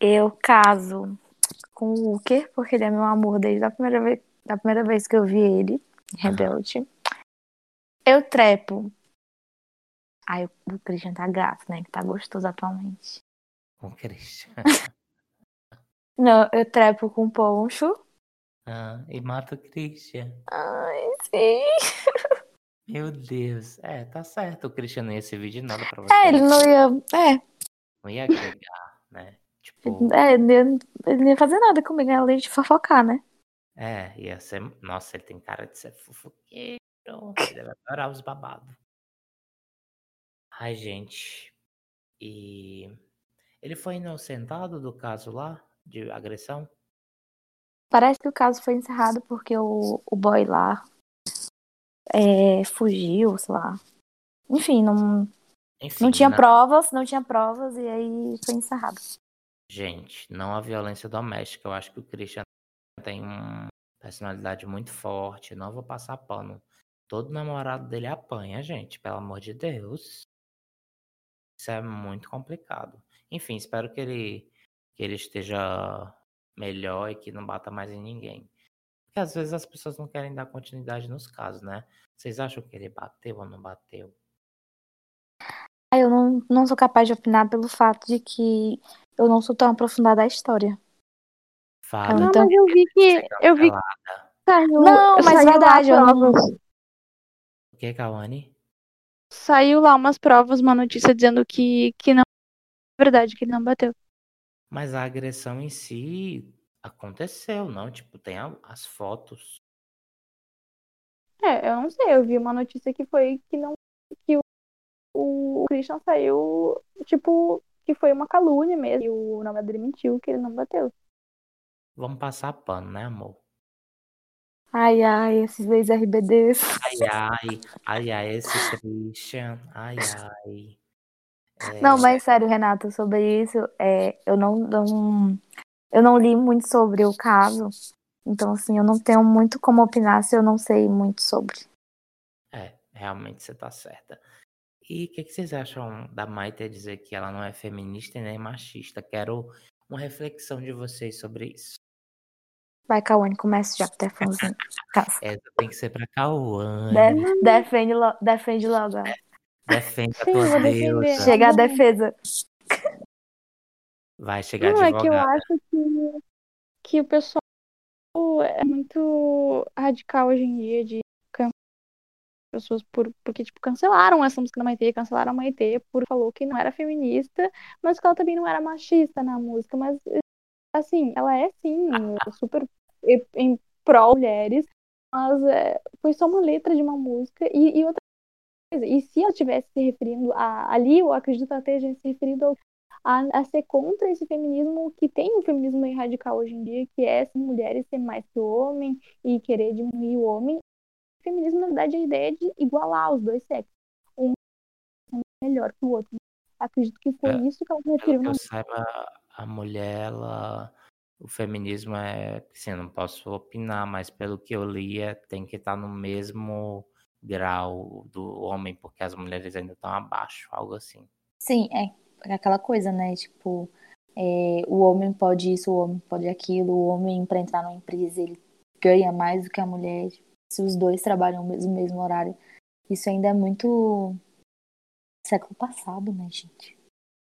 Eu caso com o Uker, porque ele é meu amor desde a primeira vez, da primeira vez que eu vi ele, Rebelde. Eu trepo. Ai, o Christian tá gato, né? Que tá gostoso atualmente. Com o Christian. Não, eu trepo com o Poncho. Ah, e mata o Christian. Ai, sim. Meu Deus. É, tá certo. O Christian não ia servir de nada pra você. É, ele não ia. É, Não ia agregar, né? Tipo, é ele, ia, ele não ia fazer nada comigo, além de fofocar, né? é, ia ser. Nossa, ele tem cara de ser fofoqueiro. Ele deve adorar os babados. Ai, gente. E ele foi inocentado do caso lá de agressão? Parece que o caso foi encerrado porque o, o boy lá é, fugiu, sei lá. Enfim, não, Enfim, não tinha na- provas, não tinha provas e aí foi encerrado. Gente, não a violência doméstica. Eu acho que o Christian tem uma personalidade muito forte. Não vou passar pano. Todo namorado dele apanha, gente, pelo amor de Deus. Isso é muito complicado. Enfim, espero que ele, que ele esteja melhor e que não bata mais em ninguém. Porque às vezes as pessoas não querem dar continuidade nos casos, né? Vocês acham que ele bateu ou não bateu? Aí eu não, não sou capaz de opinar pelo fato de que eu não sou tão aprofundada a história. Fala. Não, Então- mas eu vi que. Eu vi. Não, mas lá verdade, eu não-. O que, Kawane? Saiu lá umas provas, uma notícia dizendo que, que não. É verdade, que ele não bateu. Mas a agressão em si aconteceu, não? Tipo, tem as fotos. É, eu não sei, eu vi uma notícia que foi que não. Que o, o Christian saiu, tipo, que foi uma calúnia mesmo. E o namorado dele mentiu que ele não bateu. Vamos passar pano, né, amor? Ai, ai, esses ex-RBDs. Ai, ai, ai, ai, esse Christian. Ai, ai. É, Não, mas sério, Renato, sobre isso, é, eu não, não, eu não li muito sobre o caso, então assim, eu não tenho muito como opinar se eu não sei muito sobre. É, realmente você tá certa. E o que, que vocês acham da Maite dizer que ela não é feminista e nem machista? Quero uma reflexão de vocês sobre isso. Vai, Cauane, comece já, Tefonzinho. Casa. Essa tem que ser pra Cauane. De- defende, lo- defende logo. Defende a Sim, tua vou defender. deusa. Chega a defesa. Vai chegar Não, é que eu advogada. acho que, que o pessoal é muito radical hoje em dia de pessoas por, porque, tipo, cancelaram essa música da Maitê, cancelaram a Maitê por falou que não era feminista, mas que ela também não era machista na música, mas assim, ela é sim super em- pró mulheres, mas é, foi só uma letra de uma música e, e outra coisa, e se ela estivesse se referindo a, ali, eu acredito que ela esteja se referindo ao a, a ser contra esse feminismo que tem um feminismo meio radical hoje em dia, que é as mulheres ser mais que o homem e querer diminuir o homem. O feminismo, na verdade, é a ideia de igualar os dois sexos. Um é melhor que o outro. Acredito que foi É, isso que ela referiu que eu saiba, a mulher, ela. O feminismo é. Assim, eu não posso opinar, mas pelo que eu li, é, tem que estar no mesmo grau do homem, porque as mulheres ainda estão abaixo, algo assim. Sim, é aquela coisa, né? Tipo, é, o homem pode isso, o homem pode aquilo, o homem para entrar numa empresa ele ganha mais do que a mulher. Se os dois trabalham no mesmo, mesmo horário, isso ainda é muito século passado, né, gente?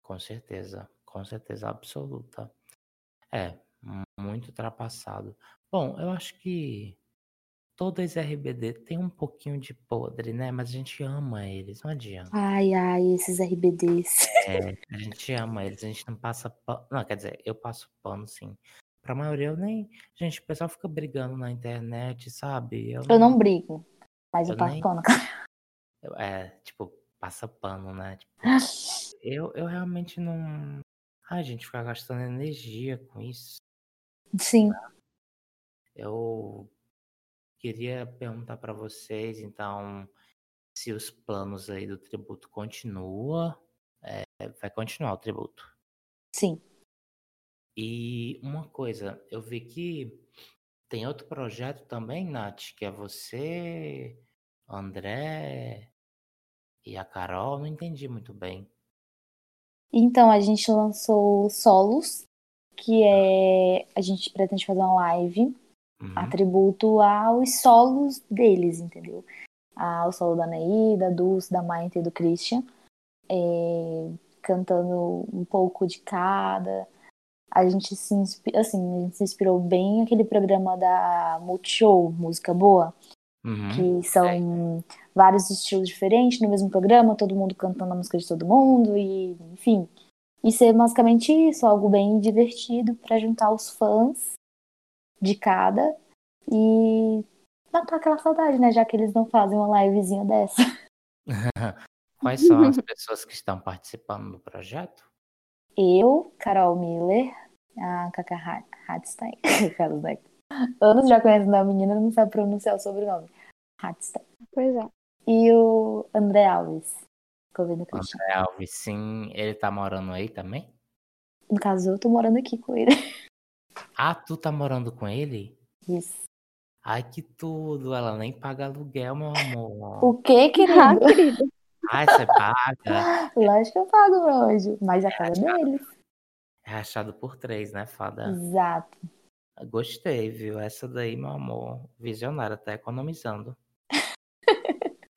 Com certeza, com certeza absoluta. É, muito ultrapassado. Bom, eu acho que todas as RBD tem um pouquinho de podre, né? Mas a gente ama eles, não adianta. Ai, ai, esses RBDs. É, a gente ama eles, a gente não passa pano. Não, quer dizer, eu passo pano, sim. Pra maioria eu nem. Gente, o pessoal fica brigando na internet, sabe? Eu não brigo, mas eu, Eu passo nem- pano. eu- É, tipo, passa pano, né? Tipo, eu, eu realmente não. Ai, gente, ficar gastando energia com isso. Sim. Eu queria perguntar pra vocês, então, se os planos aí do tributo continua, é, vai continuar o tributo. Sim. E uma coisa, eu vi que tem outro projeto também, Nath, que é você, André e a Carol, não entendi muito bem. Então, a gente lançou Solos, que é. A gente pretende fazer uma live Uhum. atributo aos solos deles, entendeu? Ao solo da Ney, da Dulce, da Maite e do Christian. é, cantando um pouco de cada. A gente se inspirou, assim, a gente se inspirou bem naquele programa da Multishow, Música Boa, Uhum. que são vários estilos diferentes no mesmo programa, todo mundo cantando a música de todo mundo, e enfim. E ser basicamente isso, algo bem divertido para juntar os fãs de cada e matar aquela saudade, né? Já que eles não fazem uma livezinha dessa. Quais são as pessoas que estão participando do projeto? Eu, Carol Miller, a Kaka Ha- Hadstein. Anos já conhecendo a menina, não sabe pronunciar o sobrenome. Hadstein. Pois é. E o André Alves. Vendo Cristian. André Alves, sim, ele tá morando aí também? No caso, eu tô morando aqui com ele. Ah, tu tá morando com ele? Isso. Ai, que tudo, ela nem paga aluguel, meu amor. O que, Ah, querido? Ai, você paga. Lógico que eu pago, meu anjo. Mas a casa deles. É rachado por três, né, fada? Exato. Gostei, viu? Essa daí, meu amor, visionária, tá economizando.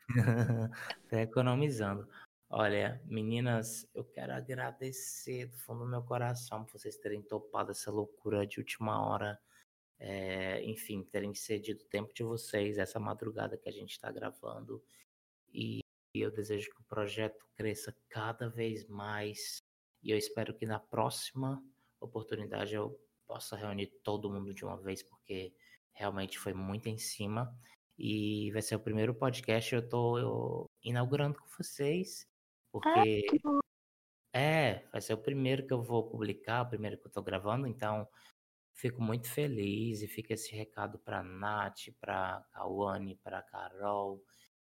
tá economizando. Olha, meninas, eu quero agradecer do fundo do meu coração por vocês terem topado essa loucura de última hora. É, enfim, terem cedido o tempo de vocês, essa madrugada que a gente está gravando. E eu desejo que o projeto cresça cada vez mais. E eu espero que na próxima oportunidade eu possa reunir todo mundo de uma vez, porque realmente foi muito em cima. E vai ser o primeiro podcast eu tô eu, inaugurando com vocês, porque é, vai ser o primeiro que eu vou publicar, o primeiro que eu tô gravando, então fico muito feliz e fica esse recado para Nath, para Cauane, para Carol,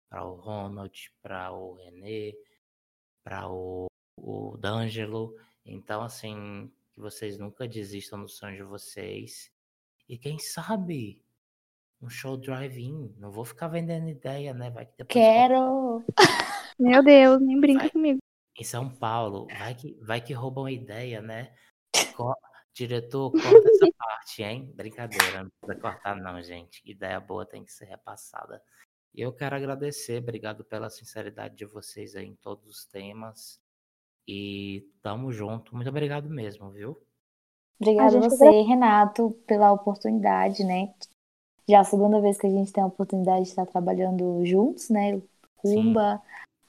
para o Ronald, para o Renê, para o o D'Angelo. Então, assim, que vocês nunca desistam do sonho de vocês. E quem sabe um show drive-in. Não vou ficar vendendo ideia, né? Vai que depois Quero! Meu Deus, nem brinca Vai. comigo. em São Paulo, vai que, vai que roubam ideia, né? Co- Diretor, corta essa parte, hein? Brincadeira, não precisa cortar não, gente. Ideia boa tem que ser repassada. E eu quero agradecer, obrigado pela sinceridade de vocês aí em todos os temas. E tamo junto. Muito obrigado mesmo, viu? Obrigada a você, Renato, pela oportunidade, né? Já a segunda vez que a gente tem a oportunidade de estar trabalhando juntos, né? Rumba,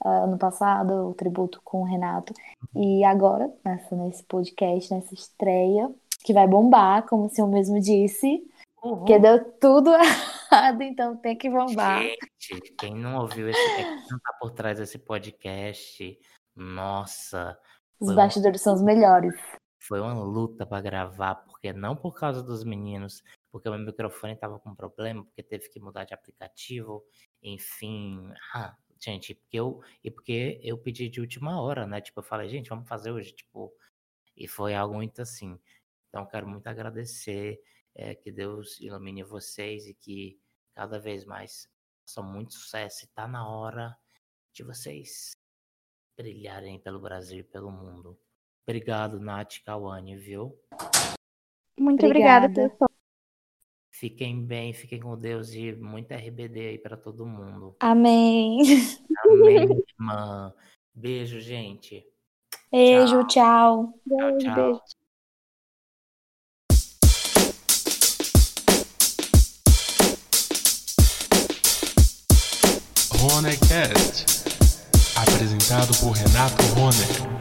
ah, ano passado, o tributo com o Renato. E agora, nessa, nesse podcast, nessa estreia, que vai bombar, como o senhor mesmo disse, porque deu tudo errado, então tem que bombar. Gente, quem não ouviu esse, é, quem não tá por trás desse podcast, nossa, Os um- bastidores são os melhores. Foi uma luta para gravar, porque não por causa dos meninos, porque o meu microfone tava com problema, porque teve que mudar de aplicativo, enfim. Ah, gente, porque eu e porque eu pedi de última hora, né? Tipo, eu falei, gente, vamos fazer hoje, tipo, e foi algo muito assim. Então, eu quero muito agradecer, é, que Deus ilumine vocês e que cada vez mais façam muito sucesso. E tá na hora de vocês brilharem pelo Brasil e pelo mundo. Obrigado, Nath Kawane, viu? Muito obrigada, Obrigada. pessoal. Fiquem bem, fiquem com Deus e muito RBD aí pra todo mundo. Amém. Amém, irmã. Beijo, gente. Beijo, tchau. Beijo, tchau. beijo. Ronecast. Apresentado por Renato Roner.